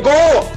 狗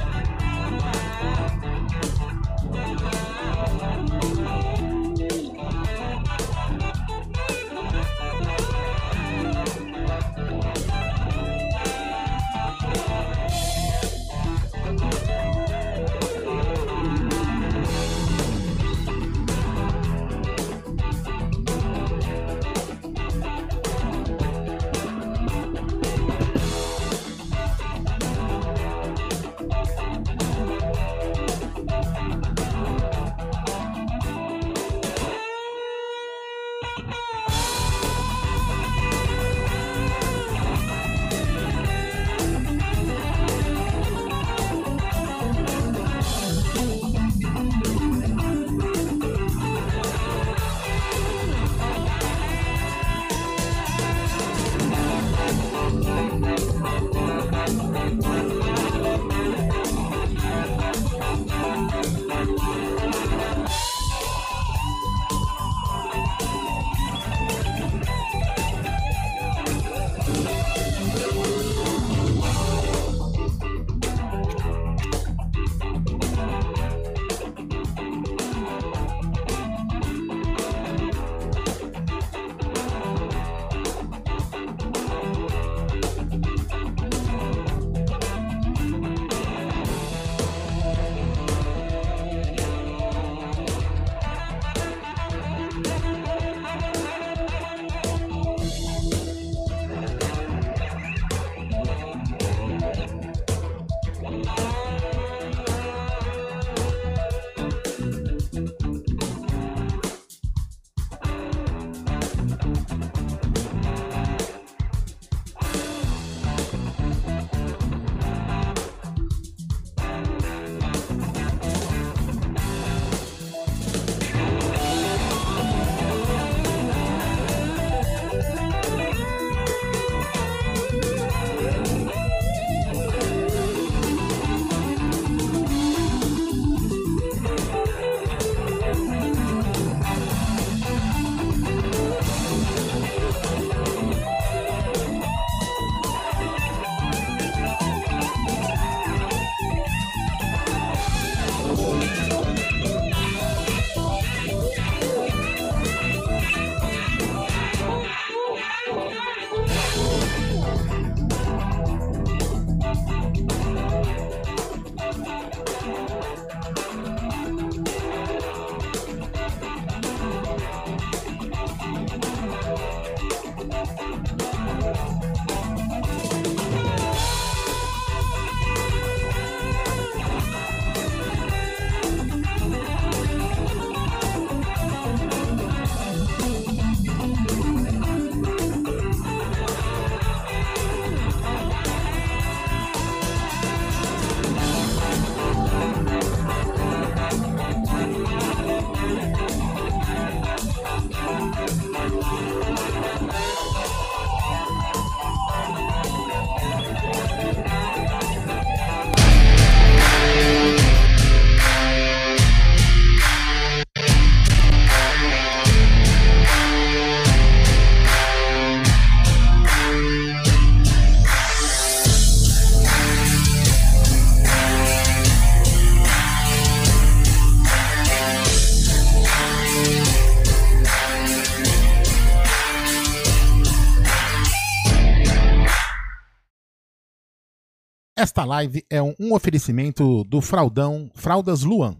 Esta live é um, um oferecimento do Fraudão Fraldas Luan.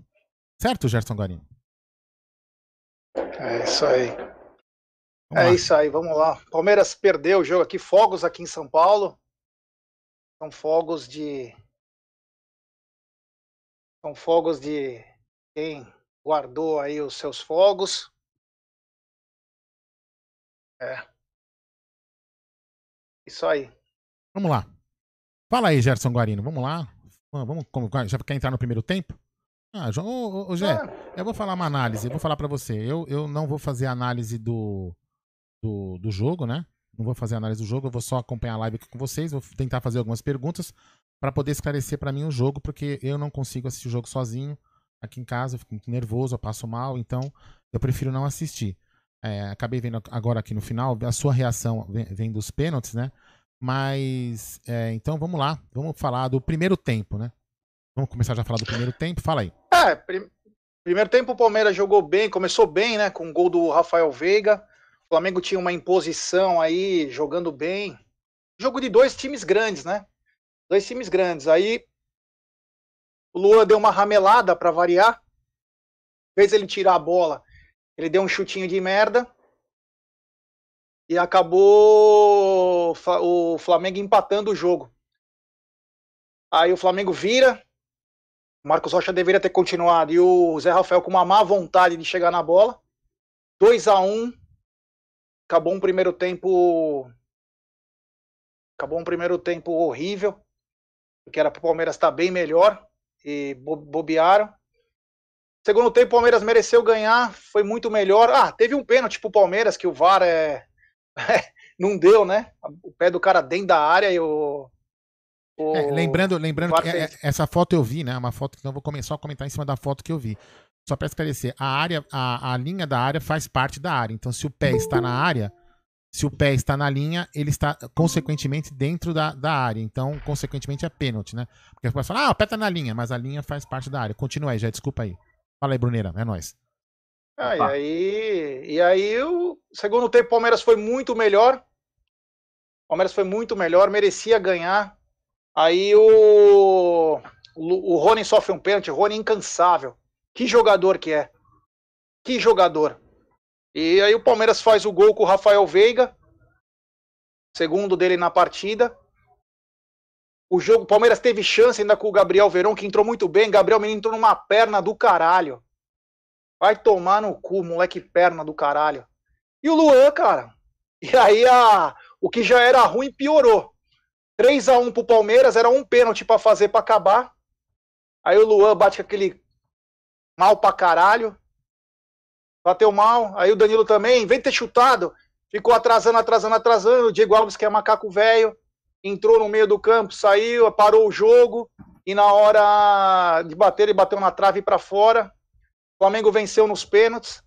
Certo, Gerson Guarino? É isso aí. Vamos é lá. isso aí, vamos lá. Palmeiras perdeu o jogo aqui, fogos aqui em São Paulo. São fogos de. São fogos de quem guardou aí os seus fogos. É. Isso aí. Vamos lá. Fala aí, Gerson Guarino, vamos lá. Vamos, já quer entrar no primeiro tempo? Ah, João, ô, ô, Gé, ah. eu vou falar uma análise, eu vou falar para você. Eu, eu não vou fazer análise do, do, do jogo, né? Não vou fazer análise do jogo, eu vou só acompanhar a live aqui com vocês, vou tentar fazer algumas perguntas para poder esclarecer para mim o jogo, porque eu não consigo assistir o jogo sozinho aqui em casa, eu fico muito nervoso, eu passo mal, então eu prefiro não assistir. É, acabei vendo agora aqui no final, a sua reação vem, vem dos pênaltis, né? Mas, é, então vamos lá, vamos falar do primeiro tempo, né? Vamos começar já a falar do primeiro tempo, fala aí. É, prim primeiro tempo o Palmeiras jogou bem, começou bem, né? Com o gol do Rafael Veiga. O Flamengo tinha uma imposição aí, jogando bem. Jogo de dois times grandes, né? Dois times grandes. Aí o Lua deu uma ramelada para variar. Fez ele tirar a bola. Ele deu um chutinho de merda. E acabou o Flamengo empatando o jogo. Aí o Flamengo vira. Marcos Rocha deveria ter continuado. E o Zé Rafael com uma má vontade de chegar na bola. 2 a 1 Acabou um primeiro tempo. Acabou um primeiro tempo horrível. Que era para o Palmeiras estar tá bem melhor. E bobearam. Segundo tempo, o Palmeiras mereceu ganhar, foi muito melhor. Ah, teve um pênalti pro Palmeiras que o VAR é... não deu, né? O pé do cara dentro da área e o. o... É, lembrando, lembrando que é, essa foto eu vi, né? Uma foto que eu vou começar a comentar em cima da foto que eu vi. Só para esclarecer, a área, a, a linha da área faz parte da área. Então, se o pé está na área, se o pé está na linha, ele está consequentemente dentro da, da área. Então, consequentemente, é pênalti, né? Porque você pode falar, ah, o pé está na linha, mas a linha faz parte da área. Continua aí, já desculpa aí. Fala aí, Bruneira, é nóis. Ah, e aí, e aí o segundo tempo o Palmeiras foi muito melhor. O Palmeiras foi muito melhor, merecia ganhar. Aí o, o, Rony sofre um pênalti, o Rony incansável. Que jogador que é. Que jogador. E aí o Palmeiras faz o gol com o Rafael Veiga. Segundo dele na partida. O jogo, o Palmeiras teve chance ainda com o Gabriel Verão, que entrou muito bem. Gabriel Menino entrou numa perna do caralho. Vai tomar no cu, moleque perna do caralho. E o Luan, cara. E aí a, o que já era ruim piorou. 3 a 1 pro Palmeiras, era um pênalti para fazer para acabar. Aí o Luan bate aquele mal pra caralho. Bateu mal. Aí o Danilo também, vem ter chutado. Ficou atrasando, atrasando, atrasando. O Diego Alves, que é macaco velho, entrou no meio do campo, saiu, parou o jogo. E na hora de bater, ele bateu na trave para fora. O Flamengo venceu nos pênaltis.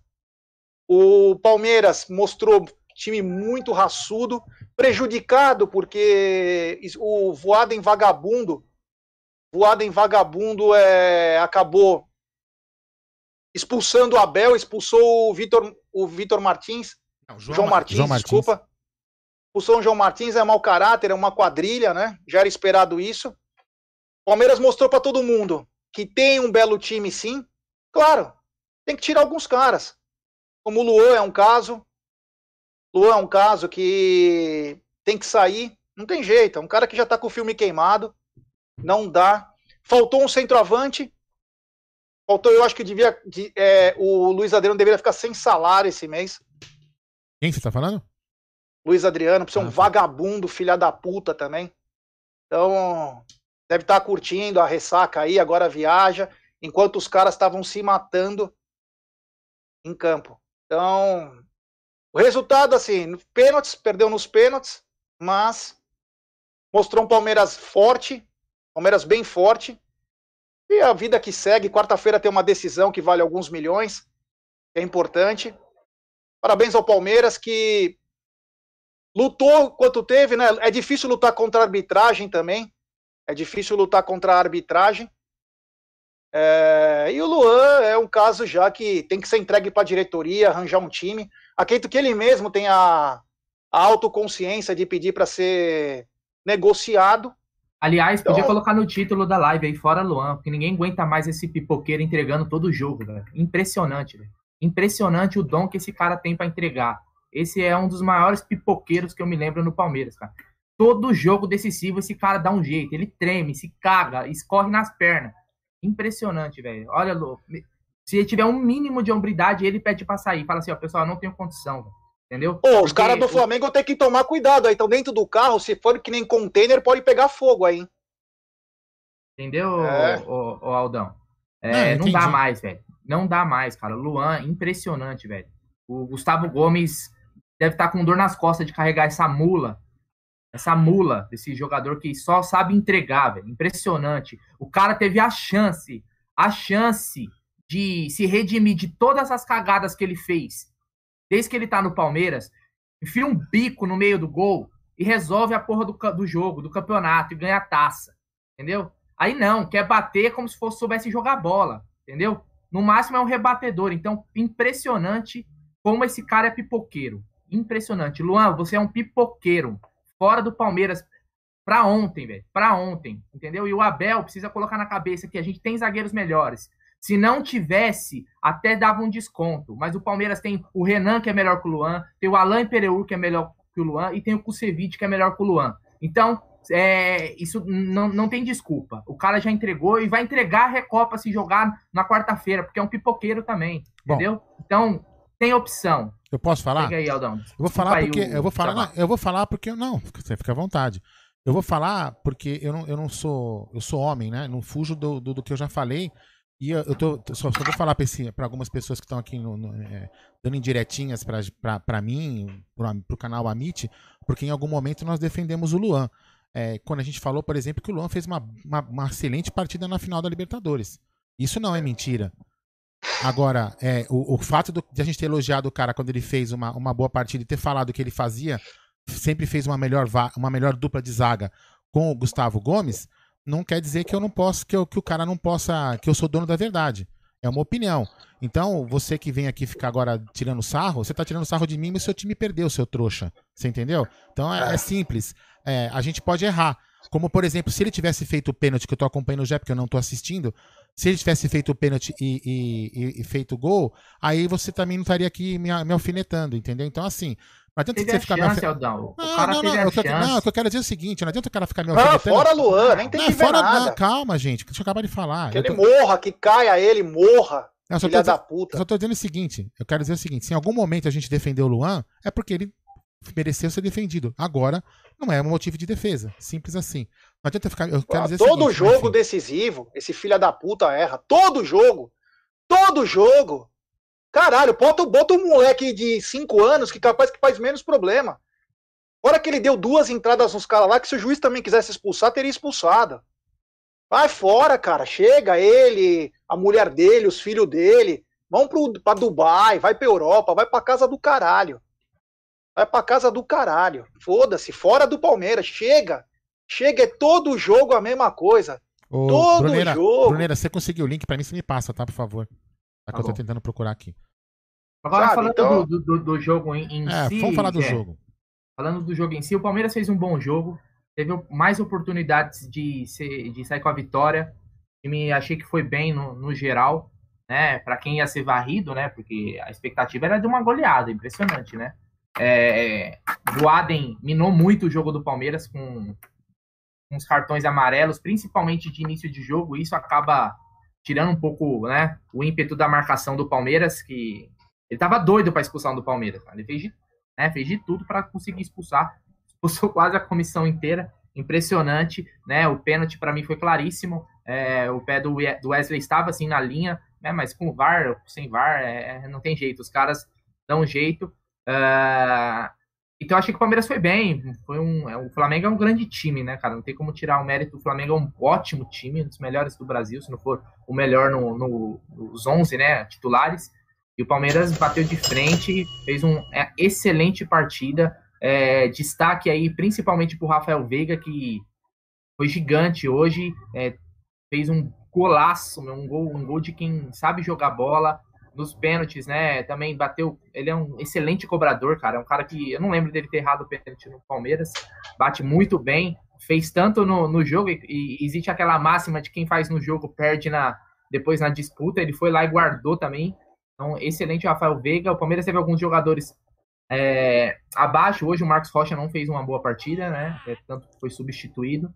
O Palmeiras mostrou time muito raçudo, prejudicado porque o voado em vagabundo, voado em vagabundo é, acabou expulsando o Abel, expulsou o Vitor, o Vitor Martins, Não, João, João, Martins, João Martins, desculpa. Expulsou o João Martins, é mau caráter, é uma quadrilha, né? Já era esperado isso. Palmeiras mostrou para todo mundo que tem um belo time, sim. Claro, tem que tirar alguns caras. Como o Luan é um caso. Luan é um caso que tem que sair. Não tem jeito. É um cara que já tá com o filme queimado. Não dá. Faltou um centroavante. Faltou, eu acho que devia. De, é, o Luiz Adriano deveria ficar sem salário esse mês. Quem você tá falando? Luiz Adriano, precisa ah, um tá. vagabundo, filha da puta também. Então, deve estar tá curtindo a ressaca aí, agora viaja, enquanto os caras estavam se matando em campo. Então, o resultado, assim, pênaltis, perdeu nos pênaltis, mas mostrou um Palmeiras forte, Palmeiras bem forte, e a vida que segue. Quarta-feira tem uma decisão que vale alguns milhões, é importante. Parabéns ao Palmeiras que lutou quanto teve, né? É difícil lutar contra a arbitragem também. É difícil lutar contra a arbitragem. É... E o Luan é um caso já que tem que ser entregue para a diretoria, arranjar um time. Acredito que ele mesmo tem a, a autoconsciência de pedir para ser negociado Aliás, podia então... colocar no título da live aí, fora Luan, porque ninguém aguenta mais esse pipoqueiro entregando todo o jogo, velho. Impressionante, velho. Impressionante o dom que esse cara tem para entregar. Esse é um dos maiores pipoqueiros que eu me lembro no Palmeiras, cara. Todo jogo decisivo esse cara dá um jeito, ele treme, se caga, escorre nas pernas. Impressionante, velho. Olha, se ele tiver um mínimo de hombridade, ele pede pra sair. Fala assim, ó, pessoal, eu não tenho condição, velho. Entendeu? Pô, os caras do Flamengo tem que tomar cuidado aí. Então, dentro do carro, se for que nem container, pode pegar fogo aí. Entendeu, é. o, o, Aldão? É, não, não dá mais, velho. Não dá mais, cara. Luan, impressionante, velho. O Gustavo Gomes deve estar tá com dor nas costas de carregar essa mula. Essa mula desse jogador que só sabe entregar, velho. Impressionante. O cara teve a chance, a chance de se redimir de todas as cagadas que ele fez desde que ele tá no Palmeiras, enfia um bico no meio do gol e resolve a porra do, do jogo, do campeonato e ganha a taça. Entendeu? Aí não, quer bater como se fosse soubesse jogar bola. Entendeu? No máximo é um rebatedor. Então, impressionante como esse cara é pipoqueiro. Impressionante. Luan, você é um pipoqueiro. Fora do Palmeiras. Pra ontem, velho. Pra ontem. Entendeu? E o Abel precisa colocar na cabeça que a gente tem zagueiros melhores. Se não tivesse, até dava um desconto. Mas o Palmeiras tem o Renan, que é melhor que o Luan, tem o Alain Pereur, que é melhor que o Luan, e tem o Kusevich, que é melhor que o Luan. Então, é, isso não, não tem desculpa. O cara já entregou e vai entregar a Recopa se jogar na quarta-feira, porque é um pipoqueiro também, Bom, entendeu? Então, tem opção. Eu posso falar? Aí. Eu vou falar porque eu vou falar, não, eu vou falar porque não, você fica à vontade. Eu vou falar porque eu não, eu não sou, eu sou homem, né? Não fujo do, do, do que eu já falei. E eu, eu tô, só, só vou falar para algumas pessoas que estão aqui no, no, é, dando indiretinhas para mim, para o canal Amit, porque em algum momento nós defendemos o Luan. É, quando a gente falou, por exemplo, que o Luan fez uma, uma, uma, excelente partida na final da Libertadores. Isso não é mentira. Agora, é, o, o fato do, de a gente ter elogiado o cara quando ele fez uma, uma boa partida e ter falado que ele fazia, sempre fez uma melhor, uma melhor dupla de zaga com o Gustavo Gomes, não quer dizer que eu não posso, que, eu, que o cara não possa, que eu sou dono da verdade. É uma opinião. Então, você que vem aqui ficar agora tirando sarro, você tá tirando sarro de mim, mas seu time perdeu, seu trouxa. Você entendeu? Então é, é simples. É, a gente pode errar. Como, por exemplo, se ele tivesse feito o pênalti, que eu tô acompanhando já, porque eu não tô assistindo, se ele tivesse feito o pênalti e, e, e, e feito o gol, aí você também não estaria aqui me, me alfinetando, entendeu? Então, assim, não adianta teve você ficar chance, me Aldão. O não, cara não, não, não, eu, não, o que eu quero dizer é o seguinte, não adianta o cara ficar me Ah, fora Luan, nem tem não, que ver fora, nada. Não, calma, gente, deixa eu acabar de falar. Que ele tô... morra, que caia ele, morra. Não, filha da puta. Eu só tô dizendo o seguinte, eu quero dizer o seguinte, se em algum momento a gente defendeu o Luan, é porque ele mereceu ser defendido. Agora, não é um motivo de defesa. Simples assim. Não adianta ficar. Eu quero dizer Todo seguinte, jogo enfim. decisivo, esse filho da puta erra. Todo jogo. Todo jogo. Caralho, bota, bota um moleque de 5 anos que capaz que faz menos problema. Hora que ele deu duas entradas nos caras lá, que se o juiz também quisesse expulsar, teria expulsado. Vai fora, cara. Chega ele, a mulher dele, os filhos dele. Vão pro, pra Dubai, vai pra Europa, vai pra casa do caralho. Vai pra casa do caralho. Foda-se, fora do Palmeiras. Chega. Chega, é todo jogo a mesma coisa. Ô, todo Bruneira, jogo. Bruneira, você conseguiu o link pra mim, você me passa, tá? Por favor. Tá, tá que eu tô tentando procurar aqui. Agora, Sabe, falando então... do, do, do, jogo em, em é, si. Vamos falar do é, jogo. Falando do jogo em si, o Palmeiras fez um bom jogo. Teve mais oportunidades de, ser, de sair com a vitória. O time achei que foi bem no, no geral, né? Para quem ia ser varrido, né? Porque a expectativa era de uma goleada, impressionante, né? É, o Adem minou muito o jogo do Palmeiras com, os cartões amarelos, principalmente de início de jogo. Isso acaba tirando um pouco, né? O ímpeto da marcação do Palmeiras, que ele tava doido para expulsão do Palmeiras. Ele fez de, né, fez de tudo para conseguir expulsar. Expulsou quase a comissão inteira. Impressionante, né? O pênalti para mim foi claríssimo. É, o pé do, Wesley estava assim na linha, né? Mas com VAR, sem VAR, é, é, não tem jeito. Os caras dão jeito. Uh, então eu achei que o Palmeiras foi bem. Foi um, é, o Flamengo é um grande time, né, cara? Não tem como tirar o mérito. O Flamengo é um ótimo time, um dos melhores do Brasil, se não for o melhor no, no, nos 11, né, titulares. E o Palmeiras bateu de frente, fez uma é, excelente partida. É, destaque aí principalmente para o Rafael Veiga, que foi gigante hoje, é, fez um golaço, um gol, um gol de quem sabe jogar bola. Nos pênaltis, né? Também bateu. Ele é um excelente cobrador, cara. É um cara que eu não lembro dele ter errado o pênalti no Palmeiras. Bate muito bem. Fez tanto no, no jogo, e, e existe aquela máxima de quem faz no jogo perde na, depois na disputa. Ele foi lá e guardou também então, excelente Rafael Veiga. O Palmeiras teve alguns jogadores é, abaixo. Hoje o Marcos Rocha não fez uma boa partida, né? É, tanto foi substituído.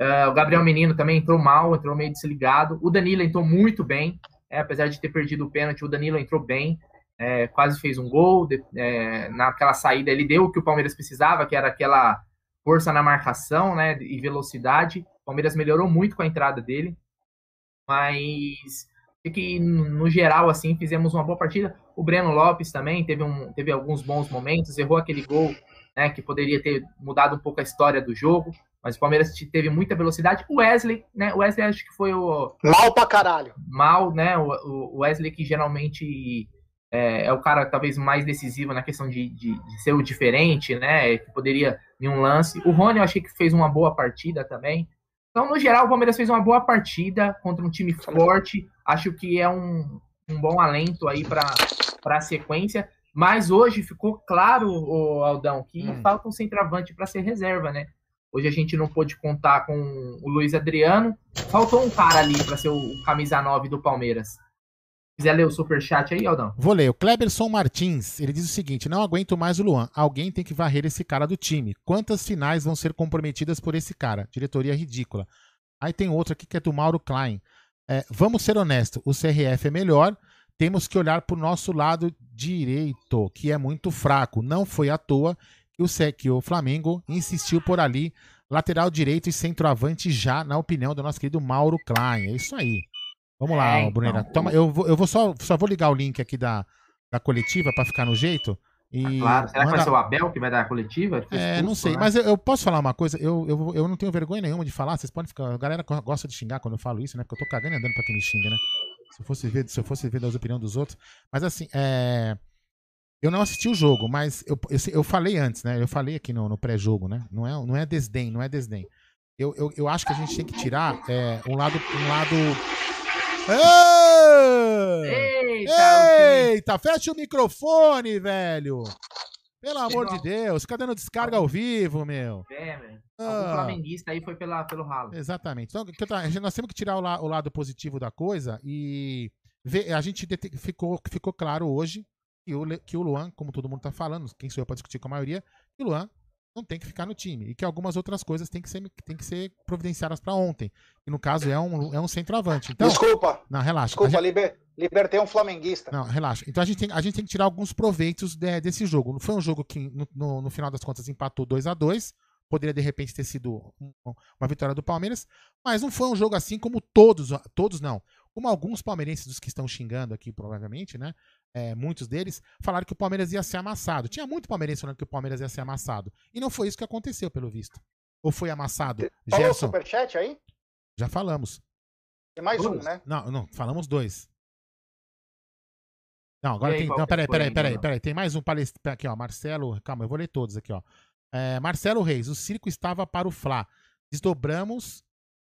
É, o Gabriel Menino também entrou mal, entrou meio desligado. O Danilo entrou muito bem, é, apesar de ter perdido o pênalti, o Danilo entrou bem. É, quase fez um gol. De, é, naquela saída, ele deu o que o Palmeiras precisava, que era aquela força na marcação né, e velocidade. O Palmeiras melhorou muito com a entrada dele. Mas que no geral assim fizemos uma boa partida. O Breno Lopes também teve, um, teve alguns bons momentos, errou aquele gol né, que poderia ter mudado um pouco a história do jogo, mas o Palmeiras teve muita velocidade. O Wesley, né? O Wesley acho que foi o mal pra caralho. Mal, né? O, o Wesley que geralmente é, é, o cara talvez mais decisivo na questão de, de, de, ser o diferente, né? Que poderia em um lance. O Rony eu achei que fez uma boa partida também. Então, no geral, o Palmeiras fez uma boa partida contra um time forte. Acho que é um, um bom alento aí para a sequência. Mas hoje ficou claro, o Aldão, que hum. falta um centroavante para ser reserva, né? Hoje a gente não pôde contar com o Luiz Adriano. Faltou um cara ali para ser o camisa 9 do Palmeiras. Quiser ler o superchat aí, Aldão? Vou ler. O Kleberson Martins, ele diz o seguinte: não aguento mais o Luan. Alguém tem que varrer esse cara do time. Quantas finais vão ser comprometidas por esse cara? Diretoria ridícula. Aí tem outro aqui que é do Mauro Klein. É, vamos ser honestos, o CRF é melhor. Temos que olhar para o nosso lado direito, que é muito fraco. Não foi à toa que o, que o Flamengo insistiu por ali, lateral direito e centroavante já, na opinião do nosso querido Mauro Klein. É isso aí. Vamos lá, é, Brunera. Então, Toma, eu vou, eu vou só, só vou ligar o link aqui da, da coletiva para ficar no jeito. E ah, claro. Será manda... que vai ser o Abel que vai dar a coletiva? É, não sei, né? mas eu, eu, posso falar uma coisa, eu, eu, eu não tenho vergonha nenhuma de falar, vocês podem ficar. A galera gosta de xingar quando eu falo isso, né? Porque eu tô cagando e andando pra quem me xinga, né? Se eu fosse ver, se eu fosse ver das opiniões dos outros. Mas assim, é. Eu não assisti o jogo, mas eu, eu, eu falei antes, né? Eu falei aqui no, no pré-jogo, né? Não é, não é desdém, não é desdém. Eu, eu, eu acho que a gente tem que tirar é, um lado. Um lado Eita, Eita fecha o microfone, velho. Pelo amor de Deus, fica dando descarga ao vivo, meu. É, velho. Ah. O flamenguista aí foi pela, pelo ralo. Exatamente. Então, nós temos que tirar o, la, o lado positivo da coisa e ver, a gente ficou, ficou claro hoje que o, que o Luan, como todo mundo tá falando, quem sou eu para discutir com a maioria, que o Luan não tem que ficar no time. E que algumas outras coisas têm que ser, têm que ser providenciadas para ontem. E no caso é um, é um centroavante. Então, Desculpa. Não, relaxa. Desculpa, gente... liber, libertei um flamenguista. Não, relaxa. Então a gente tem, a gente tem que tirar alguns proveitos de, desse jogo. Não foi um jogo que, no, no, no final das contas, empatou 2 a 2 Poderia, de repente, ter sido uma vitória do Palmeiras. Mas não foi um jogo assim como todos, todos não. Como alguns palmeirenses dos que estão xingando aqui, provavelmente, né? É, muitos deles, falaram que o Palmeiras ia ser amassado. Tinha muito palmeirense falando que o Palmeiras ia ser amassado. E não foi isso que aconteceu, pelo visto. Ou foi amassado? Falou Gerson? o superchat aí? Já falamos. Tem mais um, né? Não, não, falamos dois. Não, agora aí, tem. Não, peraí, peraí, peraí, peraí. Tem mais um palestrante. Aqui, ó. Marcelo. Calma, eu vou ler todos aqui, ó. É, Marcelo Reis, o circo estava para o Fla. Desdobramos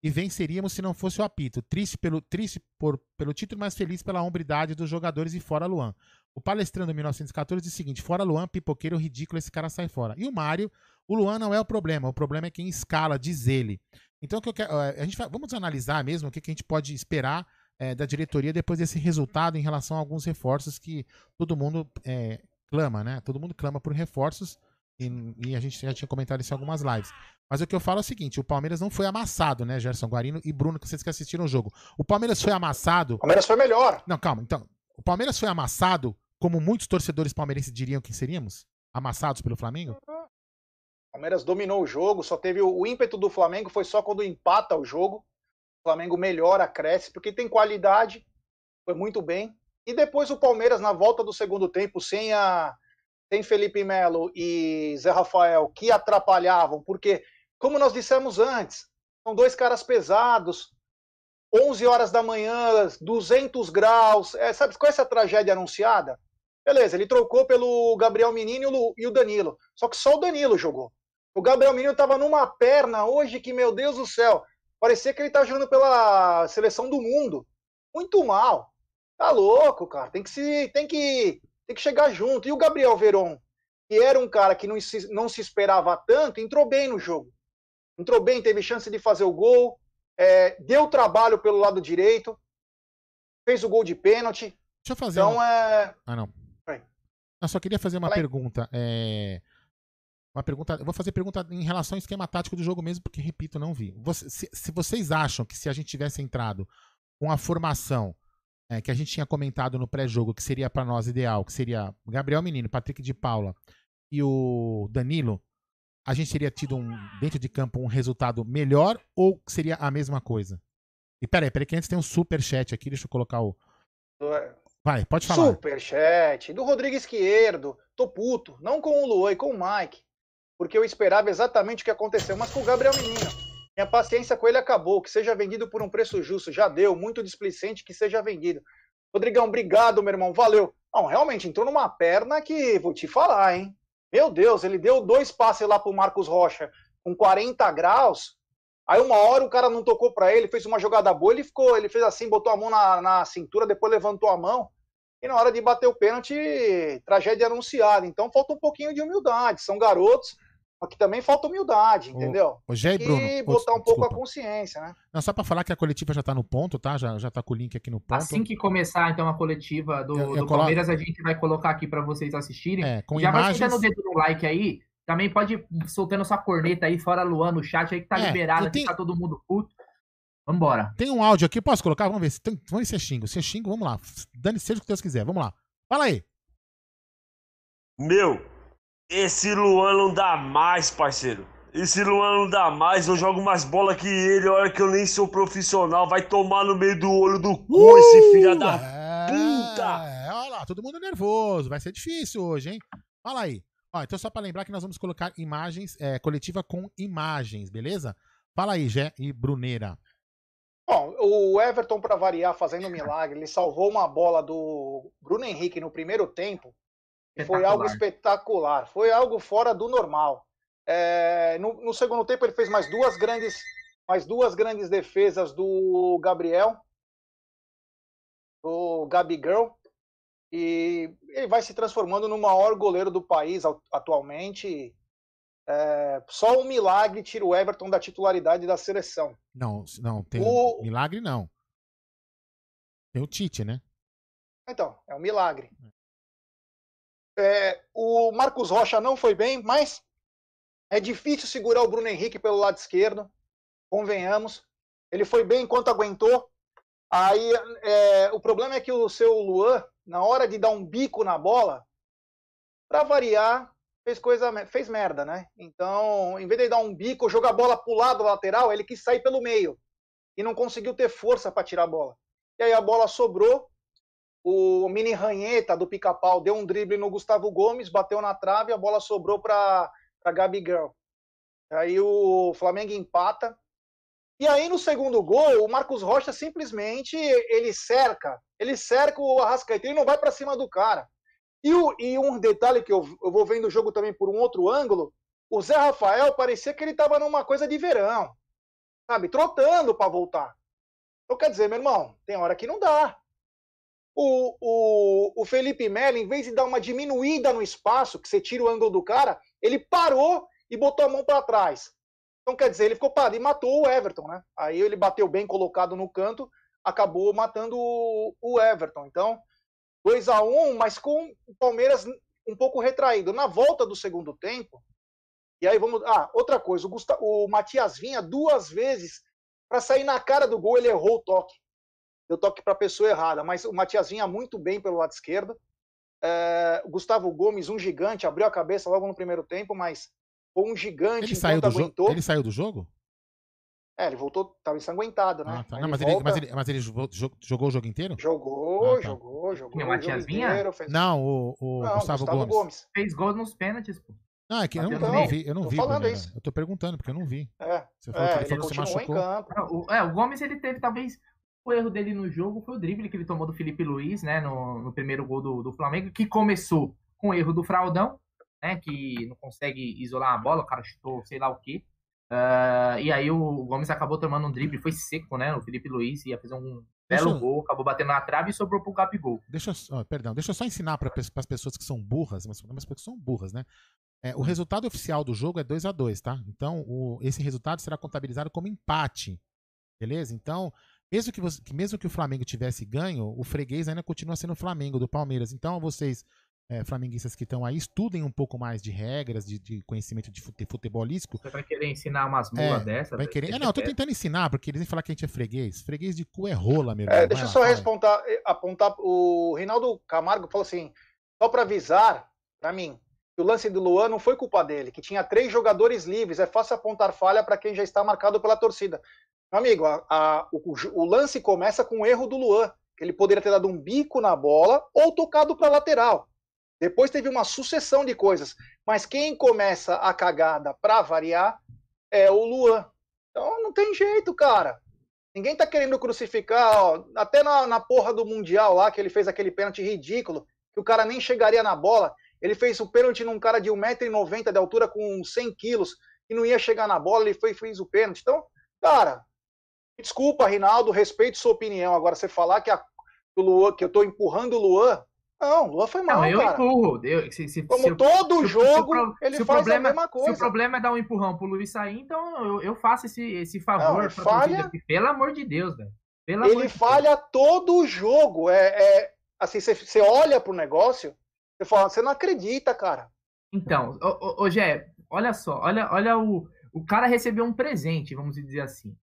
e venceríamos se não fosse o apito. Triste pelo, triste por, pelo título, mas feliz pela hombridade dos jogadores e fora Luan. O palestrando 1914 diz o seguinte: fora Luan, pipoqueiro ridículo, esse cara sai fora. E o Mário, o Luan não é o problema, o problema é quem escala, diz ele. Então, que quero, a gente vamos analisar mesmo o que, que a gente pode esperar é, da diretoria depois desse resultado em relação a alguns reforços que todo mundo é, clama, né? Todo mundo clama por reforços. E, e, a gente já tinha comentado isso em algumas lives. Mas o que eu falo é o seguinte: o Palmeiras não foi amassado, né, Gerson Guarino e Bruno, que vocês que assistiram o jogo. O Palmeiras foi amassado. O Palmeiras foi melhor. Não, calma. Então, o Palmeiras foi amassado, como muitos torcedores palmeirenses diriam que seríamos? Amassados pelo Flamengo? O Palmeiras dominou o jogo, só teve o, o ímpeto do Flamengo foi só quando empata o jogo. O Flamengo melhora, cresce, porque tem qualidade, foi muito bem. E depois o Palmeiras, na volta do segundo tempo, sem a tem Felipe Melo e Zé Rafael que atrapalhavam, porque, como nós dissemos antes, são dois caras pesados, 11 horas da manhã, 200 graus, é, sabe qual é essa tragédia anunciada? Beleza, ele trocou pelo Gabriel Menino e o Danilo, só que só o Danilo jogou. O Gabriel Menino estava numa perna hoje que, meu Deus do céu, parecia que ele estava jogando pela seleção do mundo. Muito mal. Tá louco, cara. Tem que se, tem que tem que chegar junto. E o Gabriel Veron, que era um cara que não se, não se esperava tanto, entrou bem no jogo. Entrou bem, teve chance de fazer o gol, é, deu trabalho pelo lado direito, fez o gol de pênalti. Deixa eu fazer. Então é. Ah, não. Eu só queria fazer uma Fala pergunta. É... Uma pergunta. Eu vou fazer pergunta em relação ao esquema tático do jogo mesmo, porque, repito, não vi. Você, se, se, vocês acham que se a gente tivesse entrado com a formação é, que a gente tinha comentado no pré-jogo, que seria para nós ideal, que seria Gabriel Menino, Patrick de Paula e o Danilo, a gente teria tido um, dentro de campo um resultado melhor ou seria a mesma coisa? E peraí, peraí, que antes tem um super chat aqui, deixa eu colocar o. Vai, pode falar. Superchat do Rodrigo Esquerdo. Tô puto, não com o Luan e com o Mike, porque eu esperava exatamente o que aconteceu, mas com o Gabriel Menino. Minha paciência com ele acabou. Que seja vendido por um preço justo. Já deu. Muito displicente que seja vendido. Rodrigão, obrigado, meu irmão. Valeu. Não, realmente, entrou numa perna que, vou te falar, hein? Meu Deus, ele deu dois passes lá pro Marcos Rocha com 40 graus. Aí uma hora o cara não tocou para ele, fez uma jogada boa, ele ficou, ele fez assim, botou a mão na, na cintura, depois levantou a mão. E na hora de bater o pênalti, tragédia anunciada. Então falta um pouquinho de humildade. São garotos, que também falta humildade, entendeu? O, o Gé e Bruno. E botar um pouco desculpa. a consciência, né? Não, só para falar que a coletiva já tá no ponto, tá? Já, já tá com o link aqui no ponto. Assim que começar, então, a coletiva do, eu, eu do colo... Palmeiras, a gente vai colocar aqui para vocês assistirem. É, com já imagens... vai sentando o dedo no like aí. Também pode ir soltando sua corneta aí, fora Luan, no chat aí, que tá é, liberado, tenho... tá todo mundo puto. Vambora. Tem um áudio aqui, posso colocar? Vamos ver. Se tem... Vamos ver se é xingo. Se é xingo, vamos lá. Dane seja o que Deus quiser. Vamos lá. Fala aí. Meu, esse Luan não dá mais, parceiro. Esse Luan não dá mais, eu jogo mais bola que ele, olha que eu nem sou profissional, vai tomar no meio do olho do cu uh, esse filho da é, puta! É, olha lá, todo mundo nervoso, vai ser difícil hoje, hein? Fala aí. Ó, então só para lembrar que nós vamos colocar imagens, é, coletiva com imagens, beleza? Fala aí, Jé e Bruneira. Bom, o Everton, para variar, fazendo um milagre, ele salvou uma bola do Bruno Henrique no primeiro tempo. Foi algo espetacular, foi algo fora do normal. É, no, no, segundo tempo ele fez mais duas grandes, mais duas grandes defesas do Gabriel, do Gabigirl, e ele vai se transformando no maior goleiro do país atualmente. É, só um milagre tira o Everton da titularidade da seleção. Não, não tem o... milagre não. Tem o Tite, né? Então, é um milagre. É, o Marcos Rocha não foi bem, mas é difícil segurar o Bruno Henrique pelo lado esquerdo, convenhamos. Ele foi bem enquanto aguentou. Aí é, o problema é que o seu Luan, na hora de dar um bico na bola, para variar, fez coisa, fez merda, né? Então, em vez de dar um bico, jogar a bola pro lado lateral, ele quis sair pelo meio e não conseguiu ter força para tirar a bola. E aí a bola sobrou. O mini ranheta do pica-pau deu um drible no Gustavo Gomes, bateu na trave, a bola sobrou para para Gabi Girl. Aí o Flamengo empata. E aí no segundo gol, o Marcos Rocha simplesmente ele cerca, ele cerca o Arrascaeta e não vai para cima do cara. E, o, e, um detalhe que eu, eu vou vendo o jogo também por um outro ângulo, o Zé Rafael parecia que ele estava numa coisa de verão, sabe, trotando para voltar. Então quer dizer, meu irmão, tem hora que não dá. O, o, o Felipe Melo, em vez de dar uma diminuída no espaço, que você tira o ângulo do cara, ele parou e botou a mão para trás. Então, quer dizer, ele ficou parado e matou o Everton, né? Aí ele bateu bem colocado no canto, acabou matando o, o Everton. Então, 2 a 1 um, mas com o Palmeiras um pouco retraído. Na volta do segundo tempo, e aí vamos. Ah, outra coisa, o, Gustavo, o Matias vinha duas vezes para sair na cara do gol, ele errou o toque. Deu toque para a pessoa errada, mas o Matias vinha muito bem pelo lado esquerdo. É, o Gustavo Gomes, um gigante, abriu a cabeça logo no primeiro tempo, mas foi um gigante ele saiu do aguentou. Ele saiu do jogo? É, ele voltou, estava ensanguentado, né? Ah, tá. Não, mas, volta... ele, mas, ele, mas, ele, jogou, o jogo inteiro? Jogou, ah, tá. jogou, jogou. o Matias Vinha? Fez... Não, o, o Não, Gustavo, Gustavo Gomes. Gomes. Fez gol nos pênaltis, pô. Não, é que eu não, eu não vi, eu não vi. Falando isso. Eu tô perguntando, porque eu não vi. É, você falou é, que ele, falou que se machucou. O, é, o Gomes ele teve talvez o erro dele no jogo foi o drible que ele tomou do Felipe Luiz, né, no, no primeiro gol do, do Flamengo, que começou com o erro do Fraudão, né, que não consegue isolar a bola, o cara chutou sei lá o quê. Uh, e aí o Gomes acabou tomando um drible, foi seco, né? O Felipe Luiz ia fazer um belo deixa... gol, acabou batendo na trave e sobrou pro Gabigol. Deixa, oh, perdão, deixa eu só ensinar para as pessoas que são burras, mas, mas que são burras, né? É, o resultado oficial do jogo é 2 a 2 tá? Então, o, esse resultado será contabilizado como empate. Beleza? Então, mesmo que, você, mesmo que o Flamengo tivesse ganho, o freguês ainda continua sendo o Flamengo do Palmeiras. Então, vocês, é, flamenguistas que estão aí, estudem um pouco mais de regras, de, de conhecimento de fute, futebolístico. Você vai querer ensinar umas mulas é, dessas? Vai querer... É, não, eu tô tentando ensinar, porque eles vão falar que a gente é freguês. Freguês de cu é rola, meu é, Deixa eu só responder, eh, apontar. O Reinaldo Camargo falou assim: só para avisar, para mim, que o lance do Luan não foi culpa dele, que tinha três jogadores livres. É fácil apontar falha para quem já está marcado pela torcida. Amigo, a, a, o, o, lance começa com o erro do Luan, que ele poderia ter dado um bico na bola ou tocado para lateral. Depois teve uma sucessão de coisas. Mas quem começa a cagada para variar é o Luan. Então não tem jeito, cara. Ninguém tá querendo crucificar, ó, até na, na porra do Mundial lá, que ele fez aquele pênalti ridículo. que o cara nem chegaria na bola. Ele fez o pênalti num cara de 1,90m de altura com 100 quilos, que não ia chegar na bola, ele foi, fez o pênalti. Então, cara, desculpa, Rinaldo, respeito sua opinião. Agora, você falar que, a, o Luan, que eu tô empurrando o Luan, não, Luan foi mal, não, eu cara. empurro. Eu, se, se, Como se, todo se, jogo, ele faz problema, a mesma coisa. Se o problema é dar um empurrão pro Luiz sair, então eu, eu faço esse, esse favor não, falha... Pelo amor de Deus, velho. ele falha Deus. todo jogo. É, é assim, você, você olha pro negócio, você fala, você não acredita, cara. Então, ô, ô, ô Gé, olha só, olha, olha o. O cara recebeu um presente, vamos dizer assim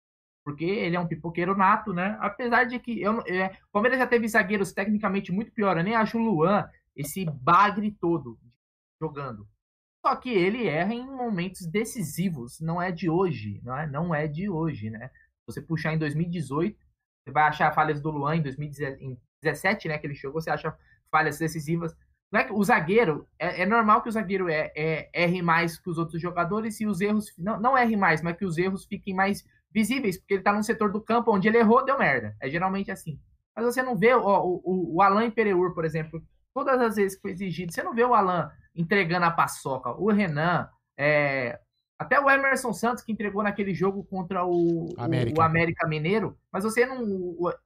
porque ele é um pipoqueiro nato, né? Apesar de que eu, é, o Palmeiras já teve zagueiros tecnicamente muito pior, eu nem acho o Luan esse bagre todo jogando. Só que ele erra em momentos decisivos, não é de hoje, não é, não é de hoje, né? Você puxar em 2018, você vai achar falhas do Luan em 2017, né, que ele chegou, você acha falhas decisivas. Não é que o zagueiro, é, é normal que o zagueiro é, é, erre mais que os outros jogadores e os erros, não, não erre mais, mas que os erros fiquem mais visíveis, porque ele tá num setor do campo onde ele errou, deu merda. É geralmente assim. Mas você não vê ó, o, o, o Alain Pereur, por exemplo, todas as vezes que foi exigido, você não vê o Alain entregando a paçoca, o Renan, é, até o Emerson Santos, que entregou naquele jogo contra o América. o, o América Mineiro, mas você não.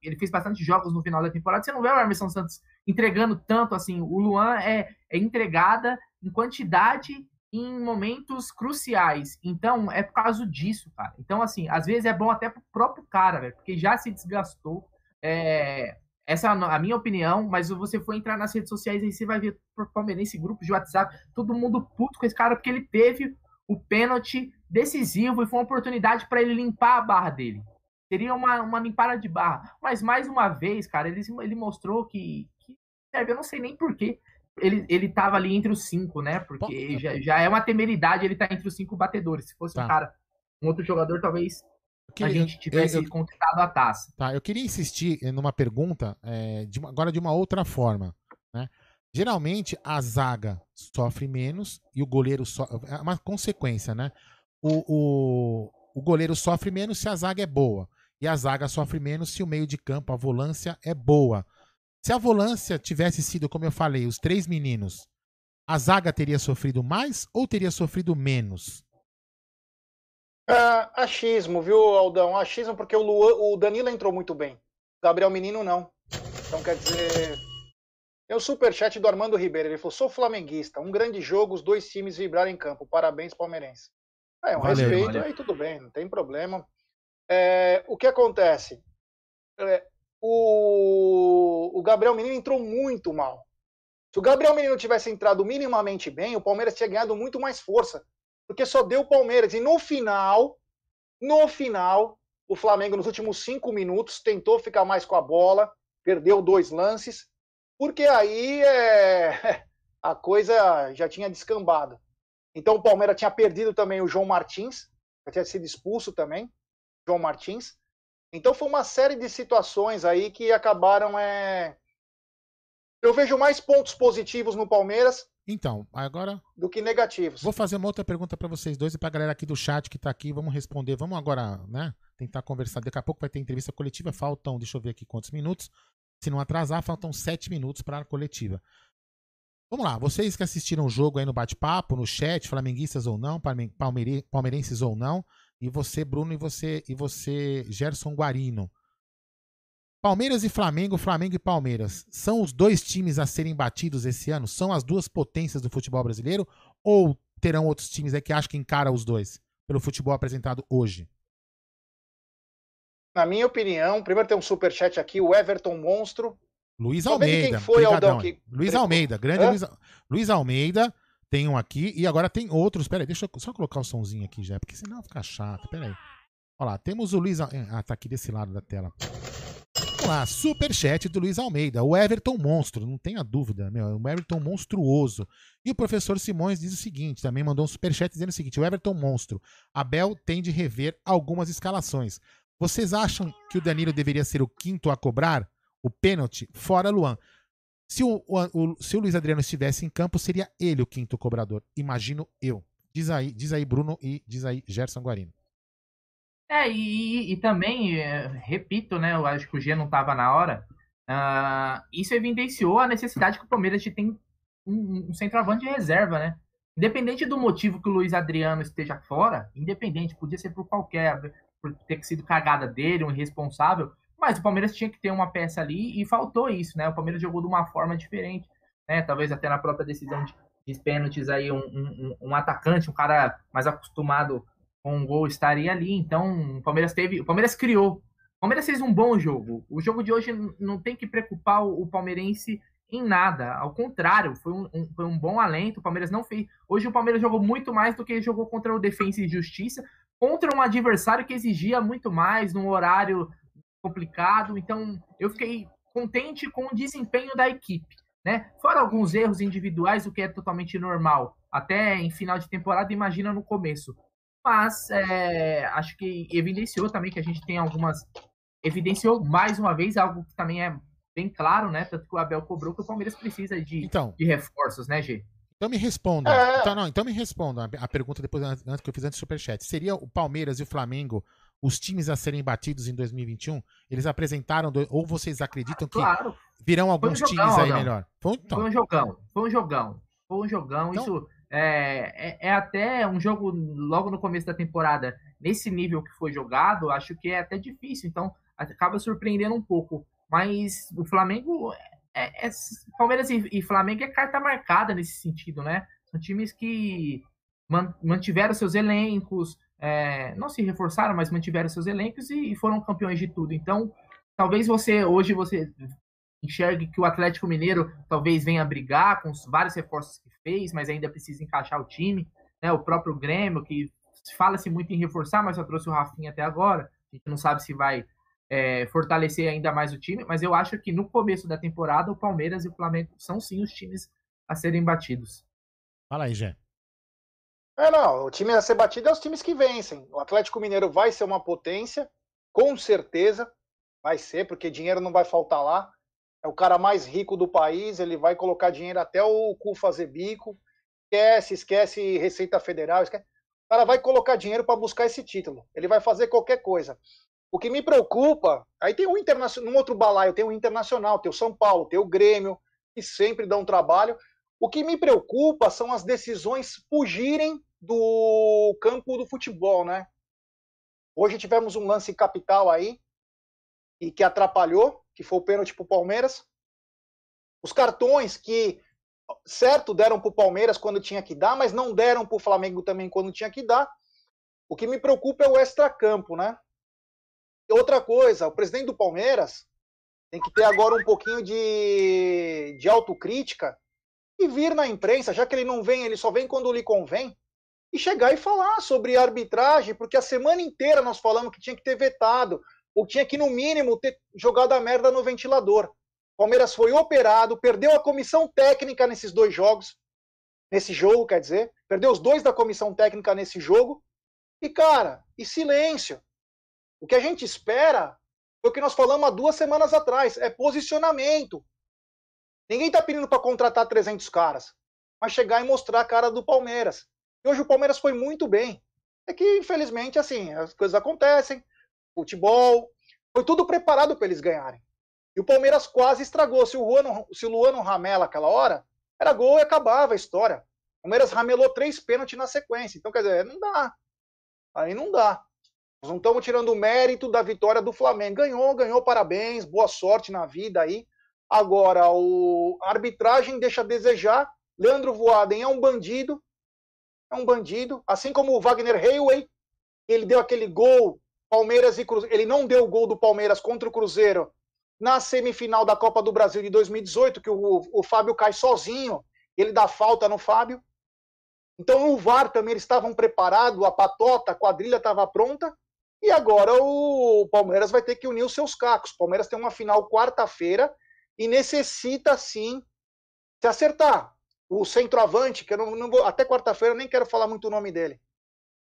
Ele fez bastante jogos no final da temporada, você não vê o Emerson Santos entregando tanto assim. O Luan é, é entregada em quantidade em momentos cruciais. Então, é por causa disso, cara. Então, assim, às vezes é bom até pro próprio cara, velho, porque já se desgastou. É, essa é a minha opinião, mas você for entrar nas redes sociais aí, você vai ver palmeirense, grupo de WhatsApp, todo mundo puto com esse cara, porque ele teve o pênalti decisivo e foi uma oportunidade para ele limpar a barra dele. Seria uma, uma limpada de barra. Mas mais uma vez, cara, ele, ele mostrou que, que eu não sei nem porquê ele, ele tava ali entre os cinco, né? Porque já, já é uma temeridade ele tá entre os cinco batedores. Se fosse tá. um cara, um outro jogador, talvez a gente tivesse eu, eu, conquistado a taça. Tá, eu queria insistir numa pergunta, é, de, agora de uma outra forma, né? Geralmente a zaga sofre menos e o goleiro sofre. É uma consequência, né? O, o, o goleiro sofre menos se a zaga é boa. E a zaga sofre menos se o meio de campo, a volância, é boa. Se a volância tivesse sido, como eu falei, os três meninos, a zaga teria sofrido mais ou teria sofrido menos? Uh, achismo, viu, Aldão? Achismo porque o, Lu, o Danilo entrou muito bem. Gabriel Menino não. Então quer dizer. Tem o superchat do Armando Ribeiro. Ele falou: sou flamenguista. Um grande jogo, os dois times vibraram em campo. Parabéns, palmeirense. É um valeu, respeito, valeu. aí tudo bem, não tem problema. É, o que acontece? É, o, o Gabriel Menino entrou muito mal. Se o Gabriel Menino tivesse entrado minimamente bem, o Palmeiras tinha ganhado muito mais força. Porque só deu o Palmeiras. E no final, no final, o Flamengo, nos últimos cinco minutos, tentou ficar mais com a bola, perdeu dois lances, porque aí é, a coisa já tinha descambado. Então o Palmeiras tinha perdido também o João Martins, já tinha sido expulso também, João Martins. Então foi uma série de situações aí que acabaram. É... Eu vejo mais pontos positivos no Palmeiras. Então, agora. Do que negativos. Vou fazer uma outra pergunta para vocês dois e para a galera aqui do chat que está aqui. Vamos responder. Vamos agora, né? Tentar conversar. Daqui a pouco vai ter entrevista coletiva. Faltam, deixa eu ver aqui quantos minutos. Se não atrasar, faltam sete minutos para a coletiva. Vamos lá, vocês que assistiram o jogo aí no bate-papo, no chat, flamenguistas ou não, palmeirenses ou não, e você, Bruno, e você, e você, Gerson Guarino. Palmeiras e Flamengo, Flamengo e Palmeiras, são os dois times a serem batidos esse ano? São as duas potências do futebol brasileiro? Ou terão outros times aí que acham que encara os dois pelo futebol apresentado hoje? Na minha opinião, primeiro tem um superchat aqui, o Everton Monstro. Luiz Almeida. Quem foi, Aldão, que... Luiz Almeida, grande Luiz, Luiz Almeida tem um aqui e agora tem outros. Peraí, deixa eu só colocar o somzinho aqui já, porque senão fica chato. Peraí. Olha lá, temos o Luiz. Ah, tá aqui desse lado da tela. Vamos lá, superchat do Luiz Almeida. O Everton monstro, não tenha dúvida, meu. O Everton monstruoso. E o professor Simões diz o seguinte: também mandou um superchat dizendo o seguinte: o Everton monstro. Abel tem de rever algumas escalações. Vocês acham que o Danilo deveria ser o quinto a cobrar? O pênalti? Fora Luan. Se o, o, se o Luiz Adriano estivesse em campo, seria ele o quinto cobrador. Imagino eu. Diz aí, diz aí Bruno e diz aí Gerson Guarino. É, e, e também, é, repito, né? Eu acho que o G não estava na hora. Uh, isso evidenciou a necessidade que o Palmeiras tem um, um centroavante de reserva, né? Independente do motivo que o Luiz Adriano esteja fora, independente, podia ser por qualquer, por ter sido cagada dele, um irresponsável, mas o Palmeiras tinha que ter uma peça ali e faltou isso, né? O Palmeiras jogou de uma forma diferente, né? Talvez até na própria decisão de, de pênaltis aí, um, um, um, atacante, um cara mais acostumado com um gol estaria ali. Então, o Palmeiras teve. O Palmeiras criou. O Palmeiras fez um bom jogo. O jogo de hoje não tem que preocupar o, o palmeirense em nada. Ao contrário, foi um, um, foi um bom alento. O Palmeiras não fez. Hoje o Palmeiras jogou muito mais do que jogou contra o Defensa e Justiça, contra um adversário que exigia muito mais, num horário complicado. Então, eu fiquei contente com o desempenho da equipe. Né? Fora alguns erros individuais, o que é totalmente normal. Até em final de temporada, imagina no começo. Mas é, acho que evidenciou também que a gente tem algumas. Evidenciou mais uma vez algo que também é bem claro, né? Tanto que o Abel cobrou que o Palmeiras precisa de, então, de reforços, né, G? Então me responda. É... Então, não, então me responda a pergunta depois antes que eu fiz antes do Superchat. Seria o Palmeiras e o Flamengo os times a serem batidos em 2021? Eles apresentaram, ou vocês acreditam que claro. virão alguns um jogão, times aí não. melhor? Foi, então. foi, um jogão, foi um jogão, foi um jogão. Então... Isso é, é, é, até um jogo logo no começo da temporada, nesse nível que foi jogado, acho que é até difícil. Então acaba surpreendendo um pouco. Mas o Flamengo, é, é Palmeiras e, e, Flamengo é carta marcada nesse sentido, né? São times que mantiveram seus elencos, é, não se reforçaram, mas mantiveram seus elencos e, e foram campeões de tudo. Então, talvez você hoje você enxergue que o Atlético Mineiro talvez venha brigar com os vários reforços que fez, mas ainda precisa encaixar o time. Né? O próprio Grêmio, que fala-se muito em reforçar, mas só trouxe o Rafinha até agora. A gente não sabe se vai é, fortalecer ainda mais o time, mas eu acho que no começo da temporada o Palmeiras e o Flamengo são sim os times a serem batidos. Fala aí, Gé. É, não, o time a ser batido é os times que vencem. O Atlético Mineiro vai ser uma potência, com certeza, vai ser, porque dinheiro não vai faltar lá. É o cara mais rico do país, ele vai colocar dinheiro até o cu fazer bico. Esquece, esquece Receita Federal, esquece. O cara vai colocar dinheiro para buscar esse título. Ele vai fazer qualquer coisa. O que me preocupa, aí tem um internacional, num outro balaio, tem o Internacional, tem o São Paulo, tem o Grêmio, que sempre dão trabalho. O que me preocupa são as decisões fugirem do campo do futebol, né? Hoje tivemos um lance capital aí e que atrapalhou, que foi o pênalti para o Palmeiras. Os cartões que, certo, deram para o Palmeiras quando tinha que dar, mas não deram para o Flamengo também quando tinha que dar. O que me preocupa é o extracampo, né? outra coisa, o presidente do Palmeiras tem que ter agora um pouquinho de, de autocrítica e vir na imprensa, já que ele não vem, ele só vem quando lhe convém, e chegar e falar sobre arbitragem, porque a semana inteira nós falamos que tinha que ter vetado, ou tinha que, no mínimo, ter jogado a merda no ventilador. Palmeiras foi operado, perdeu a comissão técnica nesses dois jogos, nesse jogo, quer dizer, perdeu os dois da comissão técnica nesse jogo, e cara, e silêncio. O que a gente espera foi o que nós falamos há duas semanas atrás: é posicionamento. Ninguém está pedindo para contratar 300 caras, mas chegar e mostrar a cara do Palmeiras. E hoje o Palmeiras foi muito bem. É que, infelizmente, assim, as coisas acontecem, futebol, foi tudo preparado para eles ganharem. E o Palmeiras quase estragou. Se o, Luano, se o Luano ramela aquela hora, era gol e acabava a história. O Palmeiras ramelou três pênaltis na sequência. Então, quer dizer, não dá. Aí não dá. Nós não estamos tirando o mérito da vitória do Flamengo. Ganhou, ganhou, parabéns, boa sorte na vida aí. Agora, o... a arbitragem deixa a desejar. Leandro Voaden é um bandido. É um bandido. Assim como o Wagner Hayway, ele deu aquele gol, Palmeiras e Cruzeiro. Ele não deu o gol do Palmeiras contra o Cruzeiro na semifinal da Copa do Brasil de 2018, que o, o Fábio cai sozinho. Ele dá falta no Fábio. Então, o VAR também eles estavam preparados, a patota, a quadrilha estava pronta. E agora o Palmeiras vai ter que unir os seus cacos. O Palmeiras tem uma final quarta-feira e necessita sim se acertar. O centroavante, que eu não, não vou, até quarta-feira eu nem quero falar muito o nome dele.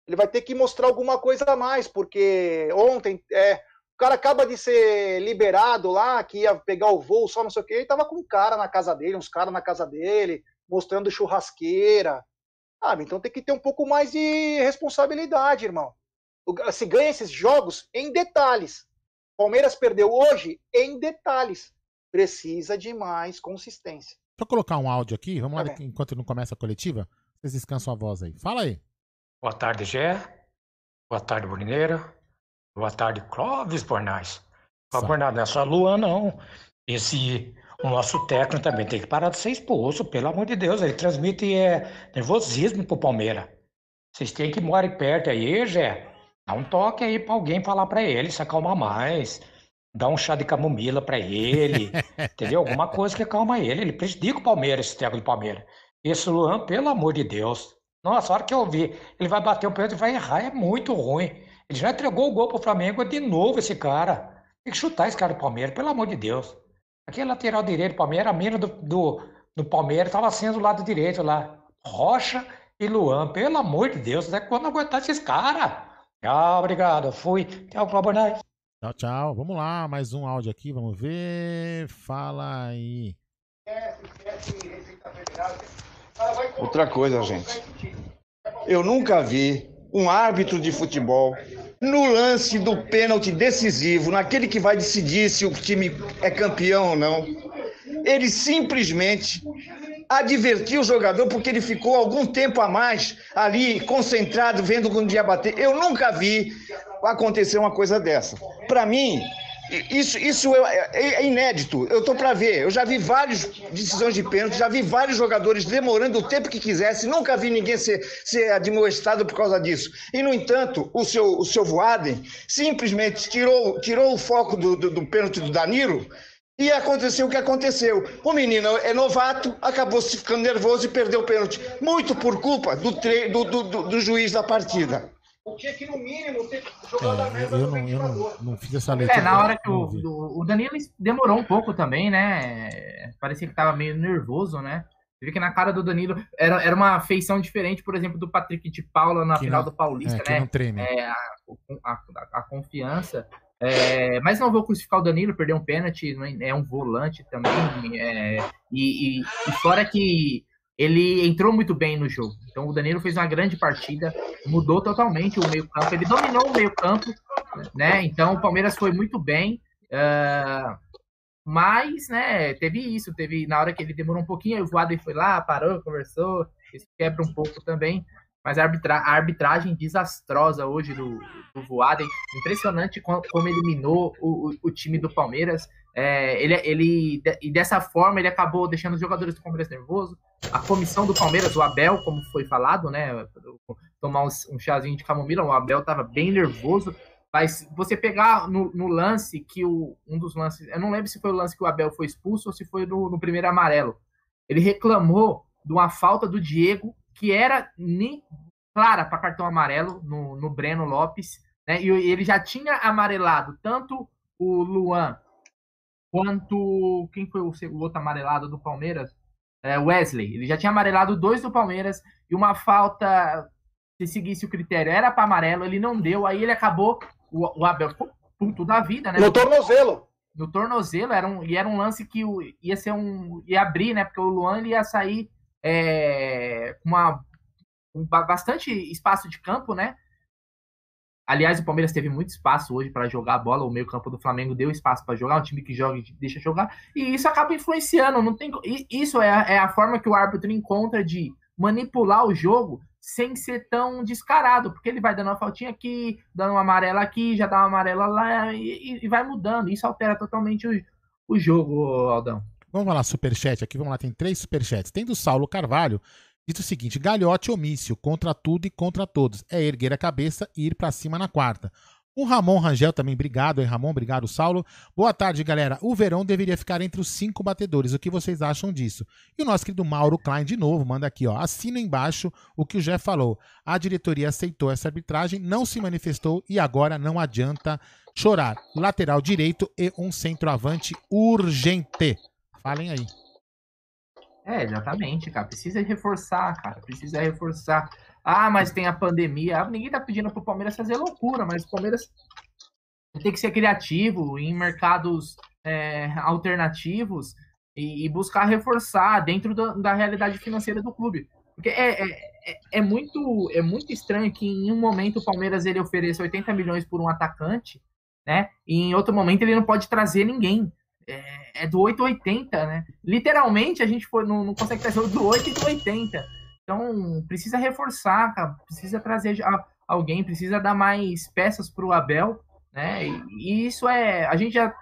Ele vai ter que mostrar alguma coisa a mais, porque ontem é, o cara acaba de ser liberado lá, que ia pegar o voo, só não sei o quê, e tava com um cara na casa dele, uns caras na casa dele, mostrando churrasqueira. Ah, então tem que ter um pouco mais de responsabilidade, irmão se ganha esses jogos em detalhes. Palmeiras perdeu hoje em detalhes. precisa de mais consistência. Deixa eu colocar um áudio aqui, vamos tá lá, bem. enquanto não começa a coletiva. Vocês descansam a voz aí. Fala aí. Boa tarde, Gé. Boa tarde, Bonineira. Boa tarde, Clóvis Bornais. Clóvis Bornais, não é só Luan, não. Esse, o nosso técnico também tem que parar de ser expulso, pelo amor de Deus. Ele transmite é, nervosismo pro Palmeiras. Vocês têm que morar perto aí, Gé. Dá um toque aí pra alguém falar pra ele, se acalmar mais. Dá um chá de camomila pra ele, entendeu? Alguma coisa que acalma ele. Ele prejudica o Palmeiras, esse técnico do Palmeiras. Esse Luan, pelo amor de Deus. Nossa, a hora que eu vi, ele vai bater o pênalti e vai errar, é muito ruim. Ele já entregou o gol pro Flamengo, de novo esse cara. Tem que chutar esse cara do Palmeiras, pelo amor de Deus. Aquele lateral direito do Palmeiras, a mina do, do, do Palmeiras estava sendo do lado direito lá. Rocha e Luan, pelo amor de Deus, até quando aguentar esses caras? Tchau, obrigado. Fui. Tchau, noite. Tchau, tchau. Vamos lá, mais um áudio aqui, vamos ver. Fala aí. Outra coisa, gente. Eu nunca vi um árbitro de futebol no lance do pênalti decisivo, naquele que vai decidir se o time é campeão ou não. Ele simplesmente advertiu o jogador porque ele ficou algum tempo a mais ali concentrado vendo quando ia bater. Eu nunca vi acontecer uma coisa dessa. Para mim, isso, isso é, é, é inédito. Eu tô para ver. Eu já vi várias decisões de pênalti, já vi vários jogadores demorando o tempo que quisesse. Nunca vi ninguém ser, ser admoestado por causa disso. E, no entanto, o seu, o seu Voaden simplesmente tirou, tirou o foco do, do, do pênalti do Danilo e aconteceu o que aconteceu. O menino é novato, acabou se ficando nervoso e perdeu o pênalti. Muito por culpa do, do, do, do juiz da partida. Porque aqui no mínimo tem jogado é, mesa eu, não, eu não, não, fiz essa letra. É, na hora que o, do, o Danilo demorou um pouco também, né? Parecia que tava meio nervoso, né? Você vê que na cara do Danilo era, era uma feição diferente, por exemplo, do Patrick de Paula na que final não, do Paulista, é, né? treme. É, a, a, a, confiança. É, mas não vou crucificar o Danilo, perder um pênalti, é um volante também. É, e, e, e, fora que ele entrou muito bem no jogo. Então o Danilo fez uma grande partida, mudou totalmente o meio-campo, ele dominou o meio-campo, né? Então o Palmeiras foi muito bem. Uh, mas, né, teve isso, teve na hora que ele demorou um pouquinho, o Voaden foi lá, parou, conversou, isso quebra um pouco também. Mas a, arbitra a arbitragem desastrosa hoje do, do Voaden, impressionante como, como eliminou o, o, o, time do Palmeiras. É, ele, ele, e dessa forma ele acabou deixando os jogadores do Palmeiras nervosos. A comissão do Palmeiras, o Abel, como foi falado, né? Tomar um, um chazinho de camomila, o Abel estava bem nervoso. Mas você pegar no, no, lance que o, um dos lances, eu não lembro se foi o lance que o Abel foi expulso ou se foi no, no primeiro amarelo. Ele reclamou de uma falta do Diego que era nem clara para cartão amarelo no, no Breno Lopes, né? E ele já tinha amarelado tanto o Luan quanto quem foi o, o outro amarelado do Palmeiras? É, Wesley. Ele já tinha amarelado dois do Palmeiras e uma falta se seguisse o critério era para amarelo, ele não deu, aí ele acabou o, o Abel puto da vida, né? No tornozelo. No tornozelo era um e era um lance que ia ser um ia abrir, né? Porque o Luan ele ia sair é, uma, um, bastante espaço de campo, né? Aliás, o Palmeiras teve muito espaço hoje para jogar a bola. O meio-campo do Flamengo deu espaço para jogar. Um time que joga e deixa jogar. E isso acaba influenciando. Não tem, isso é a, é a forma que o árbitro encontra de manipular o jogo sem ser tão descarado, porque ele vai dando uma faltinha aqui, dando uma amarela aqui, já dá uma amarela lá e, e vai mudando. Isso altera totalmente o, o jogo, Aldão. Vamos lá, superchat aqui, vamos lá, tem três superchats. Tem do Saulo Carvalho, diz o seguinte: galhote omício, contra tudo e contra todos. É erguer a cabeça e ir para cima na quarta. O Ramon Rangel também, obrigado, hein, Ramon? Obrigado, Saulo. Boa tarde, galera. O Verão deveria ficar entre os cinco batedores. O que vocês acham disso? E o nosso querido Mauro Klein, de novo, manda aqui, ó. Assina embaixo o que o Jeff falou. A diretoria aceitou essa arbitragem, não se manifestou e agora não adianta chorar. Lateral direito e um centroavante urgente. Falem aí. É, exatamente, cara. Precisa reforçar, cara. Precisa reforçar. Ah, mas tem a pandemia. Ah, ninguém tá pedindo pro Palmeiras fazer loucura, mas o Palmeiras tem que ser criativo em mercados é, alternativos e, e, buscar reforçar dentro do, da realidade financeira do clube. Porque é, é, é, é, muito, é muito estranho que em um momento o Palmeiras ele ofereça 80 milhões por um atacante, né? E em outro momento ele não pode trazer ninguém. É, é do 8 ou 80, né? Literalmente a gente foi, não, não consegue trazer do 8 e do 80. Então precisa reforçar, cara, precisa trazer alguém, precisa dar mais peças para o Abel, né? E, e, isso é, a gente já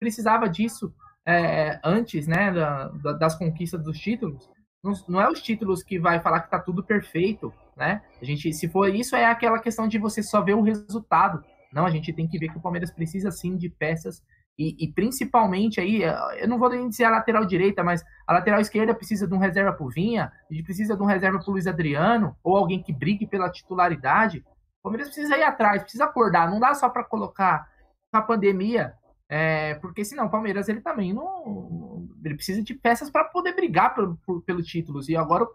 precisava disso é, antes, né, da, da, das conquistas dos títulos. Não, não, é os títulos que vai falar que tá tudo perfeito, né? A gente, se for isso, é aquela questão de você só ver o resultado. Não, a gente tem que ver que o Palmeiras precisa sim de peças e, e, principalmente aí, eu não vou nem dizer a lateral direita, mas a lateral esquerda precisa de um reserva pro Vinha, a gente precisa de um reserva pro Luiz Adriano, ou alguém que brigue pela titularidade. O Palmeiras precisa ir atrás, precisa acordar, não dá só para colocar a pandemia, é, porque senão o Palmeiras ele também não. Ele precisa de peças para poder brigar pelo, por, pelo títulos. E agora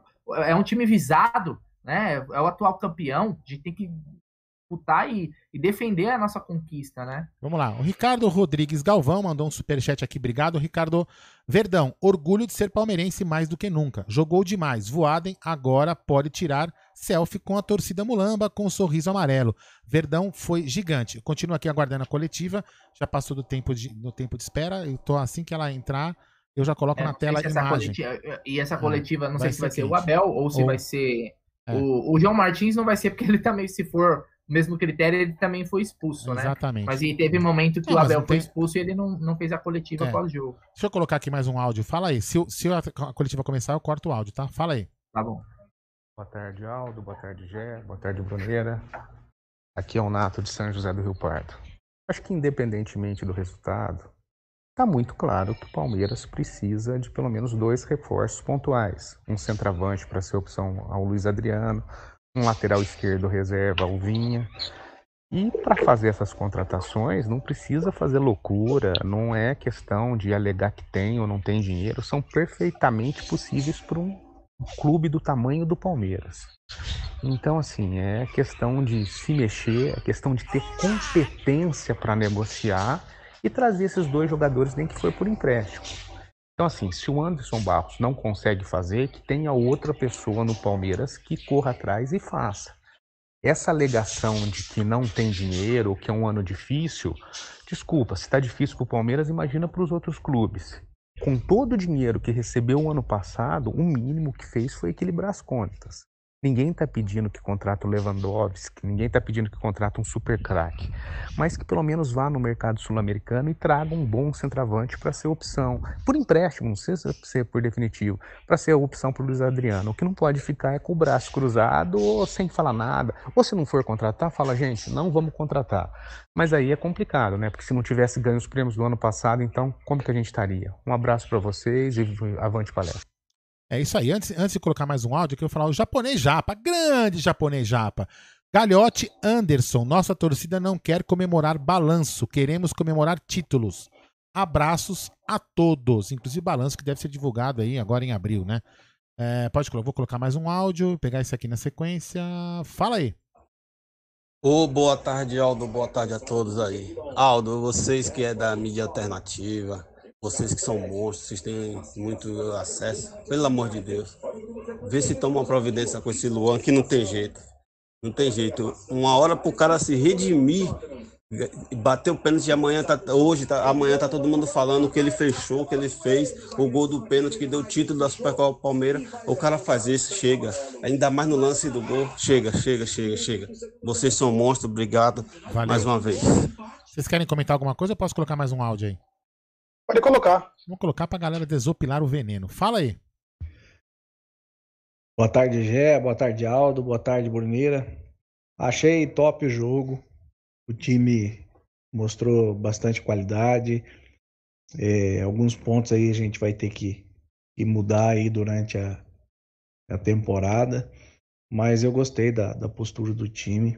é um time visado, né? É o atual campeão. A gente tem que disputar e, e, defender a nossa conquista, né? Vamos lá. O Ricardo Rodrigues Galvão mandou um superchat aqui. Obrigado, Ricardo. Verdão, orgulho de ser palmeirense mais do que nunca. Jogou demais. Voaden agora pode tirar selfie com a torcida mulamba com um sorriso amarelo. Verdão foi gigante. Eu continuo aqui aguardando a coletiva. Já passou do tempo de, do tempo de espera. Eu tô assim que ela entrar, eu já coloco é, na tela a imagem. Coletiva, e essa coletiva, não sei se vai ser o Abel ou se ou... vai ser. É. O, o João Martins não vai ser, porque ele também, se for mesmo critério, ele também foi expulso, né? Exatamente. Mas teve momento que não, o Abel foi expulso e ele não, não fez a coletiva é. pós-jogo. Deixa eu colocar aqui mais um áudio. Fala aí. Se, se a coletiva começar, eu corto o áudio, tá? Fala aí. Tá bom. Boa tarde, Aldo. Boa tarde, Gé. Boa tarde, Bruneira. Aqui é o Nato de São José do Rio Pardo. Acho que independentemente do resultado, está muito claro que o Palmeiras precisa de pelo menos dois reforços pontuais. Um centroavante para ser opção ao Luiz Adriano, um lateral esquerdo reserva ao Vinha. E para fazer essas contratações não precisa fazer loucura, não é questão de alegar que tem ou não tem dinheiro, são perfeitamente possíveis para um clube do tamanho do Palmeiras. Então, assim, é questão de se mexer, é questão de ter competência para negociar e trazer esses dois jogadores, nem que for por empréstimo. Então, assim, se o Anderson Barros não consegue fazer, que tenha outra pessoa no Palmeiras que corra atrás e faça. Essa alegação de que não tem dinheiro, que é um ano difícil, desculpa, se está difícil para o Palmeiras, imagina para os outros clubes. Com todo o dinheiro que recebeu o ano passado, o mínimo que fez foi equilibrar as contas. Ninguém está pedindo que contrate o Lewandowski, ninguém está pedindo que contrate um super craque, mas que pelo menos vá no mercado sul-americano e traga um bom centroavante para ser opção, por empréstimo, não precisa ser por definitivo, para ser opção para o Luiz Adriano. O que não pode ficar é com o braço cruzado ou sem falar nada, ou se não for contratar, fala, gente, não vamos contratar. Mas aí é complicado, né? Porque se não tivesse ganho os prêmios do ano passado, então como que a gente estaria? Um abraço para vocês e avante palestra. É isso aí. Antes, antes de colocar mais um áudio, eu quero falar o japonês japa, grande japonês japa. Galhote Anderson, nossa torcida não quer comemorar balanço, queremos comemorar títulos. Abraços a todos, inclusive balanço que deve ser divulgado aí agora em abril, né? É, pode vou colocar mais um áudio, pegar isso aqui na sequência. Fala aí. Ô, oh, boa tarde, Aldo. Boa tarde a todos aí. Aldo, vocês que é da mídia alternativa, vocês que são monstros, vocês têm muito acesso, pelo amor de Deus. Vê se toma uma providência com esse Luan, que não tem jeito. Não tem jeito. Uma hora pro cara se redimir, bater o pênalti de amanhã, tá, hoje, tá, amanhã tá todo mundo falando que ele fechou, que ele fez, o gol do pênalti que deu o título da Supercopa Palmeiras. O cara faz isso, chega. Ainda mais no lance do gol. Chega, chega, chega, chega. Vocês são monstros, obrigado Valeu. mais uma vez. Vocês querem comentar alguma coisa? Eu posso colocar mais um áudio aí? Pode colocar. Vamos colocar pra galera desopilar o veneno. Fala aí. Boa tarde, Gé. Boa tarde, Aldo. Boa tarde, Bruneira. Achei top o jogo. O time mostrou bastante qualidade. É, alguns pontos aí a gente vai ter que, que mudar aí durante a, a temporada. Mas eu gostei da, da postura do time.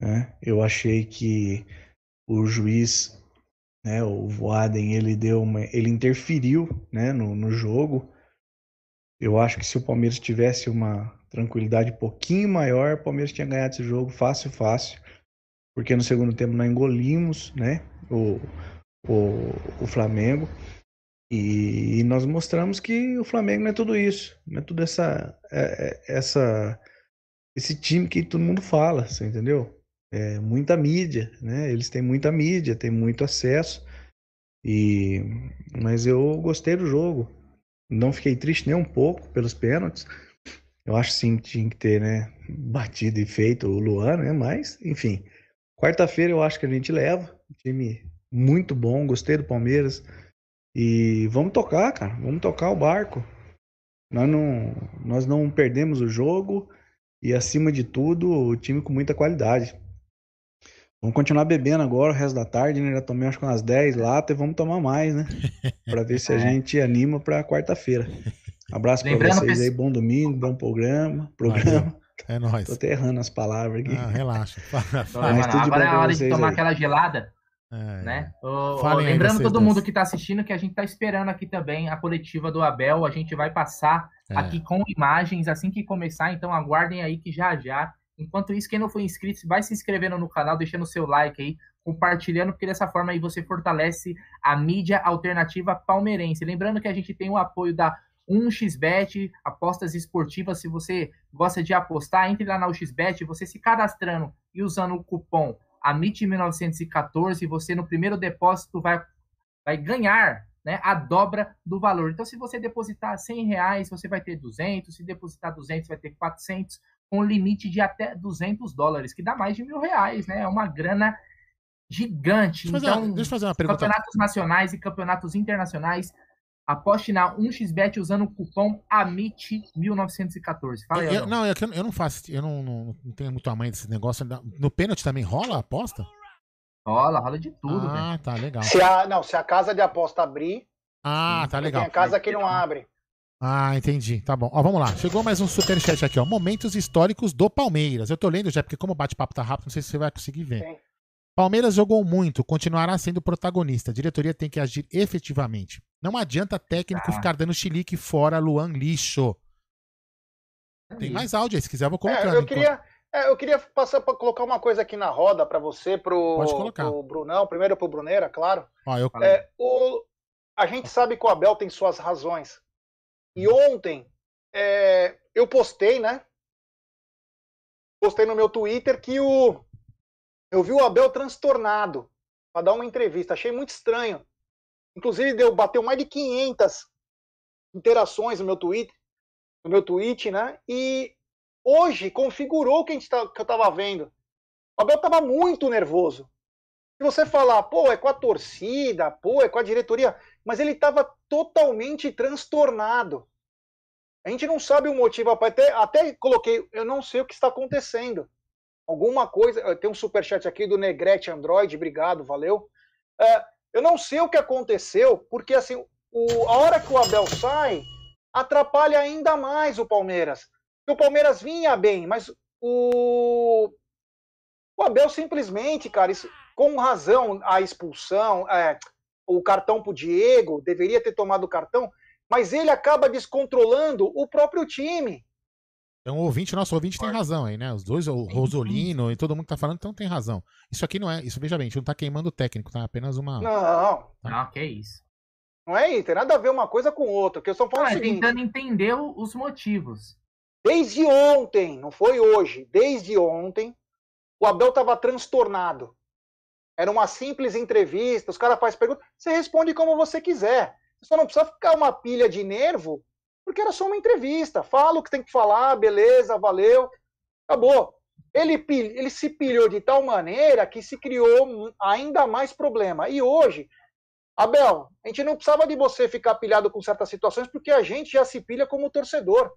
Né? Eu achei que o juiz né? O Voaden ele deu uma, ele interferiu, né, no, no jogo. Eu acho que se o Palmeiras tivesse uma tranquilidade um pouquinho maior, o Palmeiras tinha ganhado esse jogo fácil, fácil. Porque no segundo tempo nós engolimos, né, o, o, o Flamengo. E, e, nós mostramos que o Flamengo não é tudo isso, não é tudo essa, é, é, essa esse time que todo mundo fala, você entendeu? É, muita mídia, né? Eles têm muita mídia, têm muito acesso. E mas eu gostei do jogo. Não fiquei triste nem um pouco pelos pênaltis. Eu acho sim que tinha que ter, né, batido e feito o Luan, né? Mas, enfim. Quarta-feira eu acho que a gente leva. Time muito bom, gostei do Palmeiras. E vamos tocar, cara. Vamos tocar o barco. Nós não, nós não perdemos o jogo e, acima de tudo, o time com muita qualidade. Vamos continuar bebendo agora o resto da tarde, né? Já tomei acho que umas 10 latas e vamos tomar mais, né? Para ver se a é. gente anima para quarta-feira. Abraço para vocês aí, bom domingo, bom programa. programa. É nóis. Tô até errando as palavras aqui. Ah, relaxa. Mas tudo agora é a hora de tomar aí. aquela gelada. É, né? lembrando todo mundo que está assistindo que a gente está esperando aqui também a coletiva do Abel. A gente vai passar é. aqui com imagens assim que começar, então aguardem aí que já já Enquanto isso, quem não foi inscrito, vai se inscrevendo no canal, deixando o seu like aí, compartilhando, porque dessa forma aí você fortalece a mídia alternativa palmeirense. Lembrando que a gente tem o apoio da 1xBet, apostas esportivas. Se você gosta de apostar, entre lá na 1xBet, você se cadastrando e usando o cupom AMIT1914, você no primeiro depósito vai, vai ganhar né, a dobra do valor. Então, se você depositar 100 reais, você vai ter 200, se depositar 200, vai ter 400, com limite de até 200 dólares, que dá mais de mil reais, né? É uma grana gigante. Deixa então, fazer, deixa eu fazer uma pergunta. Campeonatos nacionais e campeonatos internacionais, aposte na 1xBet usando o cupom AMIT1914. Fala aí, eu, Não, eu, eu não faço, eu não, não, não tenho muito tamanho desse negócio. No pênalti também rola a aposta? Rola, rola de tudo. Ah, tá, legal. Se a, não, se a casa de aposta abrir. Ah, tá legal. Tem a casa que não abre. Ah, entendi. Tá bom. Ó, vamos lá. Chegou mais um superchat aqui, ó. Momentos históricos do Palmeiras. Eu tô lendo já, porque como o bate-papo tá rápido, não sei se você vai conseguir ver. Sim. Palmeiras jogou muito, continuará sendo protagonista. A diretoria tem que agir efetivamente. Não adianta técnico ah. ficar dando chilique fora Luan lixo. Tem mais áudio aí, se quiser eu vou colocar. É, eu, queria, é, eu queria passar para colocar uma coisa aqui na roda para você, pro, Pode colocar. pro Brunão, primeiro pro Bruneira, claro. Ó, eu... é, o, a gente sabe que o Abel tem suas razões. E ontem é, eu postei, né? Postei no meu Twitter que o eu vi o Abel transtornado para dar uma entrevista. Achei muito estranho. Inclusive deu bateu mais de 500 interações no meu Twitter, no meu tweet, né? E hoje configurou o que, a gente tá, que eu estava vendo. O Abel estava muito nervoso. Se você falar, pô, é com a torcida, pô, é com a diretoria, mas ele estava totalmente transtornado. A gente não sabe o motivo, até, até coloquei, eu não sei o que está acontecendo. Alguma coisa, tem um superchat aqui do Negrete Android, obrigado, valeu. É, eu não sei o que aconteceu, porque assim, o, a hora que o Abel sai, atrapalha ainda mais o Palmeiras. O Palmeiras vinha bem, mas o, o Abel simplesmente, cara, isso, com razão, a expulsão, é, o cartão pro Diego, deveria ter tomado o cartão, mas ele acaba descontrolando o próprio time. Então, o ouvinte, nosso ouvinte tem razão aí, né? Os dois, o Rosolino e todo mundo que tá falando, então tem razão. Isso aqui não é, isso veja bem, a gente não tá queimando o técnico, tá? É apenas uma. Não. Tá? Não, que isso. Não é isso, tem nada a ver uma coisa com outra. Que eu só falo não, é seguinte, tentando entender os motivos. Desde ontem, não foi hoje, desde ontem, o Abel estava transtornado. Era uma simples entrevista, os caras fazem perguntas, você responde como você quiser. Você só não precisa ficar uma pilha de nervo, porque era só uma entrevista. Fala o que tem que falar, beleza, valeu, acabou. Ele, ele se pilhou de tal maneira que se criou ainda mais problema. E hoje, Abel, a gente não precisava de você ficar pilhado com certas situações, porque a gente já se pilha como torcedor.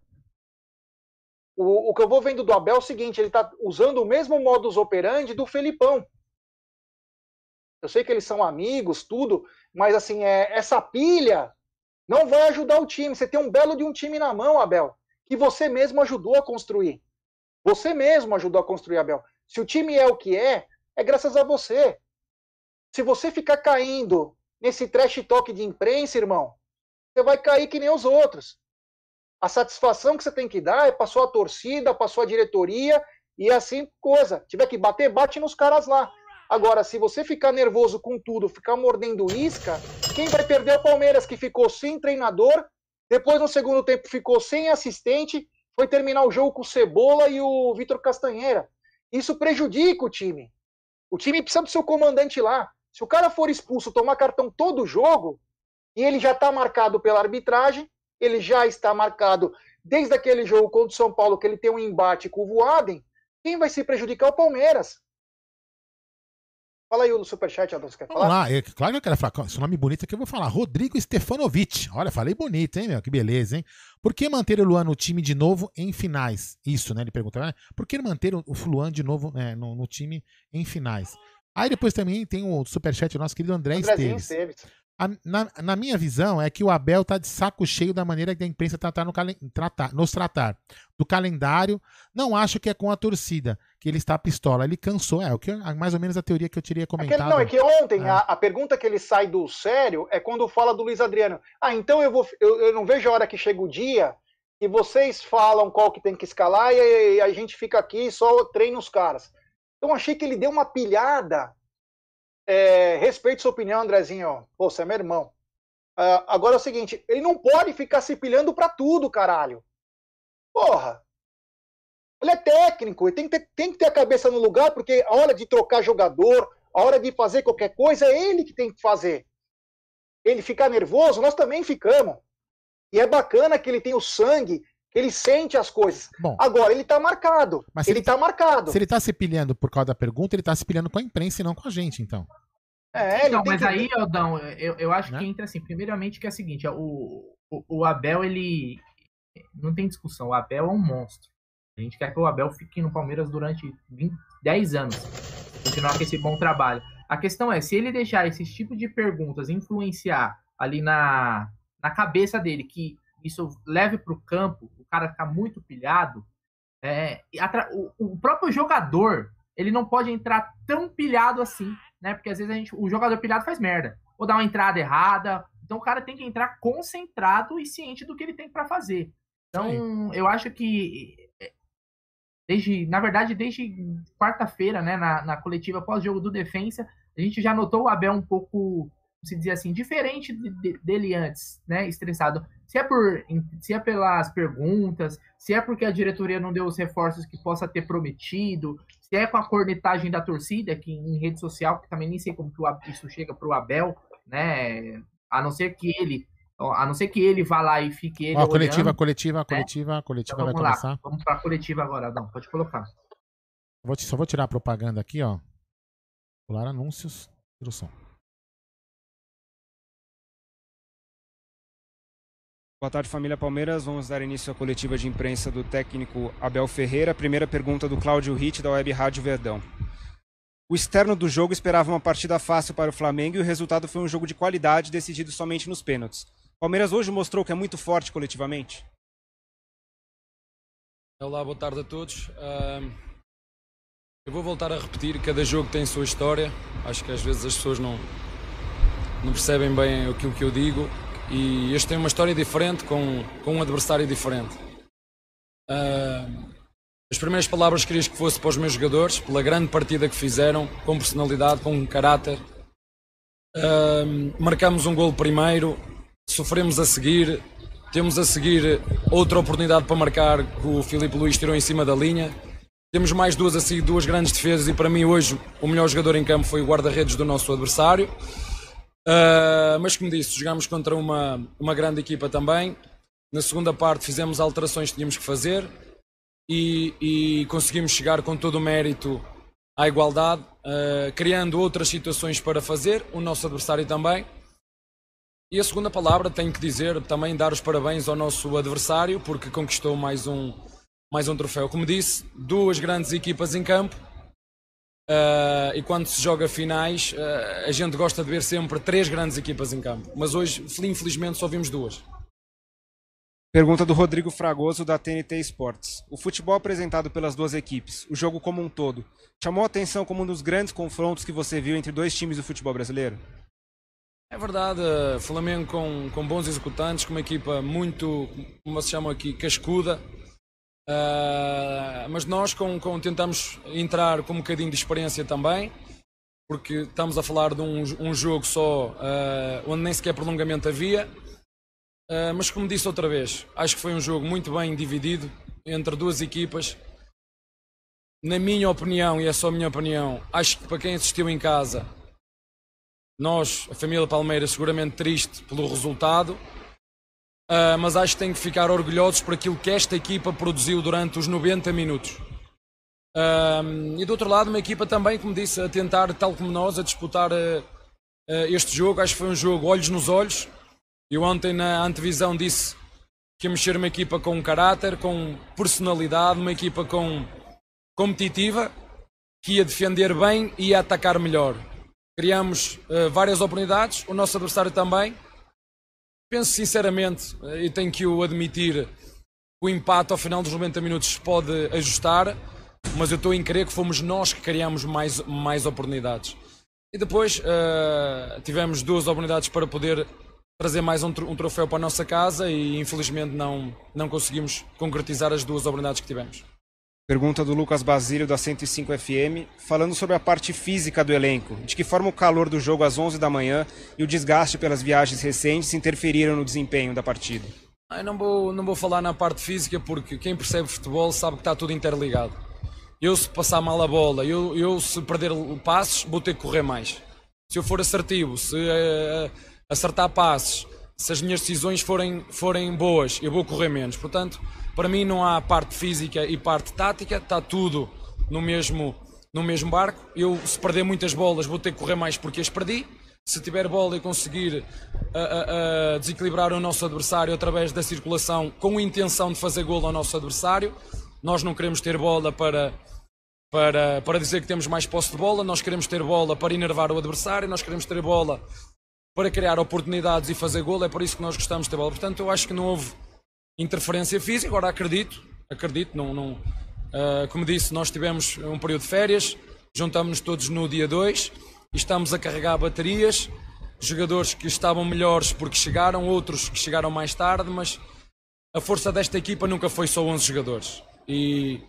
O, o que eu vou vendo do Abel é o seguinte: ele está usando o mesmo modus operandi do Felipão. Eu sei que eles são amigos, tudo, mas assim, é, essa pilha não vai ajudar o time. Você tem um belo de um time na mão, Abel, que você mesmo ajudou a construir. Você mesmo ajudou a construir, Abel. Se o time é o que é, é graças a você. Se você ficar caindo nesse trash talk de imprensa, irmão, você vai cair que nem os outros. A satisfação que você tem que dar é para sua torcida, para sua diretoria e assim coisa. Tiver que bater, bate nos caras lá. Agora, se você ficar nervoso com tudo, ficar mordendo isca, quem vai perder é o Palmeiras, que ficou sem treinador, depois no segundo tempo ficou sem assistente, foi terminar o jogo com o Cebola e o Vitor Castanheira. Isso prejudica o time. O time precisa do seu comandante lá. Se o cara for expulso, tomar cartão todo jogo, e ele já está marcado pela arbitragem, ele já está marcado desde aquele jogo contra o São Paulo, que ele tem um embate com o Voaden, quem vai se prejudicar é o Palmeiras. Fala aí o superchat, Adão, você quer Vamos falar? lá, é, claro que eu quero falar, esse nome bonito aqui eu vou falar, Rodrigo Stefanovic. Olha, falei bonito, hein, meu, que beleza, hein? Por que manter o Luan no time de novo em finais? Isso, né, ele pergunta, né? Por que manter o Luan de novo né, no, no, time em finais? Aí depois também tem o superchat do nosso querido André Esteves. Esteves. A, na, na, minha visão, é que o Abel tá de saco cheio da maneira que a imprensa tratar no tratar, nos tratar. Do calendário, não acho que é com a torcida, que ele está pistola. Ele cansou, é o que mais ou menos a teoria que eu teria comentado. Aquele, não, é que ontem é. a, a, pergunta que ele sai do sério é quando fala do Luiz Adriano. Ah, então eu, vou, eu, eu não vejo a hora que chega o dia e vocês falam qual que tem que escalar e, e a gente fica aqui e só treina os caras. Então achei que ele deu uma pilhada é, respeito sua opinião, Andrezinho. Pô, você é meu irmão. Uh, agora é o seguinte, ele não pode ficar se pilhando pra tudo, caralho. Porra. Ele é técnico, ele tem que, ter, tem que ter a cabeça no lugar, porque a hora de trocar jogador, a hora de fazer qualquer coisa, é ele que tem que fazer. Ele ficar nervoso, nós também ficamos. E é bacana que ele tem o sangue ele sente as coisas. Bom, Agora, ele tá marcado. Mas ele, ele tá marcado. Se ele tá se pilhando por causa da pergunta, ele tá se pilhando com a imprensa e não com a gente, então. É, então, mas que... aí, Aldão, eu, eu acho né? que entra assim, primeiramente que é o seguinte, o, o, o, Abel, ele não tem discussão, o Abel é um monstro. A gente quer que o Abel fique no Palmeiras durante 20, 10 anos, continuar com esse bom trabalho. A questão é, se ele deixar esse tipo de perguntas influenciar ali na, na cabeça dele, que isso leve para o campo, o cara ficar muito pilhado, é, o, o, próprio jogador ele não pode entrar tão pilhado assim, né? Porque às vezes a gente, o jogador pilhado faz merda, ou dá uma entrada errada. Então o cara tem que entrar concentrado e ciente do que ele tem para fazer. Então Sim. eu acho que é, desde, na verdade, desde quarta-feira, né, na, na coletiva pós-jogo do Defensa, a gente já notou o Abel um pouco se dizer assim, diferente de, de, dele antes, né? Estressado. Se é, por, se é pelas perguntas, se é porque a diretoria não deu os reforços que possa ter prometido, se é com a cornetagem da torcida, que em rede social, que também nem sei como que isso chega para o Abel, né? A não ser que ele. A não ser que ele vá lá e fique ele. Ó, coletiva, olhando, coletiva, né? coletiva, coletiva então, vai lá, começar. Vamos para a coletiva agora, não, pode colocar. Vou, só vou tirar a propaganda aqui, ó. Pular anúncios, instrução. Boa tarde, família Palmeiras. Vamos dar início à coletiva de imprensa do técnico Abel Ferreira. Primeira pergunta do Cláudio Ritt, da Web Rádio Verdão. O externo do jogo esperava uma partida fácil para o Flamengo e o resultado foi um jogo de qualidade decidido somente nos pênaltis. Palmeiras hoje mostrou que é muito forte coletivamente? Olá, boa tarde a todos. eu vou voltar a repetir: cada jogo tem sua história. Acho que às vezes as pessoas não, não percebem bem aquilo que eu digo e este tem uma história diferente com, com um adversário diferente. Uh, as primeiras palavras queria que fosse para os meus jogadores, pela grande partida que fizeram, com personalidade, com caráter. Uh, marcamos um gol primeiro, sofremos a seguir, temos a seguir outra oportunidade para marcar que o Filipe Luís tirou em cima da linha. Temos mais duas assim, duas grandes defesas e para mim hoje o melhor jogador em campo foi o guarda-redes do nosso adversário. Uh, mas como disse, jogámos contra uma, uma grande equipa também. Na segunda parte fizemos alterações que tínhamos que fazer e, e conseguimos chegar com todo o mérito à igualdade, uh, criando outras situações para fazer, o nosso adversário também. E a segunda palavra tenho que dizer também dar os parabéns ao nosso adversário porque conquistou mais um, mais um troféu. Como disse, duas grandes equipas em campo Uh, e quando se joga finais, uh, a gente gosta de ver sempre três grandes equipas em campo. Mas hoje, infelizmente, só vimos duas. Pergunta do Rodrigo Fragoso, da TNT Esportes. O futebol apresentado pelas duas equipes, o jogo como um todo, chamou a atenção como um dos grandes confrontos que você viu entre dois times do futebol brasileiro? É verdade, uh, Flamengo com, com bons executantes, com uma equipa muito, como se chama aqui, cascuda, Uh, mas nós com, com, tentamos entrar com um bocadinho de experiência também, porque estamos a falar de um, um jogo só uh, onde nem sequer prolongamento havia. Uh, mas como disse outra vez, acho que foi um jogo muito bem dividido entre duas equipas. Na minha opinião, e é só a minha opinião, acho que para quem assistiu em casa, nós, a família Palmeiras, seguramente triste pelo resultado, uh, mas acho que tem que ficar orgulhosos por aquilo que esta equipa produziu durante os 90 minutos. Uh, e do outro lado, uma equipa também, como disse, a tentar, tal como nós, a disputar uh, este jogo. Acho que foi um jogo olhos nos olhos. Eu ontem na antevisão disse que ia mexer uma equipa com caráter, com personalidade, uma equipa com competitiva, que ia defender bem e ia atacar melhor. Criamos várias oportunidades, o nosso adversário também. Penso sinceramente, uh, e tenho que o admitir, o empate ao final dos 90 minutos pode ajustar, mas eu estou em crer que fomos nós que criamos mais, mais oportunidades. E depois uh, tivemos duas oportunidades para poder trazer mais um, um, troféu para a nossa casa e infelizmente não, não conseguimos concretizar as duas oportunidades que tivemos. Pergunta do Lucas Basílio, da 105 FM, falando sobre a parte física do elenco. De que forma o calor do jogo às 11 da manhã e o desgaste pelas viagens recentes interferiram no desempenho da partida? Eu não vou, não vou falar na parte física porque quem percebe futebol sabe que está tudo interligado. Eu, se passar mal a bola, eu, eu se perder passes, vou ter que correr mais. Se eu for assertivo, se uh, acertar passes, se as minhas decisões forem, forem boas, eu vou correr menos. Portanto, para mim não há parte física e parte tática, está tudo no mesmo, no mesmo barco. Eu, se perder muitas bolas, vou ter que correr mais porque as perdi. Se tiver bola e conseguir uh, uh, uh, desequilibrar o nosso adversário através da circulação com a intenção de fazer gol ao nosso adversário, nós não queremos ter bola para, para, para dizer que temos mais posse de bola, nós queremos ter bola para enervar o adversário, nós queremos ter bola para criar oportunidades e fazer gol, é por isso que nós gostamos de ter bola. Portanto, eu acho que não houve interferência física. Agora acredito, acredito, não, não, uh, como disse, nós tivemos um período de férias, juntamos-nos todos no dia 2 e estamos a carregar baterias. Jogadores que estavam melhores porque chegaram, outros que chegaram mais tarde, mas a força desta equipa nunca foi só 11 jogadores. E,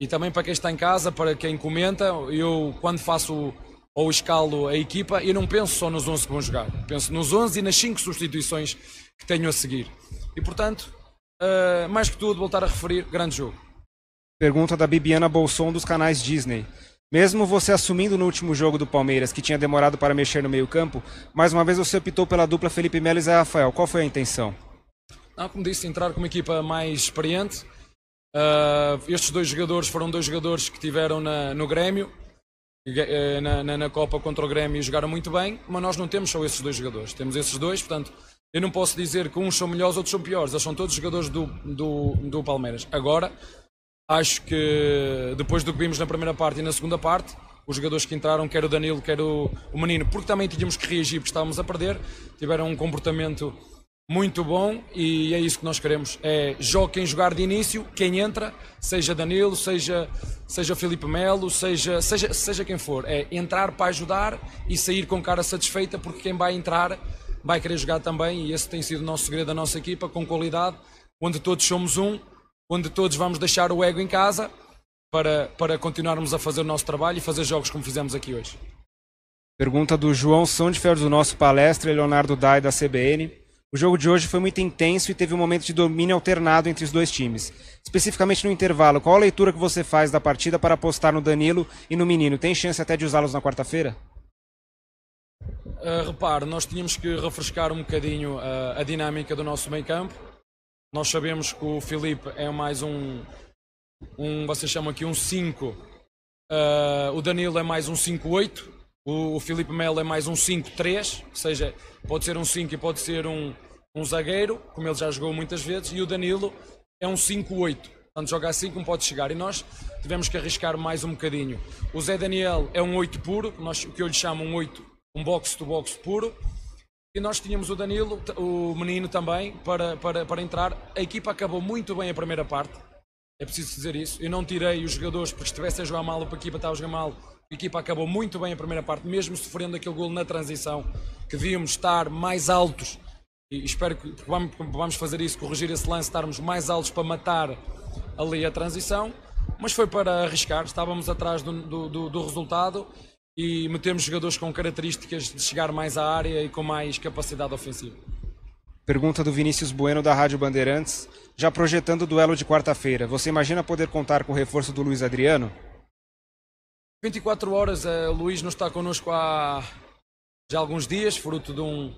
e também para quem está em casa, para quem comenta, eu quando faço ou escalo a equipa, eu não penso só nos 11 que vão jogar, penso nos 11 e nas 5 substituições que tenho a seguir. E portanto, Uh, mais que tudo, voltar a referir, grande jogo. Pergunta da Bibiana Bolson dos canais Disney. Mesmo você assumindo no último jogo do Palmeiras, que tinha demorado para mexer no meio-campo, mais uma vez você optou pela dupla Felipe Melo e Zé Rafael. Qual foi a intenção? Não, como disse, entrar com uma equipa mais experiente. Uh, estes dois jogadores foram dois jogadores que tiveram na, no Grêmio, eh, na, na, na, Copa contra o Grêmio e jogaram muito bem, mas nós não temos só esses dois jogadores. Temos esses dois, portanto, eu não posso dizer que uns são melhores, outros são piores. Eles são todos jogadores do, do, do Palmeiras. Agora, acho que depois do que vimos na primeira parte e na segunda parte, os jogadores que entraram, quer o Danilo, quer o, o Menino, porque também tínhamos que reagir porque estávamos a perder, tiveram um comportamento muito bom e é isso que nós queremos. É quem jogar de início, quem entra, seja Danilo, seja, seja Felipe Melo, seja, seja, seja quem for. É entrar para ajudar e sair com cara satisfeita porque quem vai entrar vai querer jogar também e esse tem sido o nosso segredo da nossa equipa, com qualidade, onde todos somos um, onde todos vamos deixar o ego em casa para, para continuarmos a fazer o nosso trabalho e fazer jogos como fizemos aqui hoje. Pergunta do João Sondfer do nosso palestra Leonardo Dai da CBN. O jogo de hoje foi muito intenso e teve um momento de domínio alternado entre os dois times. Especificamente no intervalo, qual a leitura que você faz da partida para apostar no Danilo e no Menino? Tem chance até de usá-los na quarta-feira? Uh, repare, nós tínhamos que refrescar um bocadinho uh, a dinâmica do nosso meio campo. Nós sabemos que o Felipe é mais um, um vocês chamam aqui um 5, uh, ah, o Danilo é mais um 5-8, o, o Felipe Melo é mais um 5-3, ou seja, pode ser um 5 e pode ser um, um zagueiro, como ele já jogou muitas vezes, e o Danilo é um 5-8. Portanto, joga assim como pode chegar. E nós tivemos que arriscar mais um bocadinho. O Zé Daniel é um 8 puro, nós, o que eu lhe chamo um 8 um box-to-box puro. E nós tínhamos o Danilo, o menino também, para, para, para entrar. A equipa acabou muito bem a primeira parte, é preciso dizer isso. Eu não tirei os jogadores porque estivessem a jogar mal ou a equipa estava a jogar mal. A equipa acabou muito bem a primeira parte, mesmo sofrendo aquele golo na transição, que devíamos estar mais altos. E espero que vamos fazer isso, corrigir esse lance, estarmos mais altos para matar ali a transição. Mas foi para arriscar, estávamos atrás do, do, do resultado e metemos jogadores com características de chegar mais à área e com mais capacidade ofensiva. Pergunta do Vinícius Bueno da Rádio Bandeirantes. Já projetando o duelo de quarta-feira, você imagina poder contar com o reforço do Luiz Adriano? 24 horas, uh, o Luiz não está connosco há. já alguns dias, fruto de um,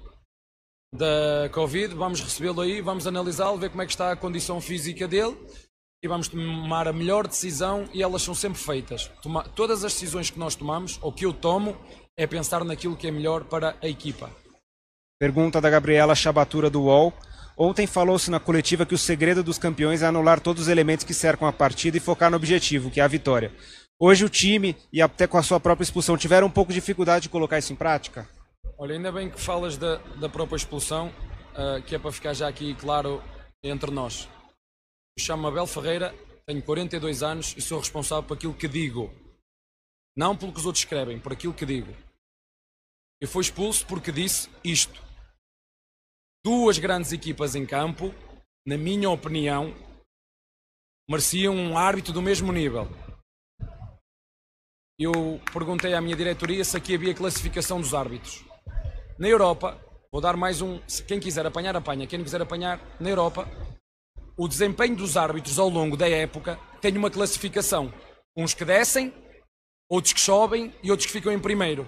da Covid. Vamos recebê-lo aí, vamos analisá-lo, ver como é que está a condição física dele e vamos tomar a melhor decisão e elas são sempre feitas. Toma, todas as decisões que nós tomamos, ou que eu tomo, é pensar naquilo que é melhor para a equipa. Pergunta da Gabriela Chabatura do UOL. Ontem falou-se na coletiva que o segredo dos campeões é anular todos os elementos que cercam a partida e focar no objetivo, que é a vitória. Hoje o time, e até com a sua própria expulsão, tiveram um pouco de dificuldade de colocar isso em prática? Olha, ainda bem que falas da, da própria expulsão, uh, que é para ficar já aqui claro entre nós. Chamo-me Abel Ferreira, tenho 42 anos e sou responsável por aquilo que digo. Não pelo que os outros escrevem, por aquilo que digo. Eu fui expulso porque disse isto. Duas grandes equipas em campo, na minha opinião, mereciam um árbitro do mesmo nível. Eu perguntei à minha diretoria se aqui havia classificação dos árbitros. Na Europa, vou dar mais um. Quem quiser apanhar, apanha. Quem não quiser apanhar, na Europa, o desempenho dos árbitros ao longo da época tem uma classificação. Uns que descem, outros que sobem e outros que ficam em primeiro.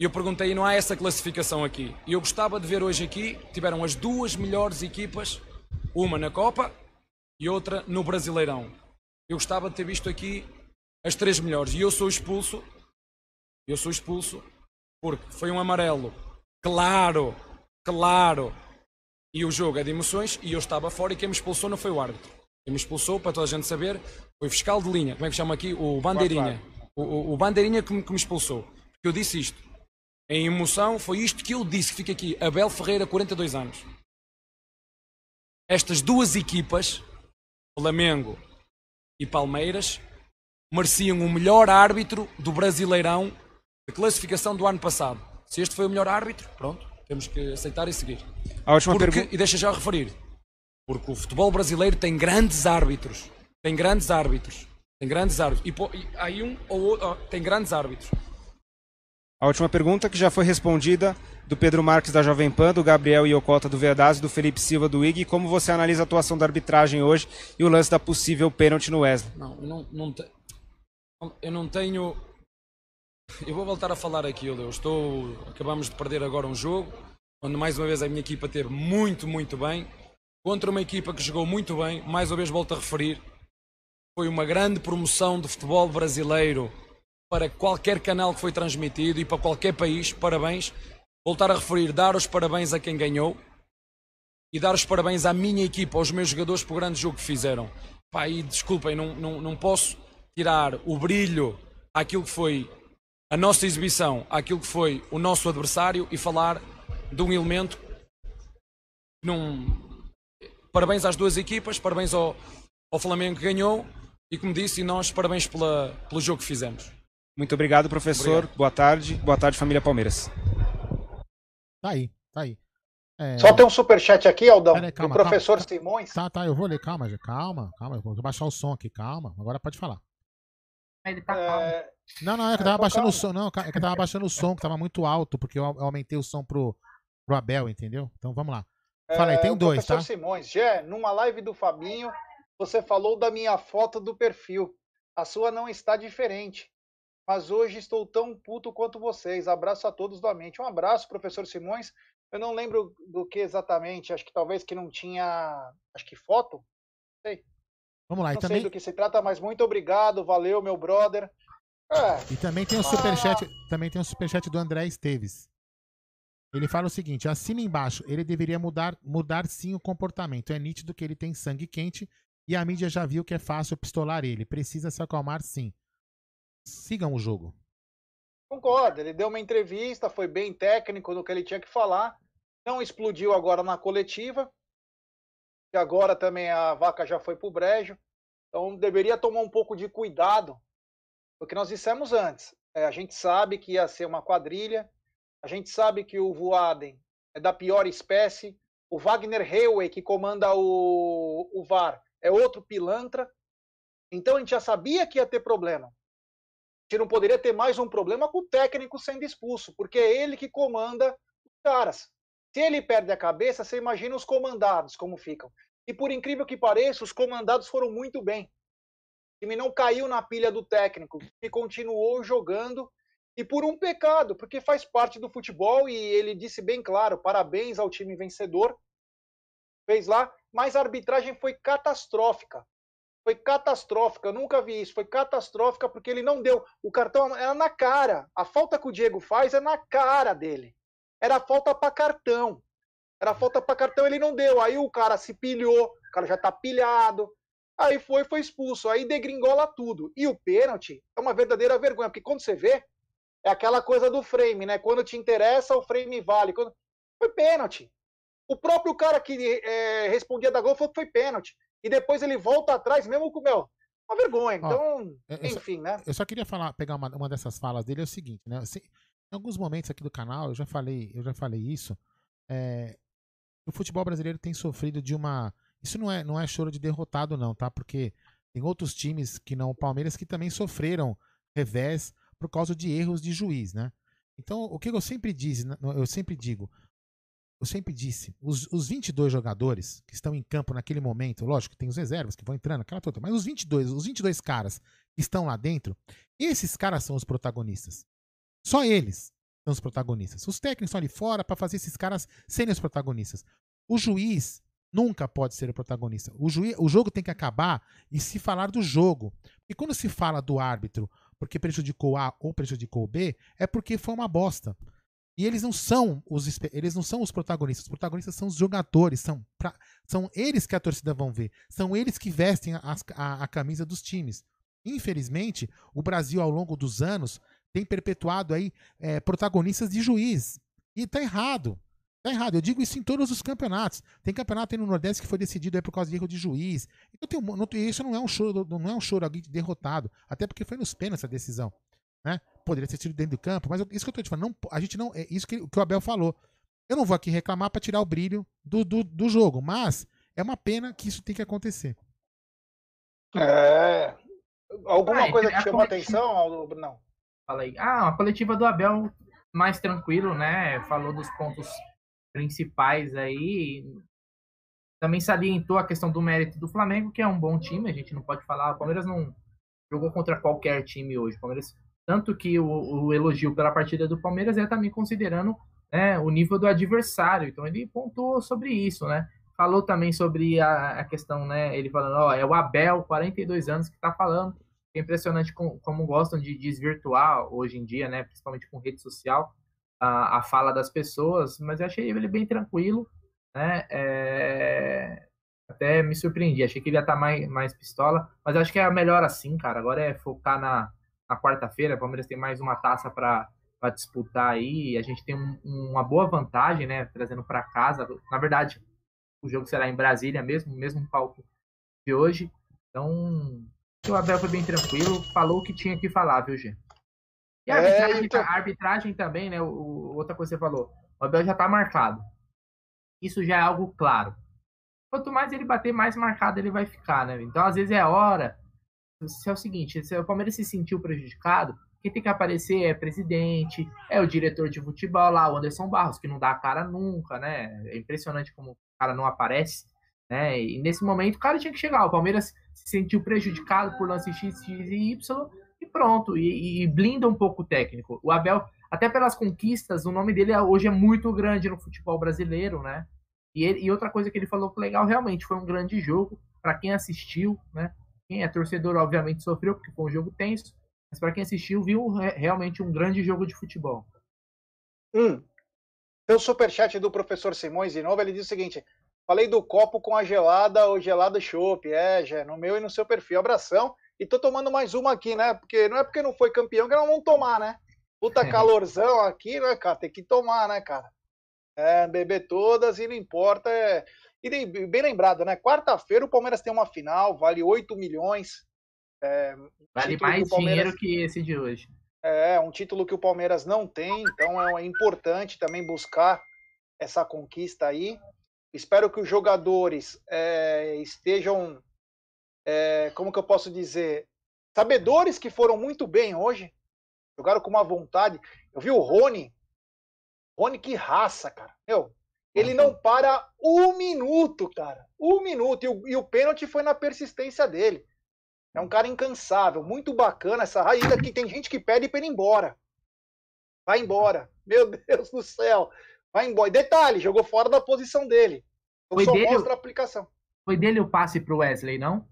E eu perguntei, não há essa classificação aqui. E eu gostava de ver hoje aqui, tiveram as duas melhores equipas, uma na Copa e outra no Brasileirão. Eu gostava de ter visto aqui as três melhores. E eu sou expulso, eu sou expulso, porque foi um amarelo. Claro, claro, e o jogo é de emoções e eu estava fora e quem me expulsou não foi o árbitro. Quem me expulsou, para toda a gente saber, foi o fiscal de linha, como é que chama aqui? O bandeirinha. O, o, o bandeirinha que me, que me expulsou. Porque eu disse isto. Em emoção, foi isto que eu disse, que fica aqui. Abel Ferreira, 42 anos. Estas duas equipas, Flamengo e Palmeiras, mereciam o melhor árbitro do Brasileirão de classificação do ano passado. Se este foi o melhor árbitro, pronto, temos que aceitar e seguir. A última porque, pergunta. E deixa já referir. Porque o futebol brasileiro tem grandes árbitros. Tem grandes árbitros. Tem grandes árbitros. E, pô, e aí um ou outro. Tem grandes árbitros. A última pergunta que já foi respondida do Pedro Marques da Jovem Pan, do Gabriel Iocota do Verdaz do Felipe Silva do IG. Como você analisa a atuação da arbitragem hoje e o lance da possível pênalti no Wesley? Não, eu não, não, te... eu não tenho eu vou voltar a falar aquilo. Eu estou. Acabamos de perder agora um jogo, onde mais uma vez a minha equipa teve muito, muito bem. Contra uma equipa que jogou muito bem, mais uma vez volto a referir. Foi uma grande promoção de futebol brasileiro para qualquer canal que foi transmitido e para qualquer país. Parabéns. Voltar a referir, dar os parabéns a quem ganhou e dar os parabéns à minha equipa, aos meus jogadores, por o grande jogo que fizeram. Pá, e desculpem, não, não, não posso tirar o brilho àquilo que foi a nossa exibição àquilo que foi o nosso adversário e falar de um elemento num... parabéns às duas equipas, parabéns ao, ao Flamengo que ganhou e como disse, nós parabéns pela, pelo jogo que fizemos. Muito obrigado, professor. Obrigado. Boa tarde. Boa tarde, família Palmeiras. Tá aí, tá aí. É... Só tem um superchat aqui, Aldão, aí, calma, do professor calma. Simões. Tá, tá, eu vou ler, calma, calma, calma, vou baixar o som aqui, calma, agora pode falar. Ele tá é... Não, não, é que eu tava baixando o som, não, é que eu tava baixando o som, que tava muito alto, porque eu aumentei o som pro, pro Abel, entendeu? Então vamos lá. Fala aí, tem é, dois, professor tá? Simões, Gé, numa live do Fabinho, você falou da minha foto do perfil. A sua não está diferente. Mas hoje estou tão puto quanto vocês. Abraço a todos da mente. Um abraço, professor Simões. Eu não lembro do que exatamente, acho que talvez que não tinha. Acho que foto? Não sei. Vamos lá, não e também. sei do que se trata, mas muito obrigado, valeu, meu brother. É. E também tem o superchat, também tem o superchat do André Esteves. Ele fala o seguinte: assina embaixo, ele deveria mudar, mudar sim o comportamento. É nítido que ele tem sangue quente e a mídia já viu que é fácil pistolar ele. Precisa se acalmar sim. Sigam o jogo. Concordo, ele deu uma entrevista, foi bem técnico no que ele tinha que falar. Não explodiu agora na coletiva. E agora também a vaca já foi pro brejo. Então deveria tomar um pouco de cuidado o que nós dissemos antes. É, a gente sabe que ia ser uma quadrilha, a gente sabe que o Voaden é da pior espécie, o Wagner Heuwe, que comanda o, o VAR, é outro pilantra. Então a gente já sabia que ia ter problema. A gente não poderia ter mais um problema com o técnico sendo expulso, porque é ele que comanda os caras. Se ele perde a cabeça, você imagina os comandados como ficam. E por incrível que pareça, os comandados foram muito bem time não caiu na pilha do técnico, e continuou jogando e por um pecado, porque faz parte do futebol e ele disse bem claro: parabéns ao time vencedor. Fez lá, mas a arbitragem foi catastrófica. Foi catastrófica, eu nunca vi isso. Foi catastrófica porque ele não deu. O cartão era na cara. A falta que o Diego faz é na cara dele. Era falta para cartão. Era falta para cartão, ele não deu. Aí o cara se pilhou, o cara já tá pilhado. Aí foi, foi expulso. Aí degringola tudo. E o pênalti é uma verdadeira vergonha, porque quando você vê, é aquela coisa do frame, né? Quando te interessa, o frame vale. Quando... Foi pênalti. O próprio cara que é, respondia da gol falou que foi pênalti. E depois ele volta atrás, mesmo com o meu. Uma vergonha. Então, Ó, enfim, só, né? Eu só queria falar, pegar uma, uma dessas falas dele, é o seguinte, né? Assim, em alguns momentos aqui do canal, eu já falei, eu já falei isso. É, o futebol brasileiro tem sofrido de uma. Isso não é, não é choro de derrotado, não, tá? Porque tem outros times que não o Palmeiras que também sofreram revés por causa de erros de juiz, né? Então, o que eu sempre disse, eu sempre digo, eu sempre disse, os, os 22 jogadores que estão em campo naquele momento, lógico tem os reservas que vão entrando, aquela toda, mas os 22, os 22 caras que estão lá dentro, esses caras são os protagonistas. Só eles são os protagonistas. Os técnicos estão ali fora para fazer esses caras serem os protagonistas. O juiz nunca pode ser o protagonista. O, juiz, o jogo tem que acabar e se falar do jogo. E quando se fala do árbitro porque prejudicou A ou prejudicou B, é porque foi uma bosta. E eles não são os eles não são os protagonistas. Os protagonistas são os jogadores, são, pra, são eles que a torcida vão ver, são eles que vestem a, a, a camisa dos times. Infelizmente, o Brasil ao longo dos anos tem perpetuado aí é, protagonistas de juiz e tá errado. Tá errado. Eu digo isso em todos os campeonatos. Tem campeonato aí no Nordeste que foi decidido aí por causa de erro de juiz. Então, tem, não, isso não é um choro, não é um choro alguém derrotado. Até porque foi nos pênaltis a decisão. Né? Poderia ter sido dentro do campo, mas isso que eu tô te falando, não, a gente não. É isso que, que o Abel falou. Eu não vou aqui reclamar para tirar o brilho do, do, do jogo, mas é uma pena que isso tem que acontecer. É. Alguma ah, coisa que chamou atenção? Não. Fala aí. Ah, a coletiva do Abel mais tranquilo, né? Falou dos pontos principais aí. Também salientou a questão do mérito do Flamengo, que é um bom time, a gente não pode falar. O Palmeiras não jogou contra qualquer time hoje. O Palmeiras, tanto que o, o elogio pela partida do Palmeiras é também considerando né, o nível do adversário. Então ele pontuou sobre isso, né? Falou também sobre a, a questão, né? Ele falando, ó, é o Abel, 42 anos, que tá falando. É impressionante com, como gostam de desvirtuar hoje em dia, né? Principalmente com rede social a, a fala das pessoas, mas eu achei ele bem tranquilo, né? É... Até me surpreendi, achei que ele ia estar tá mais, mais pistola, mas acho que é melhor assim, cara. Agora é focar na, na quarta-feira. O Palmeiras tem mais uma taça para disputar aí. A gente tem um, uma boa vantagem, né? Trazendo para casa. Na verdade, o jogo será em Brasília mesmo, mesmo palco de hoje. Então, o Abel foi bem tranquilo, falou o que tinha que falar, viu, Gê? E a arbitragem, é, então... a arbitragem também, né? O, outra coisa que você falou, o Abel já está marcado. Isso já é algo claro. Quanto mais ele bater, mais marcado ele vai ficar, né? Então, às vezes é hora. Se é o seguinte, se o Palmeiras se sentiu prejudicado, quem tem que aparecer é presidente, é o diretor de futebol lá, o Anderson Barros, que não dá a cara nunca, né? É impressionante como o cara não aparece, né? E nesse momento o cara tinha que chegar. O Palmeiras se sentiu prejudicado por lance X, X e Y, e pronto, e, e, blinda um pouco o técnico. O Abel, até pelas conquistas, o nome dele é, hoje é muito grande no futebol brasileiro, né? E, ele, e outra coisa que ele falou legal, realmente foi um grande jogo para quem assistiu, né? Quem é torcedor, obviamente, sofreu, porque foi um jogo tenso, mas para quem assistiu, viu realmente um grande jogo de futebol. Hum. Tem o superchat do professor Simões de novo, ele diz o seguinte: falei do copo com a gelada ou gelada chopp, é, já, no meu e no seu perfil. Abração. E tô tomando mais uma aqui, né? Porque não é porque não foi campeão que não vamos tomar, né? Puta é. calorzão aqui, né, cara? Tem que tomar, né, cara? É, beber todas e não importa. É... E bem lembrado, né? Quarta-feira o Palmeiras tem uma final, vale 8 milhões. É, vale mais que dinheiro que esse de hoje. É, um título que o Palmeiras não tem, então é importante também buscar essa conquista aí. Espero que os jogadores é, estejam é, como que eu posso dizer, sabedores que foram muito bem hoje, jogaram com uma vontade. Eu vi o Rony, Rony que raça, cara. Meu, ele não para um minuto, cara. Um minuto. E o, e o pênalti foi na persistência dele. É um cara incansável, muito bacana essa raída que tem gente que pede para ir embora. Vai embora. Meu Deus do céu. Vai embora. Detalhe, jogou fora da posição dele. Então Foi só dele- mostra a aplicação. Foi dele o passe pro Wesley, não?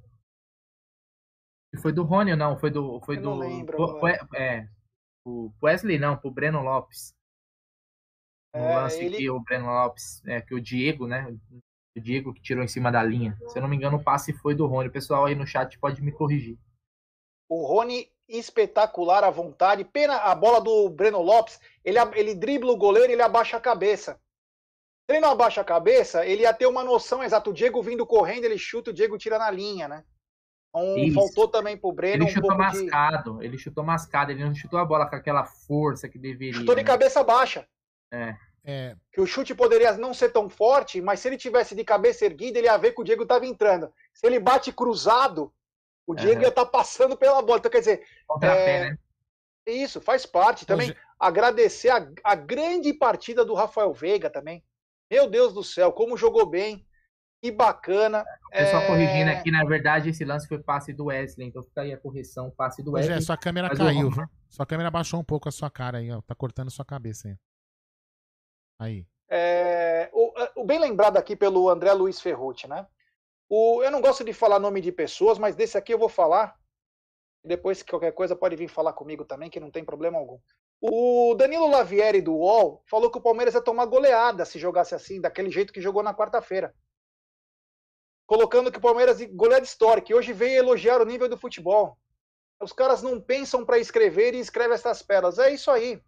Foi do Rony ou não? Foi do. Foi Eu do. não lembro foi- é. O Wesley não, pro Breno Lopes. No É, lance ele- que o Breno Lopes, é, que o Diego, né? O Diego que tirou em cima da linha. Se eu não me engano, o passe foi do Rony. O pessoal aí no chat pode me corrigir. O Rony espetacular à vontade. Pena a bola do Breno Lopes. Ele, ele dribla o goleiro e ele abaixa a cabeça. Se ele não abaixa a cabeça, ele ia ter uma noção exata. O Diego vindo correndo, ele chuta, o Diego tira na linha, né? Isso. faltou também pro Breno Ele um chutou pouco de... mascado. Ele chutou mascado. Ele não chutou a bola com aquela força que deveria. Chutou de né? cabeça baixa. É. É, Que o chute poderia não ser tão forte, mas se ele tivesse de cabeça erguida, ele ia ver que o Diego estava entrando. Se ele bate cruzado, o Diego Aham. ia estar passando pela bola. Então, quer dizer, Contrapé, é, né? Isso, faz parte. Também Hoje- agradecer a, a grande partida do Rafael Veiga também. Meu Deus do céu, como jogou bem. Que bacana. É, corrigindo aqui, na verdade, esse lance foi passe do Wesley. Então fica aí a correção, passe do Wesley. Jé, sua câmera caiu, viu? Sua câmera baixou um pouco a sua cara aí, ó. Tá cortando sua cabeça aí. Aí. É, o, o bem lembrado aqui pelo André Luiz Ferrucci, né? O, eu não gosto de falar nome de pessoas, mas desse aqui eu vou falar. Depois, qualquer coisa, pode vir falar comigo também, que não tem problema algum. O Danilo Lavieri do UOL falou que o Palmeiras ia tomar goleada se jogasse assim, daquele jeito que jogou na quarta-feira. Colocando que o Palmeiras goleada histórica, e hoje veio elogiar o nível do futebol. Os caras não pensam para escrever e escrevem essas pérolas. É isso aí.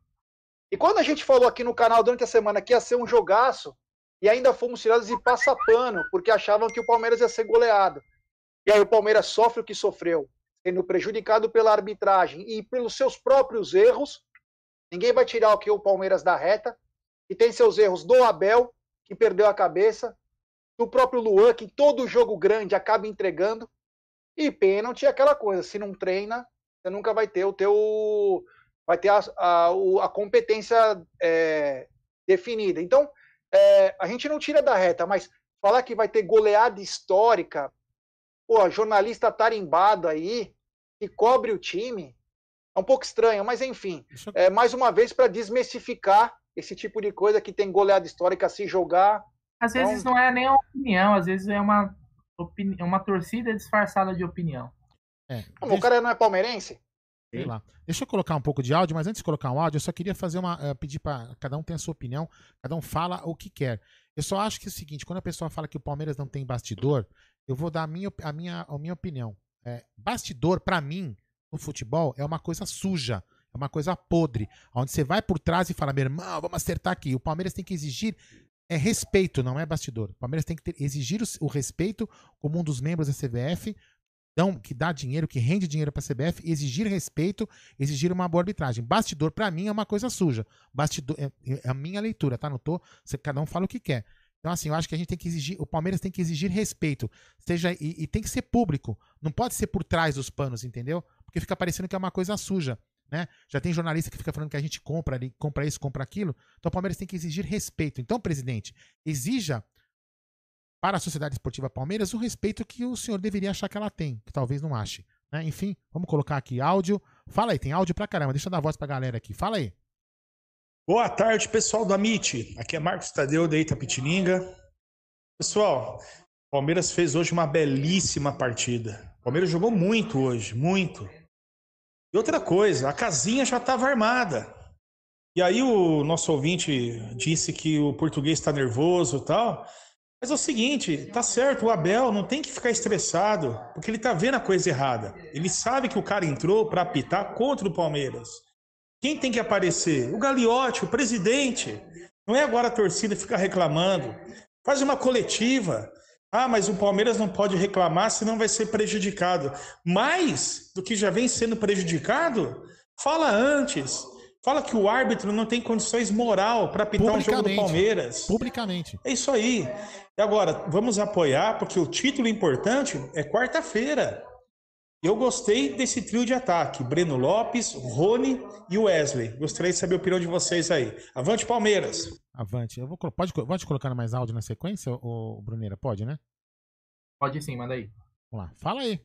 E quando a gente falou aqui no canal durante a semana que ia ser um jogaço, e ainda fomos tirados de passapano, porque achavam que o Palmeiras ia ser goleado. E aí o Palmeiras sofre o que sofreu, sendo prejudicado pela arbitragem e pelos seus próprios erros. Ninguém vai tirar o que o Palmeiras da reta, e tem seus erros do Abel, que perdeu a cabeça, do próprio Luan, que todo jogo grande acaba entregando, e pênalti é aquela coisa, se não treina, você nunca vai ter o teu vai ter a, a, a competência é, definida. Então, é, a gente não tira da reta, mas falar que vai ter goleada histórica, pô, jornalista tarimbado aí, que cobre o time, é um pouco estranho, mas enfim, é mais uma vez para desmistificar esse tipo de coisa que tem goleada histórica se jogar. Às vezes não é nem uma opinião, às vezes é uma, opini- uma torcida disfarçada de opinião. É, deixa- O cara não é palmeirense? Sei lá. Deixa eu colocar um pouco de áudio, mas antes de colocar um áudio, eu só queria fazer uma. eh, pedir para cada um ter a sua opinião, cada um fala o que quer. Eu só acho que é o seguinte: quando a pessoa fala que o Palmeiras não tem bastidor, eu vou dar a minha, a minha, a minha opinião. É, bastidor, pra mim, no futebol, é uma coisa suja, é uma coisa podre, onde você vai por trás e fala, meu irmão, vamos acertar aqui. O Palmeiras tem que exigir é respeito, não é bastidor. O Palmeiras tem que ter- exigir o, o respeito como um dos membros da CBF, dão, que dá dinheiro, que rende dinheiro para a CBF, exigir respeito, exigir uma boa arbitragem. Bastidor, para mim, é uma coisa suja. Bastidor, é, é a minha leitura, tá? Não tô, você, cada um fala o que quer. Então, assim, eu acho que a gente tem que exigir, o Palmeiras tem que exigir respeito, seja e, e tem que ser público. Não pode ser por trás dos panos, entendeu? Porque fica parecendo que é uma coisa suja. Né? Já tem jornalista que fica falando que a gente compra ali, compra isso, compra aquilo. Então o Palmeiras tem que exigir respeito. Então, presidente, exija para a Sociedade Esportiva Palmeiras o respeito que o senhor deveria achar que ela tem, que talvez não ache. Né? Enfim, vamos colocar aqui áudio. Fala aí, tem áudio pra caramba. Deixa eu dar voz pra galera aqui. Fala aí. Boa tarde, pessoal do Amit. Aqui é Marcos Tadeu, da Itapetininga. Pessoal, Palmeiras fez hoje uma belíssima partida. O Palmeiras jogou muito hoje, muito. E outra coisa, a casinha já estava armada. E aí o nosso ouvinte disse que o português está nervoso e tal. Mas é o seguinte, tá certo, o Abel não tem que ficar estressado, porque ele tá vendo a coisa errada. Ele sabe que o cara entrou para apitar contra o Palmeiras. Quem tem que aparecer? O Gagliotti, o presidente. Não é agora a torcida ficar reclamando. Faz uma coletiva. Ah, mas o Palmeiras não pode reclamar, senão vai ser prejudicado. Mais do que já vem sendo prejudicado, fala antes. Fala que o árbitro não tem condições moral para apitar um jogo do. Palmeiras. Publicamente. É isso aí. E agora, vamos apoiar, porque o título importante é quarta-feira. Eu gostei desse trio de ataque: Breno Lopes, Rony e Wesley. Gostaria de saber a opinião de vocês aí. Avante, Palmeiras! Avante. Eu vou, pode, pode colocar mais áudio na sequência, ô, Bruneira? Pode, né? Pode sim, manda aí. Vamos lá. Fala aí.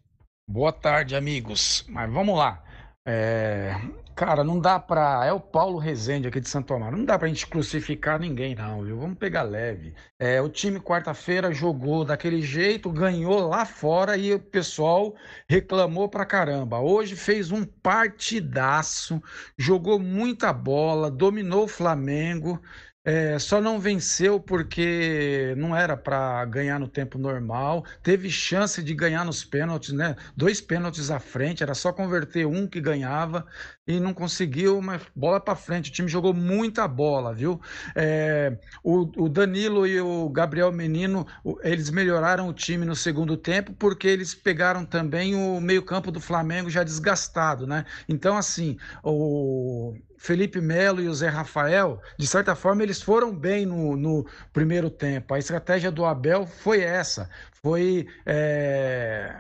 Boa tarde, amigos. Mas vamos lá. É, Cara, não dá pra. É o Paulo Rezende aqui de Santo Amaro. Não dá pra gente crucificar ninguém, não, viu? Vamos pegar leve. É, o time quarta-feira jogou daquele jeito, ganhou lá fora e o pessoal reclamou pra caramba. Hoje fez um partidaço, jogou muita bola, dominou o Flamengo. É, só não venceu porque não era para ganhar no tempo normal. Teve chance de ganhar nos pênaltis, né? Dois pênaltis à frente, era só converter um que ganhava e não conseguiu, mas bola para frente. O time jogou muita bola, viu? É, o, o, Danilo e o Gabriel Menino, eles melhoraram o time no segundo tempo porque eles pegaram também o meio-campo do Flamengo já desgastado, né? Então, assim, o Felipe Melo e o Zé Rafael, de certa forma, eles foram bem no, no primeiro tempo. A estratégia do Abel foi essa: foi. É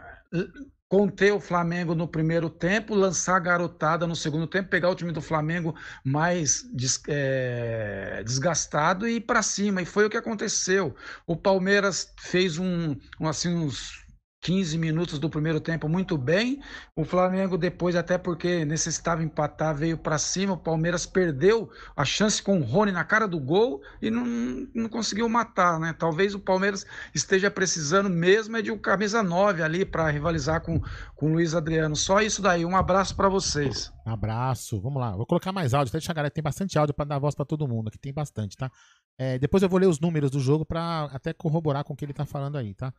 conter o Flamengo no primeiro tempo, lançar a garotada no segundo tempo, pegar o time do Flamengo mais des, é, desgastado e ir para cima. E foi o que aconteceu. O Palmeiras fez um, um assim uns 15 minutos do primeiro tempo muito bem. O Flamengo depois, até porque necessitava empatar, veio para cima. O Palmeiras perdeu a chance com o Rony na cara do gol e não, não conseguiu matar, né? Talvez o Palmeiras esteja precisando mesmo é de um camisa 9 ali para rivalizar com, com o Luiz Adriano. Só isso daí. Um abraço para vocês. Um abraço. Vamos lá. Vou colocar mais áudio. Deixa a galera, tem bastante áudio para dar voz para todo mundo. Aqui tem bastante, tá? É, depois eu vou ler os números do jogo para até corroborar com o que ele tá falando aí, tá?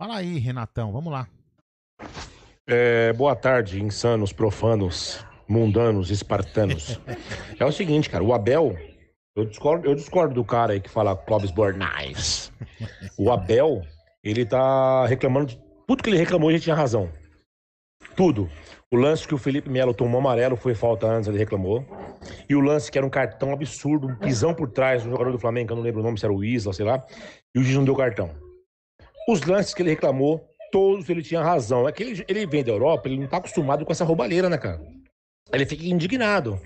Fala aí, Renatão, vamos lá. É, boa tarde, insanos, profanos, mundanos, espartanos. é o seguinte, cara, o Abel, eu discordo, eu discordo do cara aí que fala Clóvis Bornais. O Abel, ele tá reclamando de tudo que ele reclamou, a gente tinha razão. Tudo. O lance que o Felipe Melo tomou amarelo foi falta antes, ele reclamou. E o lance que era um cartão absurdo, um pisão por trás do jogador do Flamengo, eu não lembro o nome, se era o Isla, sei lá. E o juiz não deu cartão. Os lances que ele reclamou, todos ele tinha razão. É que ele, ele vem da Europa, ele não está acostumado com essa roubalheira, né, cara? Ele fica indignado.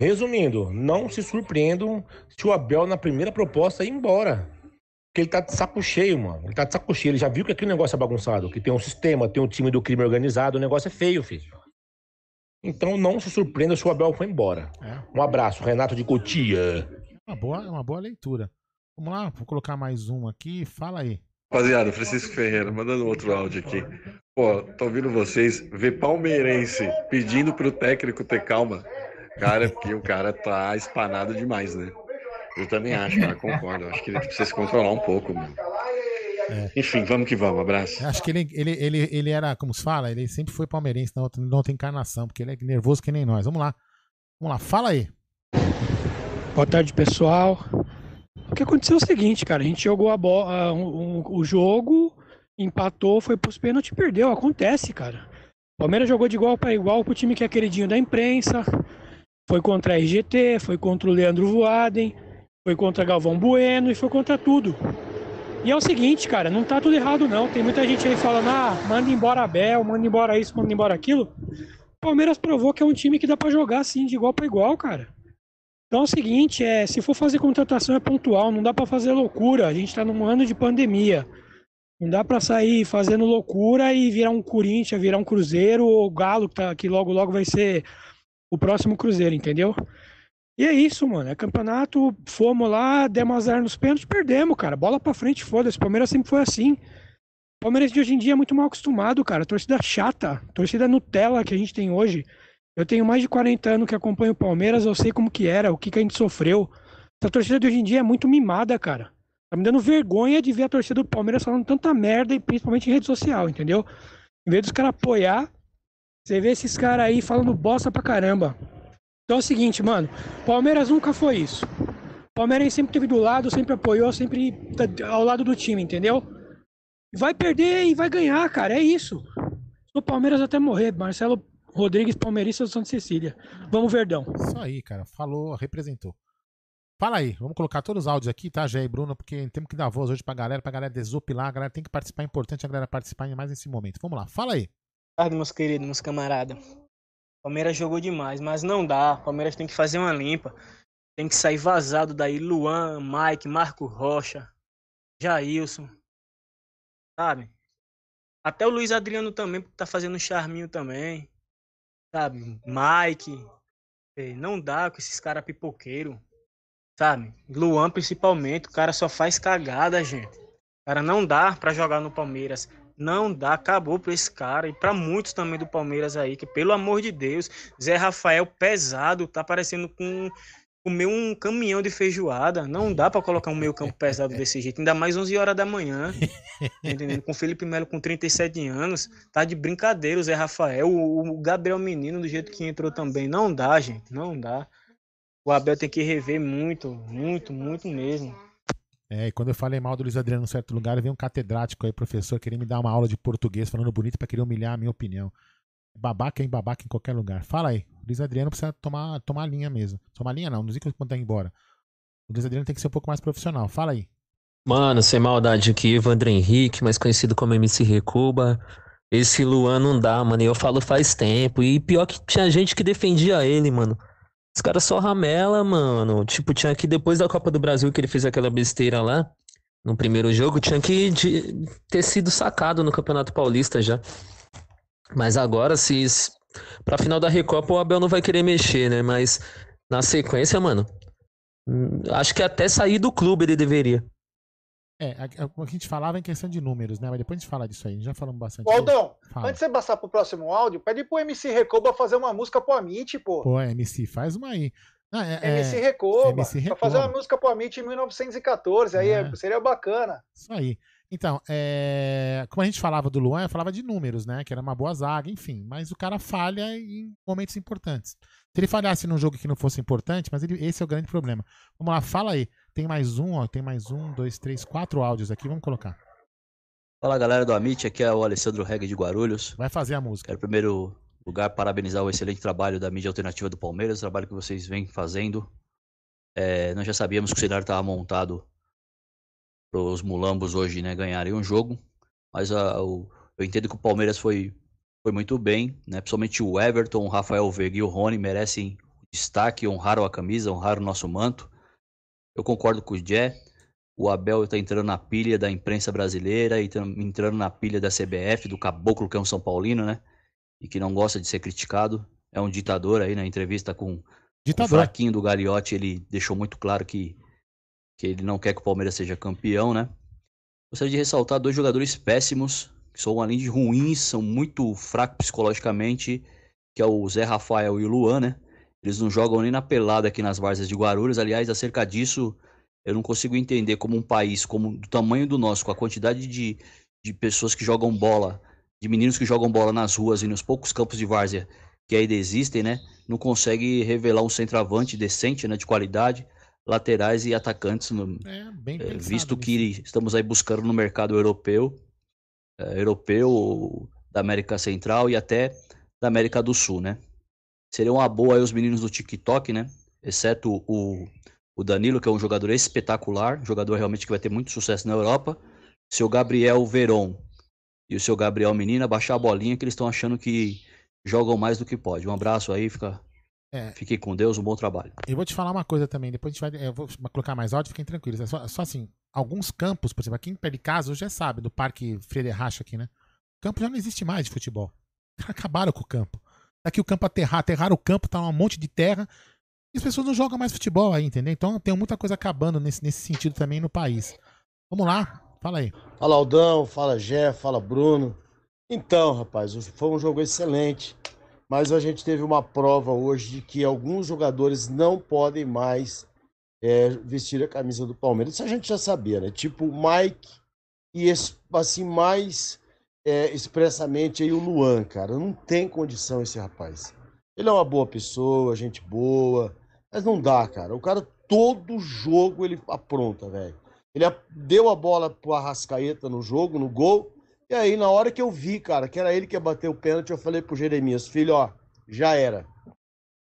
Resumindo, não se surpreendam se o Abel, na primeira proposta, ir embora. Porque ele tá de saco cheio, mano. Ele tá de saco cheio. Ele já viu que aquele negócio é bagunçado, que tem um sistema, tem um time do crime organizado, o negócio é feio, filho. Então não se surpreenda se o Abel foi embora. É. Um abraço, Renato de Cotia. Uma boa, uma boa leitura. Vamos lá, vou colocar mais um aqui. Fala aí. Rapaziada, Francisco Ferreira, mandando outro áudio aqui. Pô, tô ouvindo vocês ver palmeirense pedindo pro técnico ter calma. Cara, porque o cara tá espanado demais, né? Eu também acho, cara, concordo. Acho que ele precisa se controlar um pouco, mano. É. Enfim, vamos que vamos, abraço. Acho que ele, ele, ele, ele era, como se fala, ele sempre foi palmeirense na outra, na outra encarnação, porque ele é nervoso que nem nós. Vamos lá. Vamos lá, fala aí. Boa tarde, pessoal. O que aconteceu o seguinte, cara, a gente jogou a bola, um, um, o jogo, empatou, foi pros pênaltis perdeu. Acontece, cara. O Palmeiras jogou de igual para igual pro time que é queridinho da imprensa. Foi contra a RGT, foi contra o Leandro Voaden, foi contra Galvão Bueno e foi contra tudo. E é o seguinte, cara, não tá tudo errado não. Tem muita gente aí falando, ah, manda embora Bel, manda embora isso, manda embora aquilo. O Palmeiras provou que é um time que dá para jogar assim, de igual para igual, cara. Então é o seguinte, é, se for fazer contratação é pontual, não dá para fazer loucura. A gente está num ano de pandemia. Não dá para sair fazendo loucura e virar um Corinthians, virar um Cruzeiro ou Galo, que, tá, que logo logo vai ser o próximo Cruzeiro, entendeu? E é isso, mano. É campeonato, fomos lá, demos azar nos pênaltis, perdemos, cara. Bola pra frente, foda-se. Palmeiras sempre foi assim. Palmeiras de hoje em dia é muito mal acostumado, cara. Torcida chata, torcida Nutella que a gente tem hoje. Eu tenho mais de 40 anos que acompanho o Palmeiras, eu sei como que era, o que, que a gente sofreu. Essa torcida de hoje em dia é muito mimada, cara. Tá me dando vergonha de ver a torcida do Palmeiras falando tanta merda, e principalmente em rede social, entendeu? Em vez dos caras apoiar, você vê esses caras aí falando bosta pra caramba. Então é o seguinte, mano, Palmeiras nunca foi isso. Palmeiras sempre teve do lado, sempre apoiou, sempre tá ao lado do time, entendeu? Vai perder e vai ganhar, cara, é isso. Sou Palmeiras até morrer, Marcelo Rodrigues, palmeirista do Santa Cecília. Vamos, Verdão. Isso aí, cara. Falou, representou. Fala aí, vamos colocar todos os áudios aqui, tá, Jé e Bruno, porque temos que dar voz hoje pra galera, pra galera desopilar, a galera tem que participar, é importante a galera participar mais nesse momento. Vamos lá, fala aí. Boa tarde, meus queridos, meus camaradas. Palmeiras jogou demais, mas não dá. Palmeiras tem que fazer uma limpa. Tem que sair vazado daí. Luan, Mike, Marco Rocha, Jailson. Sabe? Até o Luiz Adriano também, porque tá fazendo um charminho também sabe? Mike. É, não dá com esses caras pipoqueiro, sabe? Luan principalmente, o cara só faz cagada, gente. Cara, não dá para jogar no Palmeiras. Não dá, acabou para esse cara e para muitos também do Palmeiras aí, que pelo amor de Deus, Zé Rafael pesado, tá parecendo com comer um caminhão de feijoada. Não dá para colocar um meio campo pesado desse jeito, ainda mais 11 horas da manhã. Entendendo? Com Felipe Melo com 37 anos, tá de brincadeira o Zé Rafael, o Gabriel Menino do jeito que entrou também. Não dá, gente, não dá. O Abel tem que rever muito, muito, muito mesmo. É, e quando eu falei mal do Luiz Adriano em certo lugar, veio um catedrático aí, professor, querer me dar uma aula de português falando bonito para querer humilhar a minha opinião. Babaca em babaca em qualquer lugar. Fala aí. Luiz Adriano precisa tomar, tomar linha mesmo. Tomar linha não, não diz que mandar embora. O Luiz Adriano tem que ser um pouco mais profissional. Fala aí. Mano, sem maldade aqui, Evandro Henrique, mais conhecido como MC Recuba. Esse Luan não dá, mano. Eu falo faz tempo. E pior que tinha gente que defendia ele, mano. Os caras só ramela, mano. Tipo, tinha que depois da Copa do Brasil que ele fez aquela besteira lá, no primeiro jogo, tinha que ter sido sacado no Campeonato Paulista já. Mas agora, se pra final da Recopa o Abel não vai querer mexer, né? Mas na sequência, mano, hum, acho que até sair do clube ele deveria. É, o que a gente falava em questão de números, né? Mas depois a gente fala disso aí, já falamos bastante. Aldão, antes de você passar pro próximo áudio, pede pro MC Recoba fazer uma música pro Amit, pô. Pô, MC, faz uma aí. Ah, é, MC, Recoba, MC Recoba. Pra fazer uma música pro Amit em 1914, aí é. seria bacana. Isso aí. Então, é... como a gente falava do Luan, eu falava de números, né? Que era uma boa zaga, enfim. Mas o cara falha em momentos importantes. Se ele falhasse num jogo que não fosse importante, mas ele... esse é o grande problema. Vamos lá, fala aí. Tem mais um, ó. Tem mais um, dois, três, quatro áudios aqui. Vamos colocar. Fala galera do Amit, aqui é o Alessandro Reg de Guarulhos. Vai fazer a música. Quero, em primeiro lugar, parabenizar o excelente trabalho da mídia alternativa do Palmeiras, o trabalho que vocês vêm fazendo. É, nós já sabíamos que o cenário estava montado para os mulambos hoje né, ganharem um jogo, mas a, o, eu entendo que o Palmeiras foi, foi muito bem, né, principalmente o Everton, o Rafael Veiga e o Rony merecem destaque, honraram a camisa, honraram o nosso manto. Eu concordo com o Jé. O Abel está entrando na pilha da imprensa brasileira e entrando na pilha da CBF, do caboclo que é um São Paulino, né? E que não gosta de ser criticado. É um ditador aí na entrevista com, com o fraquinho do Gagliotti. Ele deixou muito claro que, que ele não quer que o Palmeiras seja campeão, né? Gostaria de ressaltar dois jogadores péssimos, que são além de ruins, são muito fracos psicologicamente, que é o Zé Rafael e o Luan, né? Eles não jogam nem na pelada aqui nas várzeas de Guarulhos. Aliás, acerca disso, eu não consigo entender como um país como do tamanho do nosso, com a quantidade de, de pessoas que jogam bola, de meninos que jogam bola nas ruas e nos poucos campos de várzea que ainda existem, né? Não consegue revelar um centroavante decente, né? De qualidade, laterais e atacantes, no, é, é, visto que estamos aí buscando no mercado europeu, é, europeu, da América Central e até da América do Sul, né? Seria uma boa aí os meninos do TikTok, né? Exceto o, o Danilo, que é um jogador espetacular, jogador realmente que vai ter muito sucesso na Europa. Seu Gabriel Veron e o seu Gabriel Menina baixar a bolinha que eles estão achando que jogam mais do que pode. Um abraço aí, fica. É. Fiquem com Deus, um bom trabalho. Eu vou te falar uma coisa também, depois a gente vai. Eu vou colocar mais áudio, fiquem tranquilos. É só, só assim, alguns campos, por exemplo, aqui em pé de casa, já sabe, do Parque Frederracha aqui, né? O campo já não existe mais de futebol. Acabaram com o campo. Daqui o campo aterrar, aterrar o campo, tá um monte de terra. E as pessoas não jogam mais futebol aí, entendeu? Então tem muita coisa acabando nesse, nesse sentido também no país. Vamos lá, fala aí. Fala Aldão, fala Jé, fala Bruno. Então, rapaz, foi um jogo excelente. Mas a gente teve uma prova hoje de que alguns jogadores não podem mais é, vestir a camisa do Palmeiras. Isso a gente já sabia, né? Tipo Mike e assim mais é, expressamente aí o Luan, cara. Não tem condição esse rapaz. Ele é uma boa pessoa, gente boa, mas não dá, cara. O cara, todo jogo, ele apronta, velho. Ele deu a bola pro Arrascaeta no jogo, no gol. E aí, na hora que eu vi, cara, que era ele que ia bater o pênalti, eu falei pro Jeremias, filho, ó, já era.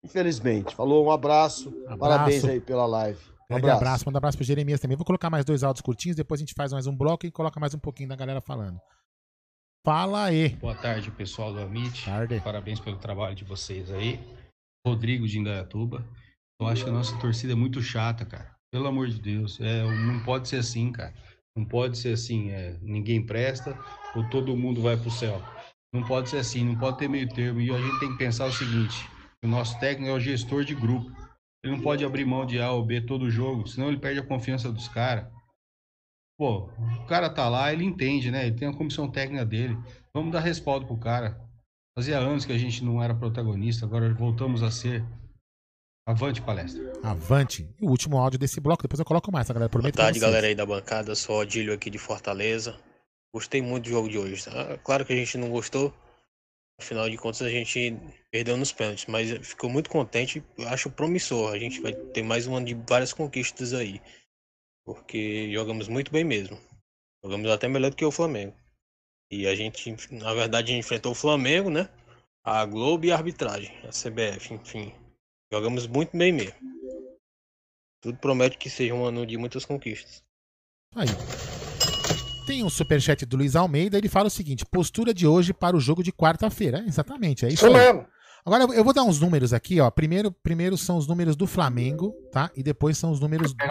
Infelizmente. Falou, um abraço. abraço. Parabéns aí pela live. Um abraço. abraço, manda um abraço pro Jeremias também. Vou colocar mais dois áudios curtinhos, depois a gente faz mais um bloco e coloca mais um pouquinho da galera falando. Fala aí. Boa tarde, pessoal do Amit. Tarde. Parabéns pelo trabalho de vocês aí. Rodrigo de Indaiatuba. Eu acho que a nossa torcida é muito chata, cara. Pelo amor de Deus. É, não pode ser assim, cara. Não pode ser assim, é, ninguém presta ou todo mundo vai pro céu. Não pode ser assim, não pode ter meio termo. E a gente tem que pensar o seguinte: O nosso técnico é o gestor de grupo. Ele não pode abrir mão de A ou B todo jogo, senão ele perde a confiança dos caras. Pô, o cara tá lá, ele entende, né? Ele tem a comissão técnica dele. Vamos dar respaldo pro cara. Fazia anos que a gente não era protagonista, agora voltamos a ser. Avante, palestra. Avante. E o último áudio desse bloco, depois eu coloco mais, tá, galera? Prometo Boa tarde, vocês. galera aí da bancada. Sou o Odílio aqui de Fortaleza. Gostei muito do jogo de hoje. tá? Claro que a gente não gostou. Afinal de contas, a gente perdeu nos pênaltis, mas ficou muito contente. Acho promissor. A gente vai ter mais um ano de várias conquistas aí. Porque jogamos muito bem mesmo. Jogamos até melhor do que o Flamengo. E a gente, na verdade, enfrentou o Flamengo, né? A Globo e a arbitragem, a CBF, enfim. Jogamos muito bem mesmo. Tudo promete que seja um ano de muitas conquistas. Aí. Tem um superchat do Luiz Almeida, ele fala o seguinte: postura de hoje para o jogo de quarta-feira. É, exatamente, é isso, aí. mesmo. Agora eu vou dar uns números aqui, ó. Primeiro, primeiro são os números do Flamengo, tá? E depois são os números um do pra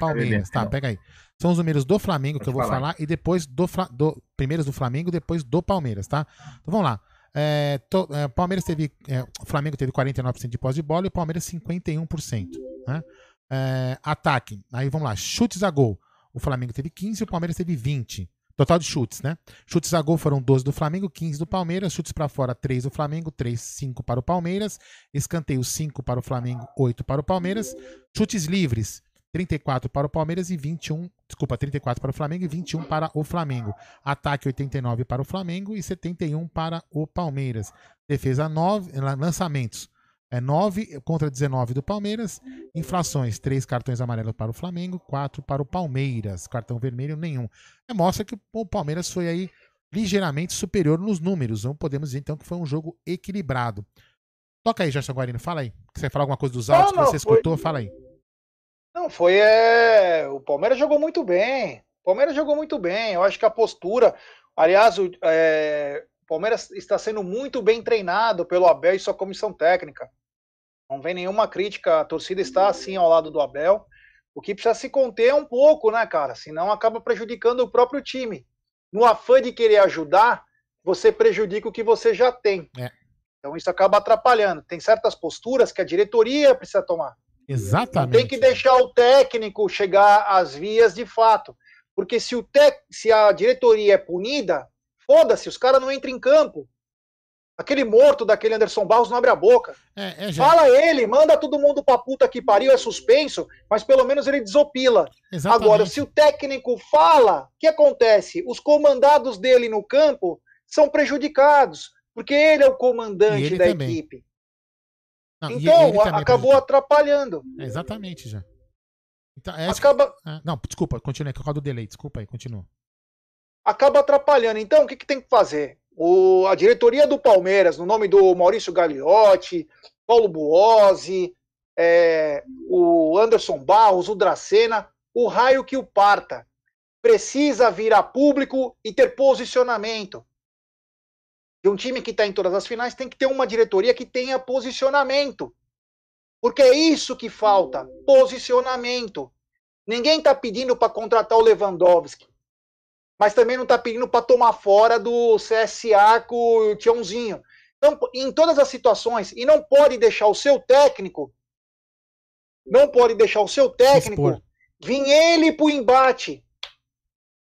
Palmeiras. Tá, pega aí. São os números do Flamengo que eu vou falar. falar. e depois do, do primeiros do Flamengo, depois do Palmeiras, tá? Então vamos lá. É, to- é, Palmeiras teve, é, o Flamengo teve 49% de posse de bola e o Palmeiras 51%, né? É, ataque. Aí vamos lá, chutes a gol. O Flamengo teve 15 e o Palmeiras teve 20. Total de chutes, né? Chutes a gol foram 12 do Flamengo, 15 do Palmeiras. Chutes pra fora, 3 do Flamengo, 3, 5 para o Palmeiras. Escanteio, 5 para o Flamengo, 8 para o Palmeiras. Chutes livres, 34 para o Palmeiras e 21. Desculpa, 34 para o Flamengo e 21 para o Flamengo. Ataque, 89 para o Flamengo e 71 para o Palmeiras. Defesa, 9. Lançamentos. É 9 contra 19 do Palmeiras. Inflações, 3 cartões amarelos para o Flamengo, 4 para o Palmeiras. Cartão vermelho nenhum. É, mostra que o Palmeiras foi aí ligeiramente superior nos números. Não podemos dizer então que foi um jogo equilibrado. Toca aí, Gerson Guarino, fala aí. Você falar alguma coisa dos áudios Não, que você não, foi- escutou? Fala aí. Não, foi. É... O Palmeiras jogou muito bem. O Palmeiras jogou muito bem. Eu acho que a postura. Aliás, o, é, o Palmeiras está sendo muito bem treinado pelo Abel e sua comissão técnica. Não vem nenhuma crítica. A torcida está assim ao lado do Abel. O que precisa se conter um pouco, né, cara? Senão acaba prejudicando o próprio time. No afã de querer ajudar, você prejudica o que você já tem. É. Então isso acaba atrapalhando. Tem certas posturas que a diretoria precisa tomar. Exatamente. Tem que deixar o técnico chegar às vias de fato. Porque se, o tec... se a diretoria é punida, foda-se, os caras não entram em campo. Aquele morto daquele Anderson Barros não abre a boca. É, é, Fala ele, manda todo mundo pra puta que pariu, é suspenso, mas pelo menos ele desopila. Exatamente. Agora, se o técnico fala, o que acontece? Os comandados dele no campo são prejudicados, porque ele é o comandante da também. equipe. Não, Então, a- acabou atrapalhando. É, exatamente, já. Então, é isso Acaba, ah, não, desculpa, continua que eu do delay. Desculpa aí, continua. Acaba atrapalhando. Então, o que, que tem que fazer? O, a diretoria do Palmeiras, no nome do Maurício Gagliotti, Paulo Buozzi, é, o Anderson Barros, o Dracena, o raio que o parta. Precisa vir a público e ter posicionamento. E um time que está em todas as finais tem que ter uma diretoria que tenha posicionamento. Porque é isso que falta: posicionamento. Ninguém está pedindo para contratar o Lewandowski mas também não está pedindo para tomar fora do CSA com o Tiãozinho. Então, em todas as situações, e não pode deixar o seu técnico, não pode deixar o seu técnico expor. vir ele para o embate.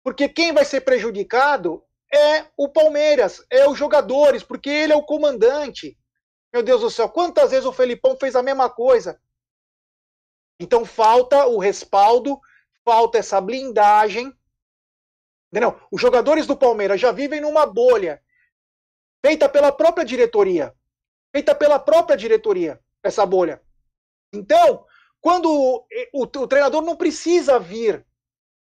Porque quem vai ser prejudicado é o Palmeiras, é os jogadores, porque ele é o comandante. Meu Deus do céu, quantas vezes o Felipão fez a mesma coisa? Então falta o respaldo, falta essa blindagem Entendeu? Os jogadores do Palmeiras já vivem numa bolha feita pela própria diretoria. Feita pela própria diretoria, essa bolha. Então, quando o, o, o treinador não precisa vir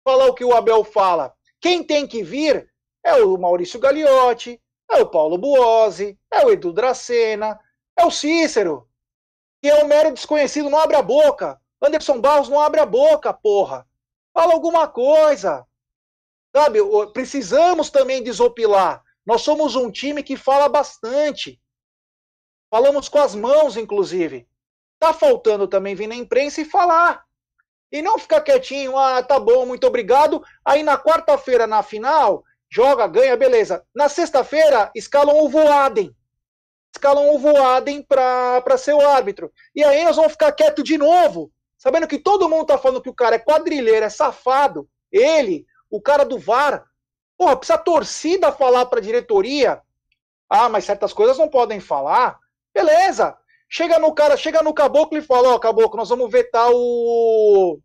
falar o que o Abel fala, quem tem que vir é o Maurício Gagliotti, é o Paulo Buozzi, é o Edu Dracena, é o Cícero, que é um mero desconhecido, não abre a boca. Anderson Barros não abre a boca, porra. Fala alguma coisa. Sabe, precisamos também desopilar. Nós somos um time que fala bastante. Falamos com as mãos, inclusive. Tá faltando também vir na imprensa e falar. E não ficar quietinho, ah, tá bom, muito obrigado. Aí na quarta-feira, na final, joga, ganha, beleza. Na sexta-feira, escalam o Voaden. escalam o Voaden para ser o árbitro. E aí nós vamos ficar quieto de novo, sabendo que todo mundo tá falando que o cara é quadrilheiro, é safado. Ele, o cara do VAR, porra, precisa a torcida falar para a diretoria. Ah, mas certas coisas não podem falar. Beleza. Chega no cara, chega no caboclo e fala: Ó, oh, caboclo, nós vamos vetar o,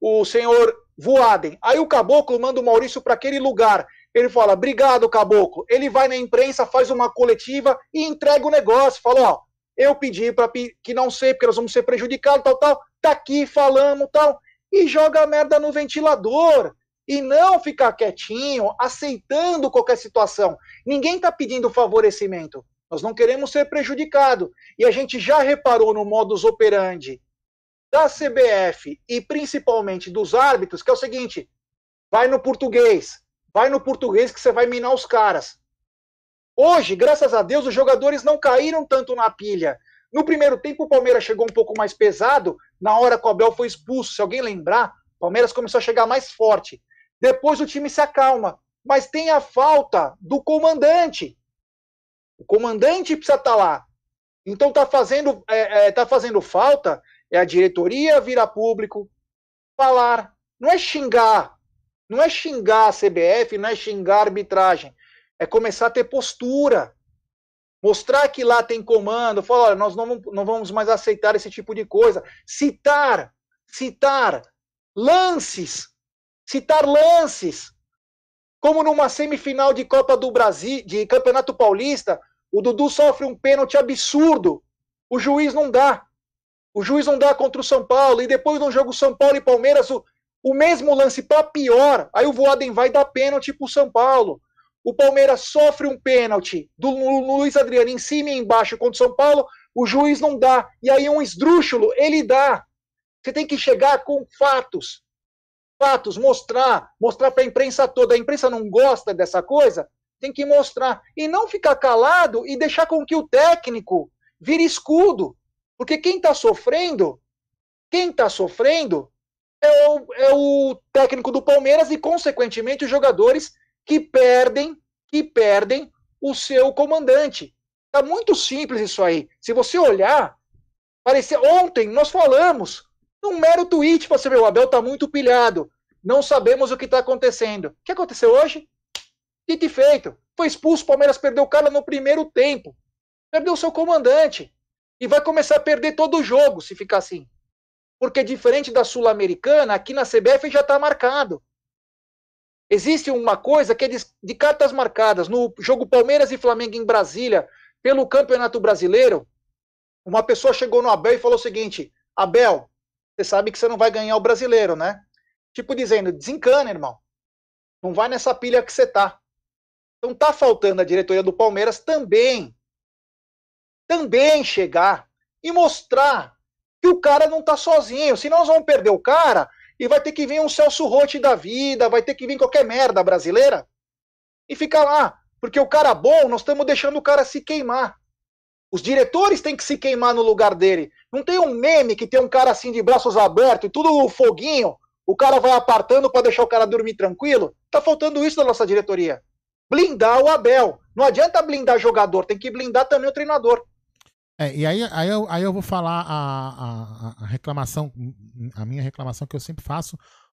o senhor Voaden. Aí o caboclo manda o Maurício para aquele lugar. Ele fala: Obrigado, caboclo. Ele vai na imprensa, faz uma coletiva e entrega o negócio. Fala: Ó, eu pedi para que não sei, porque nós vamos ser prejudicados, tal, tal. Tá aqui, falamos, tal. E joga a merda no ventilador. E não ficar quietinho, aceitando qualquer situação. Ninguém está pedindo favorecimento. Nós não queremos ser prejudicado. E a gente já reparou no modus operandi da CBF e principalmente dos árbitros, que é o seguinte: vai no português, vai no português que você vai minar os caras. Hoje, graças a Deus, os jogadores não caíram tanto na pilha. No primeiro tempo, o Palmeiras chegou um pouco mais pesado, na hora que o Abel foi expulso. Se alguém lembrar, o Palmeiras começou a chegar mais forte. Depois o time se acalma. Mas tem a falta do comandante. O comandante precisa estar tá lá. Então tá fazendo, é, é, tá fazendo falta é a diretoria virar público, falar. Não é xingar. Não é xingar a CBF, não é xingar a arbitragem. É começar a ter postura. Mostrar que lá tem comando. Falar, olha, nós não, não vamos mais aceitar esse tipo de coisa. Citar, citar lances. Citar lances como numa semifinal de Copa do Brasil, de Campeonato Paulista, o Dudu sofre um pênalti absurdo. O juiz não dá. O juiz não dá contra o São Paulo. E depois no jogo São Paulo e Palmeiras, o, o mesmo lance para pior. Aí o Voaden vai dar pênalti pro São Paulo. O Palmeiras sofre um pênalti do Luiz Adriano em cima e embaixo contra o São Paulo. O juiz não dá. E aí um esdrúxulo, ele dá. Você tem que chegar com fatos fatos, mostrar, mostrar para a imprensa toda. A imprensa não gosta dessa coisa, tem que mostrar. E não ficar calado e deixar com que o técnico vire escudo. Porque quem está sofrendo, quem está sofrendo é o, é o técnico do Palmeiras e, consequentemente, os jogadores que perdem, que perdem o seu comandante. Tá muito simples isso aí. Se você olhar, parecia ontem nós falamos um mero tweet, você vê, o Abel tá muito pilhado. Não sabemos o que está acontecendo. O que aconteceu hoje? Dito e feito. Foi expulso, o Palmeiras perdeu o cara no primeiro tempo. Perdeu seu comandante. E vai começar a perder todo o jogo se ficar assim. Porque diferente da Sul-Americana, aqui na CBF já está marcado. Existe uma coisa que é de, de cartas marcadas. No jogo Palmeiras e Flamengo em Brasília, pelo Campeonato Brasileiro, uma pessoa chegou no Abel e falou o seguinte: Abel, você sabe que você não vai ganhar o brasileiro, né? Tipo dizendo, desencana, irmão. Não vai nessa pilha que você tá. Então tá faltando a diretoria do Palmeiras também, também chegar e mostrar que o cara não tá sozinho. Senão nós vamos perder o cara e vai ter que vir um Celso Rotti da vida, vai ter que vir qualquer merda brasileira e ficar lá. Porque o cara bom, nós estamos deixando o cara se queimar. Os diretores têm que se queimar no lugar dele. Não tem um meme que tem um cara assim de braços abertos e tudo foguinho, o cara vai apartando para deixar o cara dormir tranquilo? Tá faltando isso da nossa diretoria. Blindar o Abel. Não adianta blindar jogador, tem que blindar também o treinador. É, e aí, aí, eu, aí eu vou falar a, a, a reclamação, a minha reclamação que eu sempre faço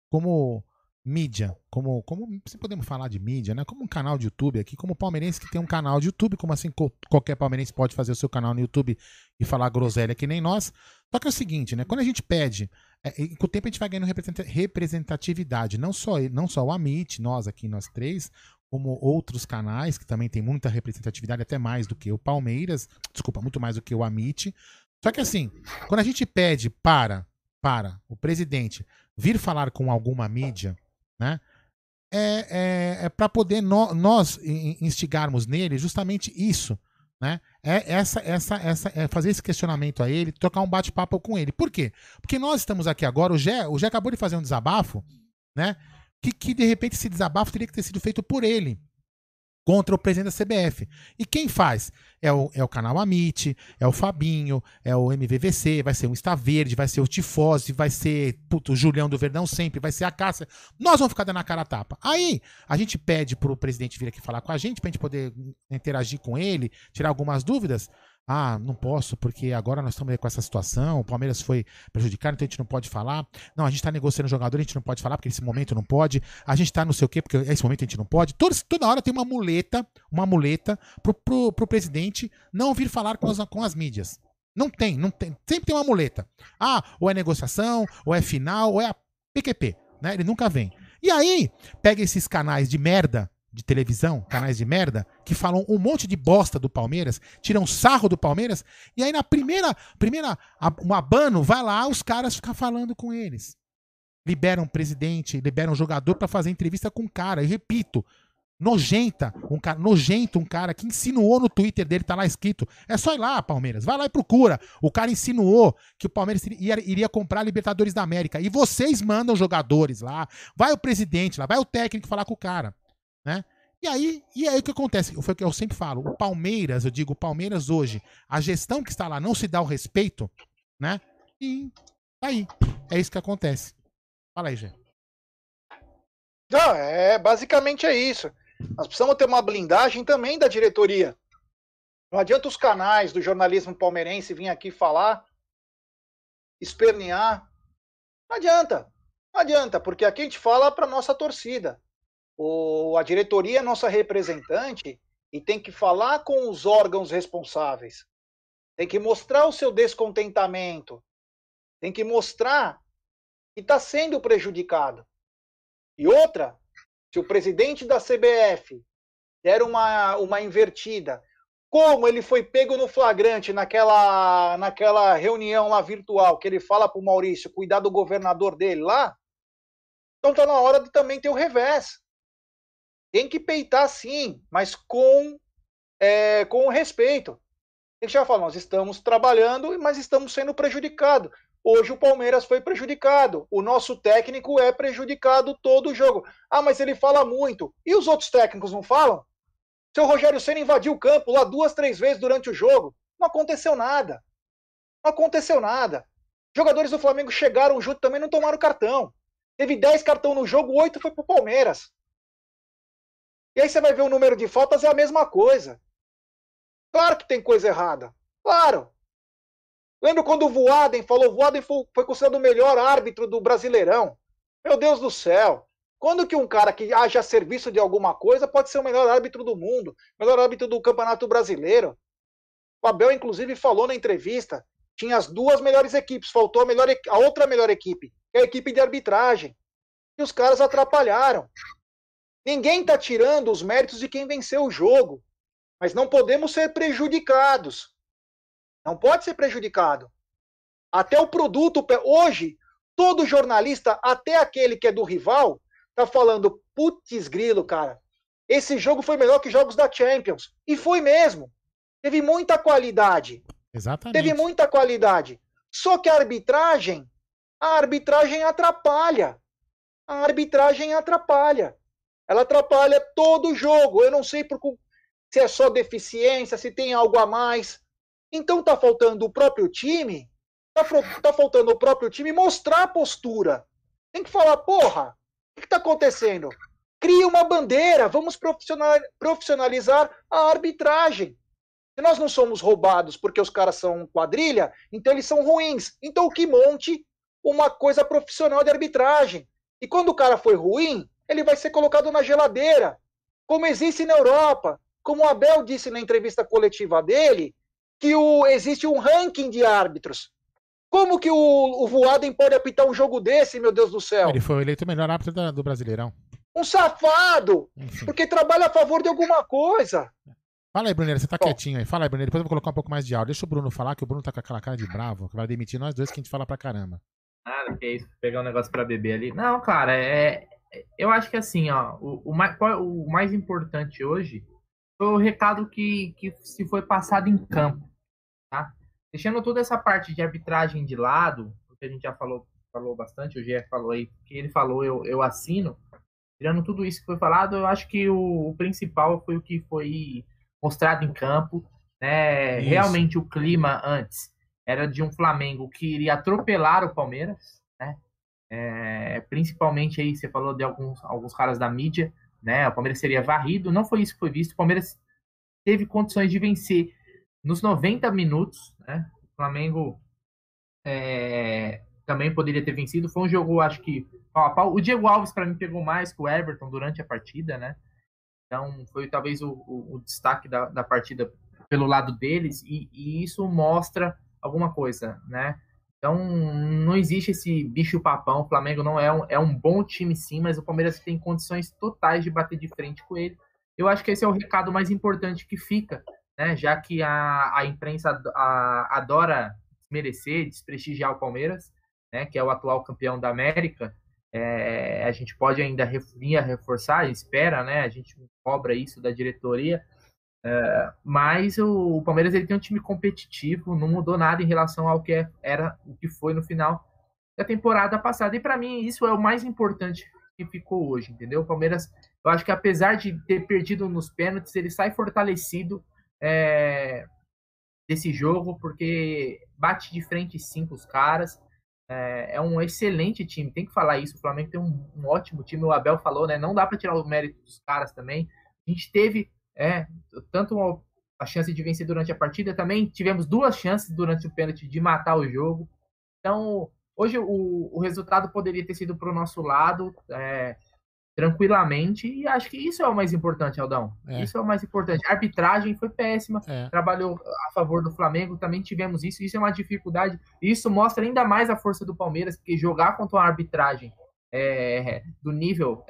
como mídia, como, como se podemos falar de mídia, né? Como um canal de YouTube aqui, como palmeirense que tem um canal de YouTube, como assim qualquer palmeirense pode fazer o seu canal no YouTube e falar groselha que nem nós. Só que é o seguinte, né? Quando a gente pede, é, com o tempo a gente vai ganhando representatividade, não só não só o Amit, nós aqui nós três, como outros canais que também tem muita representatividade, até mais do que o Palmeiras, desculpa, muito mais do que o Amit. Só que assim, quando a gente pede para para o presidente vir falar com alguma mídia, né? É, é, é para poder no, nós instigarmos nele justamente isso, né? É essa, essa, essa, é fazer esse questionamento a ele, trocar um bate-papo com ele. Por quê? Porque nós estamos aqui agora. O Gé, o Gé acabou de fazer um desabafo, né? Que, que de repente esse desabafo teria que ter sido feito por ele. Contra o presidente da CBF. E quem faz? É o, é o canal Amit, é o Fabinho, é o MVVC, vai ser o Insta Verde, vai ser o Tifose, vai ser puto, o Julião do Verdão sempre, vai ser a Cássia. Nós vamos ficar dando a cara a tapa. Aí a gente pede pro presidente vir aqui falar com a gente, pra gente poder interagir com ele, tirar algumas dúvidas. Ah, não posso, porque agora nós estamos com essa situação, o Palmeiras foi prejudicado, então a gente não pode falar. Não, a gente está negociando jogador, a gente não pode falar, porque nesse momento não pode. A gente está não sei o quê, porque nesse momento a gente não pode. Toda, toda hora tem uma muleta, uma muleta pro, pro, pro presidente não vir falar com as, com as mídias. Não tem, não tem. Sempre tem uma muleta. Ah, ou é negociação, ou é final, ou é a PQP. Né? Ele nunca vem. E aí, pega esses canais de merda de televisão, canais de merda, que falam um monte de bosta do Palmeiras, tiram sarro do Palmeiras, e aí na primeira, primeira um abano, vai lá os caras ficam falando com eles. Liberam presidente, liberam jogador para fazer entrevista com o cara. E repito, nojenta, um cara, nojento um cara que insinuou no Twitter dele, tá lá escrito. É só ir lá, Palmeiras, vai lá e procura. O cara insinuou que o Palmeiras iria, iria comprar a Libertadores da América. E vocês mandam jogadores lá, vai o presidente lá, vai o técnico falar com o cara né? E aí, e aí o que acontece? Foi o que eu sempre falo. O Palmeiras, eu digo, o Palmeiras hoje, a gestão que está lá não se dá o respeito, né? E tá aí. É isso que acontece. Fala aí, Gê. Não, é basicamente é isso. Nós precisamos ter uma blindagem também da diretoria. Não adianta os canais do jornalismo palmeirense vir aqui falar, espernear. Não adianta. Não adianta, porque aqui a gente fala para nossa torcida o, a diretoria é nossa representante e tem que falar com os órgãos responsáveis. Tem que mostrar o seu descontentamento. Tem que mostrar que está sendo prejudicado. E outra, se o presidente da CBF der uma, uma invertida, como ele foi pego no flagrante naquela, naquela reunião lá virtual, que ele fala para o Maurício cuidar do governador dele lá, então está na hora de também ter o revés. Tem que peitar sim, mas com, é, com respeito. Ele já falou, nós estamos trabalhando, mas estamos sendo prejudicados. Hoje o Palmeiras foi prejudicado. O nosso técnico é prejudicado todo o jogo. Ah, mas ele fala muito. E os outros técnicos não falam? Seu Rogério Senna invadiu o campo lá duas, três vezes durante o jogo. Não aconteceu nada. Não aconteceu nada. Jogadores do Flamengo chegaram junto também não tomaram cartão. Teve 10 cartão no jogo, 8 foi pro Palmeiras. E aí você vai ver o número de faltas, é a mesma coisa. Claro que tem coisa errada. Claro. Lembra quando o Voaden falou, o Voaden foi, foi considerado o melhor árbitro do Brasileirão. Meu Deus do céu. Quando que um cara que haja serviço de alguma coisa pode ser o melhor árbitro do mundo, melhor árbitro do Campeonato Brasileiro? O Abel, inclusive, falou na entrevista, tinha as duas melhores equipes, faltou a, melhor, a outra melhor equipe, que é a equipe de arbitragem. E os caras atrapalharam. Ninguém está tirando os méritos de quem venceu o jogo, mas não podemos ser prejudicados. Não pode ser prejudicado. Até o produto, hoje, todo jornalista, até aquele que é do rival, tá falando, putz grilo, cara, esse jogo foi melhor que jogos da Champions. E foi mesmo. Teve muita qualidade. Exatamente. Teve muita qualidade. Só que a arbitragem, a arbitragem atrapalha. A arbitragem atrapalha. Ela atrapalha todo o jogo. Eu não sei por, se é só deficiência, se tem algo a mais. Então tá faltando o próprio time, tá, tá faltando o próprio time mostrar a postura. Tem que falar, porra, o que, que tá acontecendo? Cria uma bandeira, vamos profissionalizar a arbitragem. Se nós não somos roubados porque os caras são quadrilha, então eles são ruins. Então que monte uma coisa profissional de arbitragem. E quando o cara foi ruim, ele vai ser colocado na geladeira, como existe na Europa. Como o Abel disse na entrevista coletiva dele, que o, existe um ranking de árbitros. Como que o, o Voaden pode apitar um jogo desse, meu Deus do céu? Ele foi eleito o melhor árbitro da, do Brasileirão. Um safado! Enfim. Porque trabalha a favor de alguma coisa. Fala aí, Bruneiro, você tá Bom. quietinho aí. Fala aí, Bruneiro. Depois eu vou colocar um pouco mais de áudio. Deixa o Bruno falar, que o Bruno tá com aquela cara de bravo, que vai demitir nós dois, que a gente fala pra caramba. Nada, que é isso, pegar um negócio pra beber ali. Não, cara, é, eu acho que assim, ó, o, o, mais, o mais importante hoje foi o recado que, que se foi passado em campo, tá? Deixando toda essa parte de arbitragem de lado, porque a gente já falou, falou bastante, o GF falou aí, que ele falou, eu, eu assino. tirando tudo isso que foi falado, eu acho que o, o principal foi o que foi mostrado em campo. Né? Realmente o clima antes era de um Flamengo que iria atropelar o Palmeiras? É, principalmente aí, você falou de alguns, alguns caras da mídia, né? O Palmeiras seria varrido, não foi isso que foi visto. O Palmeiras teve condições de vencer nos 90 minutos, né? O Flamengo é, também poderia ter vencido. Foi um jogo, acho que pau a pau. O Diego Alves, para mim, pegou mais que o Everton durante a partida, né? Então, foi talvez o, o, o destaque da, da, partida pelo lado deles, e, e, isso mostra alguma coisa, né? Então, não existe esse bicho-papão. O Flamengo não é um, é um bom time, sim, mas o Palmeiras tem condições totais de bater de frente com ele. Eu acho que esse é o recado mais importante que fica, né? Já que a, a imprensa a, adora merecer, desprestigiar o Palmeiras, né? Que é o atual campeão da América. É, a gente pode ainda vir a reforçar, espera, né? A gente cobra isso da diretoria. É, mas o, o, Palmeiras ele tem um time competitivo, não mudou nada em relação ao que era o que foi no final da temporada passada. E para mim isso é o mais importante que ficou hoje, entendeu? O Palmeiras, eu acho que apesar de ter perdido nos pênaltis, ele sai fortalecido é, desse jogo porque bate de frente cinco os caras. É, é, um excelente time, tem que falar isso. O Flamengo tem um, um ótimo time. O Abel falou, né? Não dá para tirar o mérito dos caras também. A gente teve é, tanto a chance de vencer durante a partida, também tivemos duas chances durante o pênalti de matar o jogo. Então, hoje o, o resultado poderia ter sido para o nosso lado. É, tranquilamente. E acho que isso é o mais importante, Aldão. É. Isso é o mais importante. A arbitragem foi péssima, é. trabalhou a favor do Flamengo, também tivemos isso. Isso é uma dificuldade. Isso mostra ainda mais a força do Palmeiras, porque jogar contra uma arbitragem é, do nível.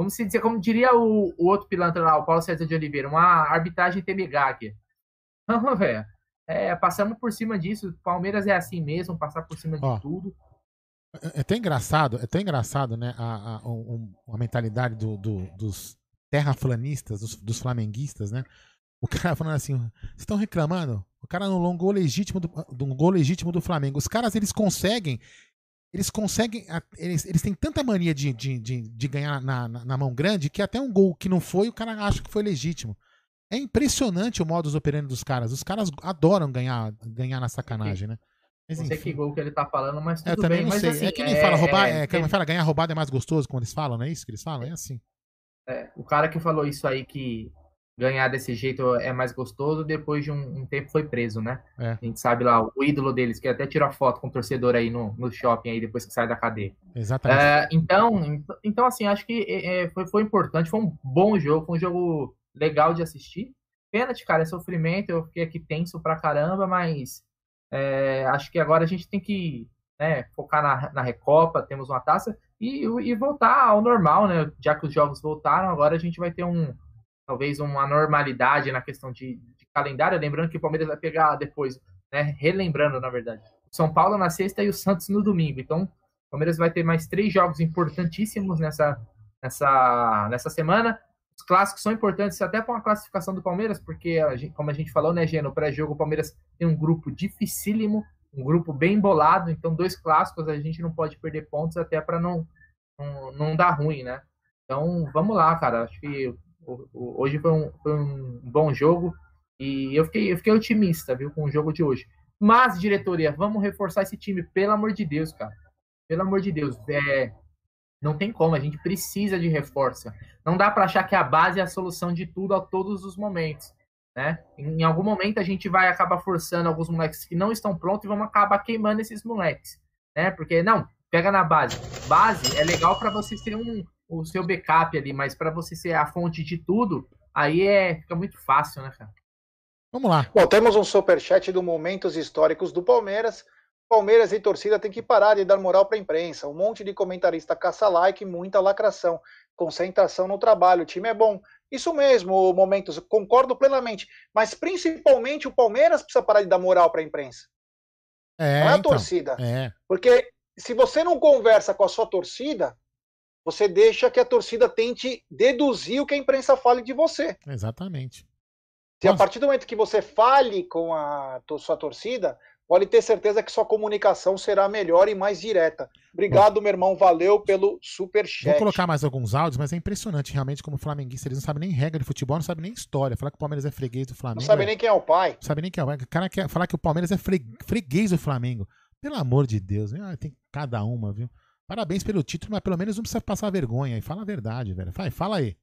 É, vamos dizer, como diria o, o, outro pilantra lá, o Paulo César de Oliveira, uma arbitragem temegag. Não, velho. É, passamos por cima disso. Palmeiras é assim mesmo, passar por cima de Ó, tudo. É, é até engraçado, é até engraçado, né? A, a, um, a mentalidade do, do, dos terraplanistas, dos, dos, flamenguistas, né? O cara falando assim, vocês estão reclamando? O cara no gol legítimo do, do gol legítimo do Flamengo. Os caras eles conseguem, eles conseguem, eles, eles têm tanta mania de, de, de, de ganhar na, na, na, mão grande que até um gol que não foi, o cara acha que foi legítimo. É impressionante o modus operandi dos caras. Os caras adoram ganhar, ganhar na sacanagem, né? Mas, não sei que gol que ele tá falando, mas tudo eu também bem. Não mas, sei. Assim, é que nem é, fala roubar, é, é, que fala ganhar roubado é mais gostoso, quando eles falam, não é isso que eles falam? É assim. É, o cara que falou isso aí que ganhar desse jeito é mais gostoso, depois de um, um tempo foi preso, né? É. A gente sabe lá, o ídolo deles, que até tirou foto com o torcedor aí no, no shopping aí depois que sai da cadeia. Exatamente. É, então, então, assim, acho que é, é, foi, foi importante, foi um bom jogo, foi um jogo legal de assistir. Pênalti, cara, é sofrimento, eu fiquei aqui tenso pra caramba, mas é, acho que agora a gente tem que né, focar na, na Recopa, temos uma taça, e, e voltar ao normal, né? Já que os jogos voltaram, agora a gente vai ter um talvez uma normalidade na questão de, de calendário. Lembrando que o Palmeiras vai pegar depois, né? Relembrando, na verdade, São Paulo na sexta e o Santos no domingo. Então, o Palmeiras vai ter mais três jogos importantíssimos nessa, nessa, nessa semana. Os clássicos são importantes até para uma classificação do Palmeiras, porque, a gente, como a gente falou, né, Gê, no pré-jogo, o Palmeiras tem um grupo dificílimo, um grupo bem bolado, então dois clássicos a gente não pode perder pontos até para não, não, não dar ruim, né? Então, vamos lá, cara. Acho que hoje foi um, foi um bom jogo e eu fiquei, eu fiquei otimista, viu, com o jogo de hoje. Mas, diretoria, vamos reforçar esse time, pelo amor de Deus, cara. Pelo amor de Deus. É, não tem como, a gente precisa de reforço. Não dá para achar que a base é a solução de tudo a todos os momentos. Né? Em algum momento a gente vai acabar forçando alguns moleques que não estão prontos e vamos acabar queimando esses moleques. Né? Porque, não, pega na base. Base é legal para você ter um, o seu backup ali, mas para você ser a fonte de tudo, aí é, fica muito fácil, né, cara? Vamos lá. Bom, temos um superchat do Momentos Históricos do Palmeiras. Palmeiras e torcida tem que parar de dar moral para a imprensa. Um monte de comentarista caça like, muita lacração. Concentração no trabalho. O time é bom. Isso mesmo, momentos, concordo plenamente. Mas principalmente o Palmeiras precisa parar de dar moral para a imprensa. É, não é a então, torcida. É. Porque se você não conversa com a sua torcida, você deixa que a torcida tente deduzir o que a imprensa fale de você. Exatamente. Se a partir do momento que você fale com a sua torcida, pode ter certeza que sua comunicação será melhor e mais direta. Obrigado, Bom, meu irmão, valeu pelo super chat. Vou colocar mais alguns áudios, mas é impressionante realmente como flamenguista, eles não sabem nem regra de futebol, não sabem nem história. Falar que o Palmeiras é freguês do Flamengo. Não sabe é... nem quem é o pai. Não sabe nem quem é o pai. O cara quer falar que o Palmeiras é freguês do Flamengo. Pelo amor de Deus, tem cada uma, viu? Parabéns pelo título, mas pelo menos não precisa passar vergonha. E fala a verdade, velho. Vai, fala aí.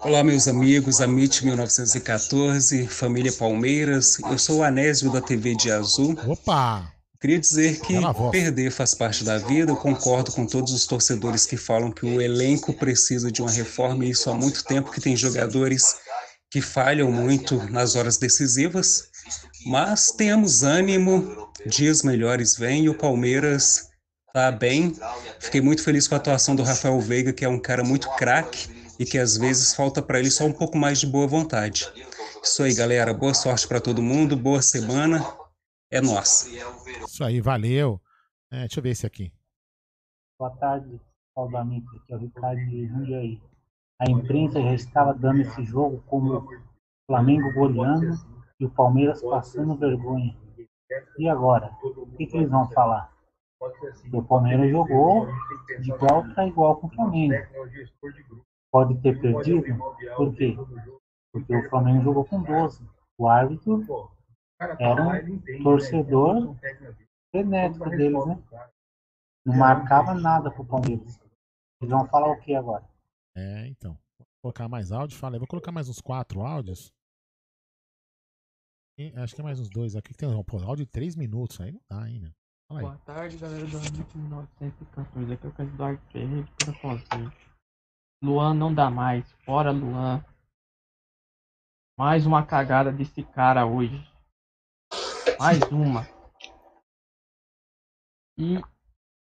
Olá, meus amigos, Amit 1914, família Palmeiras. Eu sou o Anésio da TV de Azul. Opa! Queria dizer que perder faz parte da vida. Eu concordo com todos os torcedores que falam que o elenco precisa de uma reforma e isso há muito tempo que tem jogadores que falham muito nas horas decisivas. Mas temos ânimo, dias melhores vêm e o Palmeiras tá bem. Fiquei muito feliz com a atuação do Rafael Veiga, que é um cara muito craque e que às vezes falta para ele só um pouco mais de boa vontade. Isso aí, galera. Boa sorte para todo mundo, boa semana. É nossa. Isso aí, valeu. É, deixa eu ver esse aqui. Boa tarde, Saudamento. Aqui é o Ricardo de Jundiaí. A imprensa já estava dando esse jogo como o Flamengo goleando e o Palmeiras passando vergonha. E agora? O que, que eles vão falar? O Palmeiras jogou de igual para igual com o Flamengo pode ter perdido. Por quê? Porque o Flamengo jogou com 12. O árbitro era um torcedor frenético deles, né? Não marcava nada pro Palmeiras. Eles vão falar o que agora? É, então. Vou colocar mais áudio. Fala aí. Vou colocar mais uns quatro áudios. E, acho que é mais uns dois aqui. Tem um áudio de três minutos. Aí não dá, hein, né? Boa tarde, galera do Amit 1914. Aqui é o Eduardo Ferreira para fazer. Luan não dá mais. Fora Luan. Mais uma cagada desse cara hoje. Mais uma. E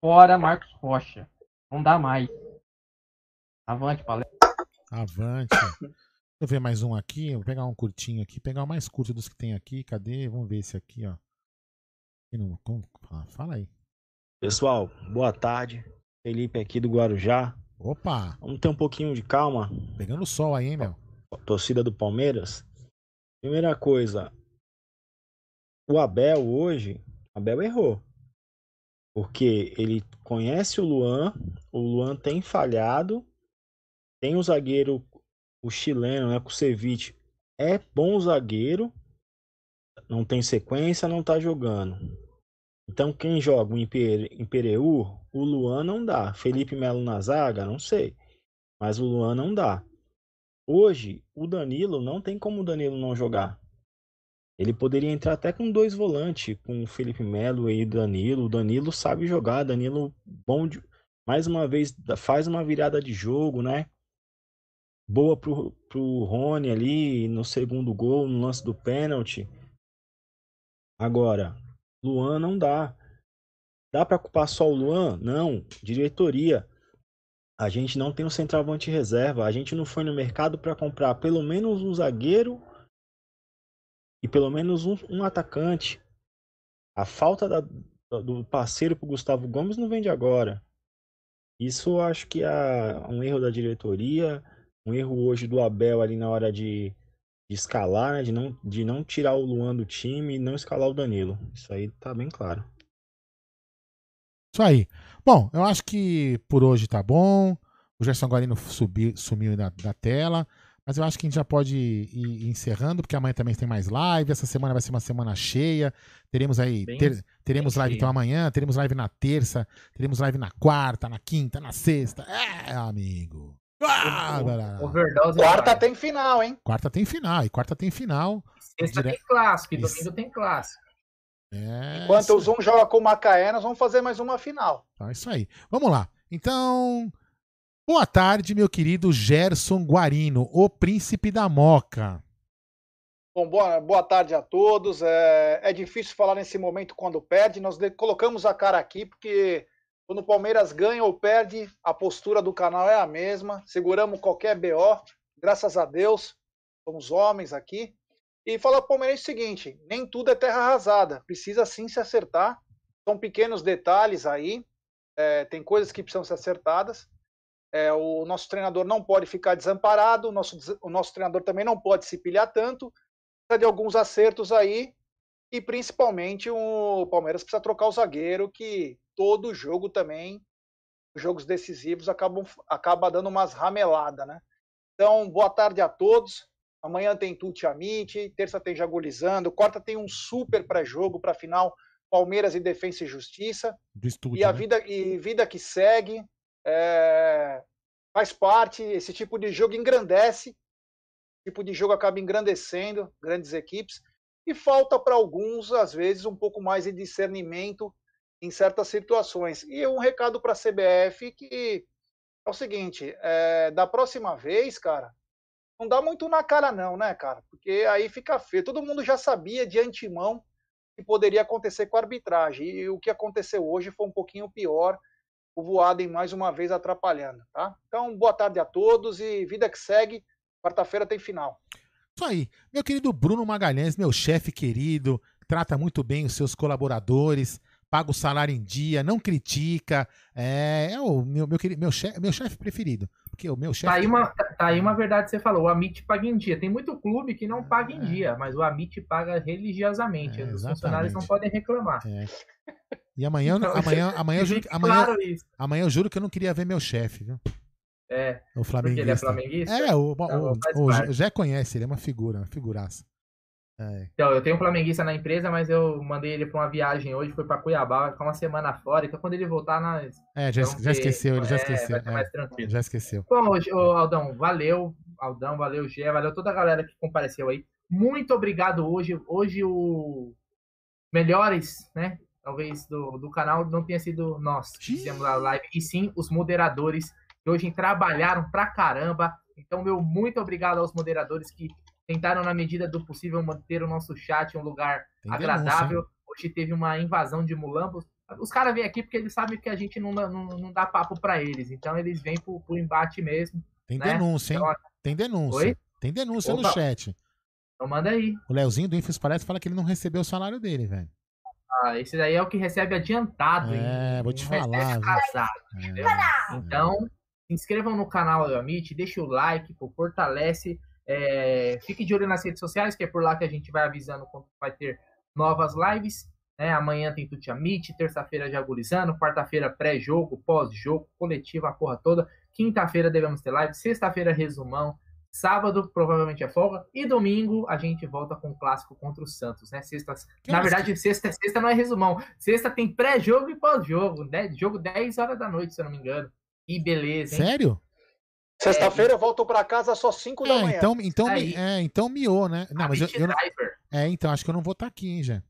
fora Marcos Rocha. Não dá mais. Avante, palestra. Avante. Deixa eu ver mais um aqui. Vou pegar um curtinho aqui. Pegar o mais curto dos que tem aqui. Cadê? Vamos ver esse aqui, ó. Fala aí. Pessoal, boa tarde. Felipe aqui do Guarujá. Opa! Vamos ter um pouquinho de calma. Pegando sol aí, hein, meu? Torcida do Palmeiras. Primeira coisa, o Abel hoje, Abel errou. Porque ele conhece o Luan, o Luan tem falhado, tem o zagueiro, o chileno, né, com o Ceviche, é bom zagueiro, não tem sequência, não tá jogando. Então quem joga o Impereu, o Luan não dá. Felipe Melo na zaga, não sei. Mas o Luan não dá. Hoje, o Danilo não tem como o Danilo não jogar. Ele poderia entrar até com dois volantes, com o Felipe Melo e o Danilo. O Danilo sabe jogar, Danilo bom de... mais uma vez faz uma virada de jogo, né? Boa pro, pro Rony ali no segundo gol, no lance do pênalti. Agora, Luan não dá. Dá para culpar só o Luan? Não. Diretoria. A gente não tem um centroavante reserva. A gente não foi no mercado para comprar pelo menos um zagueiro e pelo menos um, um atacante. A falta da, do parceiro para Gustavo Gomes não vem de agora. Isso acho que é um erro da diretoria, um erro hoje do Abel ali na hora de de escalar, né? de, não, de não tirar o Luan do time e não escalar o Danilo. Isso aí tá bem claro. Isso aí. Bom, eu acho que por hoje tá bom. O Gerson Guarino subi, sumiu da, da tela. Mas eu acho que a gente já pode ir encerrando, porque amanhã também tem mais live. Essa semana vai ser uma semana cheia. Teremos aí. Bem, ter, teremos live cheia. então amanhã, teremos live na terça, teremos live na quarta, na quinta, na sexta. É, amigo. Ah, Overdose quarta tem final, hein? Quarta tem final, e quarta tem final. Sexta dire... tem clássico, e domingo tem clássico. É, Enquanto o Zoom joga com o Macaé, nós vamos fazer mais uma final. Tá, isso aí. Vamos lá. Então, boa tarde, meu querido Gerson Guarino, o príncipe da Moca. Bom, boa, boa tarde a todos. É, é difícil falar nesse momento quando perde. Nós de, colocamos a cara aqui porque quando o Palmeiras ganha ou perde, a postura do canal é a mesma. Seguramos qualquer BO, graças a Deus. Somos homens aqui. E fala Palmeiras o seguinte: nem tudo é terra arrasada. Precisa sim se acertar. São pequenos detalhes aí. É, tem coisas que precisam ser acertadas. É, o nosso treinador não pode ficar desamparado. O nosso, o nosso treinador também não pode se pilhar tanto. Precisa de alguns acertos aí. E principalmente o Palmeiras precisa trocar o zagueiro, que todo jogo também, os jogos decisivos, acabam acaba dando umas rameladas, né? Então, boa tarde a todos. Amanhã tem Tuti Amit, terça tem Jagulizando, quarta tem um super pré-jogo para final Palmeiras e Defensa e Justiça. Estúdio, e a né? vida e vida que segue é, faz parte. Esse tipo de jogo engrandece. Esse tipo de jogo acaba engrandecendo grandes equipes e falta para alguns às vezes um pouco mais de discernimento em certas situações. E um recado para a CBF que é o seguinte: é, da próxima vez, cara, não dá muito na cara não, né, cara? Porque aí fica feio. Todo mundo já sabia de antemão que poderia acontecer com a arbitragem. E o que aconteceu hoje foi um pouquinho pior. O Voaden mais uma vez atrapalhando, tá? Então, boa tarde a todos e vida que segue. Quarta-feira tem final. Isso aí. Meu querido Bruno Magalhães, meu chefe querido, trata muito bem os seus colaboradores, paga o salário em dia, não critica. É, é o meu, meu, querido, meu, chefe, meu chefe preferido. Porque o meu chefe. Tá aí, uma, tá aí uma verdade que você falou: o Amit paga em dia. Tem muito clube que não paga em dia, mas o Amit paga religiosamente. Os funcionários não podem reclamar. É. E amanhã, Então, amanhã, amanhã, eu juro, amanhã, claro isso. amanhã eu juro que eu não queria ver meu chefe, viu? É. O Porque ele é flamenguista. flamenguista? É, o, Tá o, o, o Jé conhece, ele é uma figura, uma figuraça. É. Então, eu tenho um flamenguista na empresa, mas eu mandei ele pra uma viagem hoje, foi pra Cuiabá, vai ficar uma semana fora, então quando ele voltar, nós. É, já, já esqueceu, ele já É, esqueceu. mais é, tranquilo. já esqueceu. Bom, hoje, ô, Aldão, valeu, Aldão, valeu, Gé, valeu toda a galera que compareceu aí. Muito obrigado hoje. Hoje o melhores, né? Talvez do, do canal não tenha sido nós que fizemos a live, e sim os moderadores que hoje trabalharam pra caramba. Então, meu muito obrigado aos moderadores que tentaram, na medida do possível, manter o nosso chat um lugar Tem agradável. denúncia, Hoje teve uma invasão de mulambos. Os caras vêm aqui porque eles sabem que a gente não, dá- não, não dá papo pra eles. Então, eles vêm pro, pro embate mesmo. Tem né? denúncia, hein? Então, Tem denúncia. Oi? Tem denúncia no Opa. chat. Então manda aí. O Leozinho do Infos Parece fala que ele não recebeu o salário dele, velho. Ah, esse daí é o que recebe adiantado. É, hein? vou te falar, viu? atrasado, entendeu? Então, se inscrevam no canal do Amit, deixa o like, pô, fortalece. é, fique de olho nas redes sociais, que é por lá que a gente vai avisando quando vai ter novas lives. né? Amanhã tem Tuti Amit, terça-feira Jagulizando, quarta-feira pré-jogo, pós-jogo, coletiva, a porra toda. Quinta-feira devemos ter live, sexta-feira resumão, sábado provavelmente é folga e domingo a gente volta com o clássico contra o Santos, né? Sexta, Que na verdade, sexta, sexta não é resumão, sexta tem pré-jogo e pós-jogo, né? Jogo 10 horas da noite, se eu não me engano. Que beleza, hein? Sério? Sexta-feira eu volto para casa só 5 da É, manhã. então, então, Aí. é, então miou, né? Não, mas eu, eu não-. É, então, acho que eu não vou estar aqui, hein, já.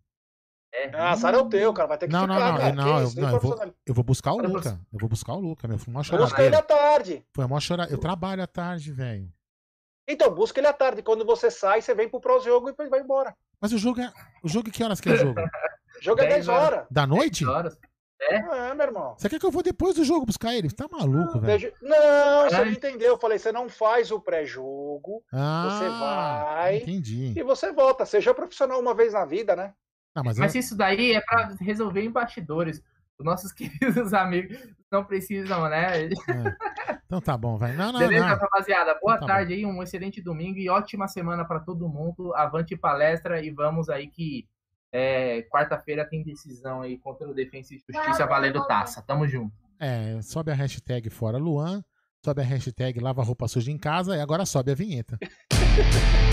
É. Ah, azar é o teu, cara. Vai ter que Não, ficar, não, não, cara. eu, não, Que eu, isso, não, eu vou, profissional. eu vou buscar o Olha, Luca. Eu vou buscar o Luca, meu. Foi mó Busca ele choradeira. à tarde. Foi mó chorar. Eu trabalho à tarde, velho. Então, busca ele à tarde. Quando você sai, você vem pro próximo jogo e vai embora. Mas o jogo é. O jogo que horas que é o jogo? O jogo é 10 horas. Da noite? 10 horas. É? É, meu irmão. Você quer que eu vou depois do jogo buscar ele? Você tá maluco, velho? Veja- Não, você É. não entendeu. Eu falei, você não faz o pré-jogo, Ah, você vai Entendi. e você volta. Seja profissional uma vez na vida, né? Não, mas, Mas eu- isso daí é pra resolver em bastidores. Os nossos queridos amigos não precisam, né? Então tá bom, vai. Não, não, Beleza, não. rapaziada? Boa Tá tarde aí, um excelente domingo e ótima semana pra todo mundo. Avante palestra e vamos aí que é, quarta-feira tem decisão aí contra o Defensa e Justiça valendo taça. Tamo junto. É, sobe a hashtag fora Luan, sobe a hashtag lava roupa suja em casa e agora sobe a vinheta.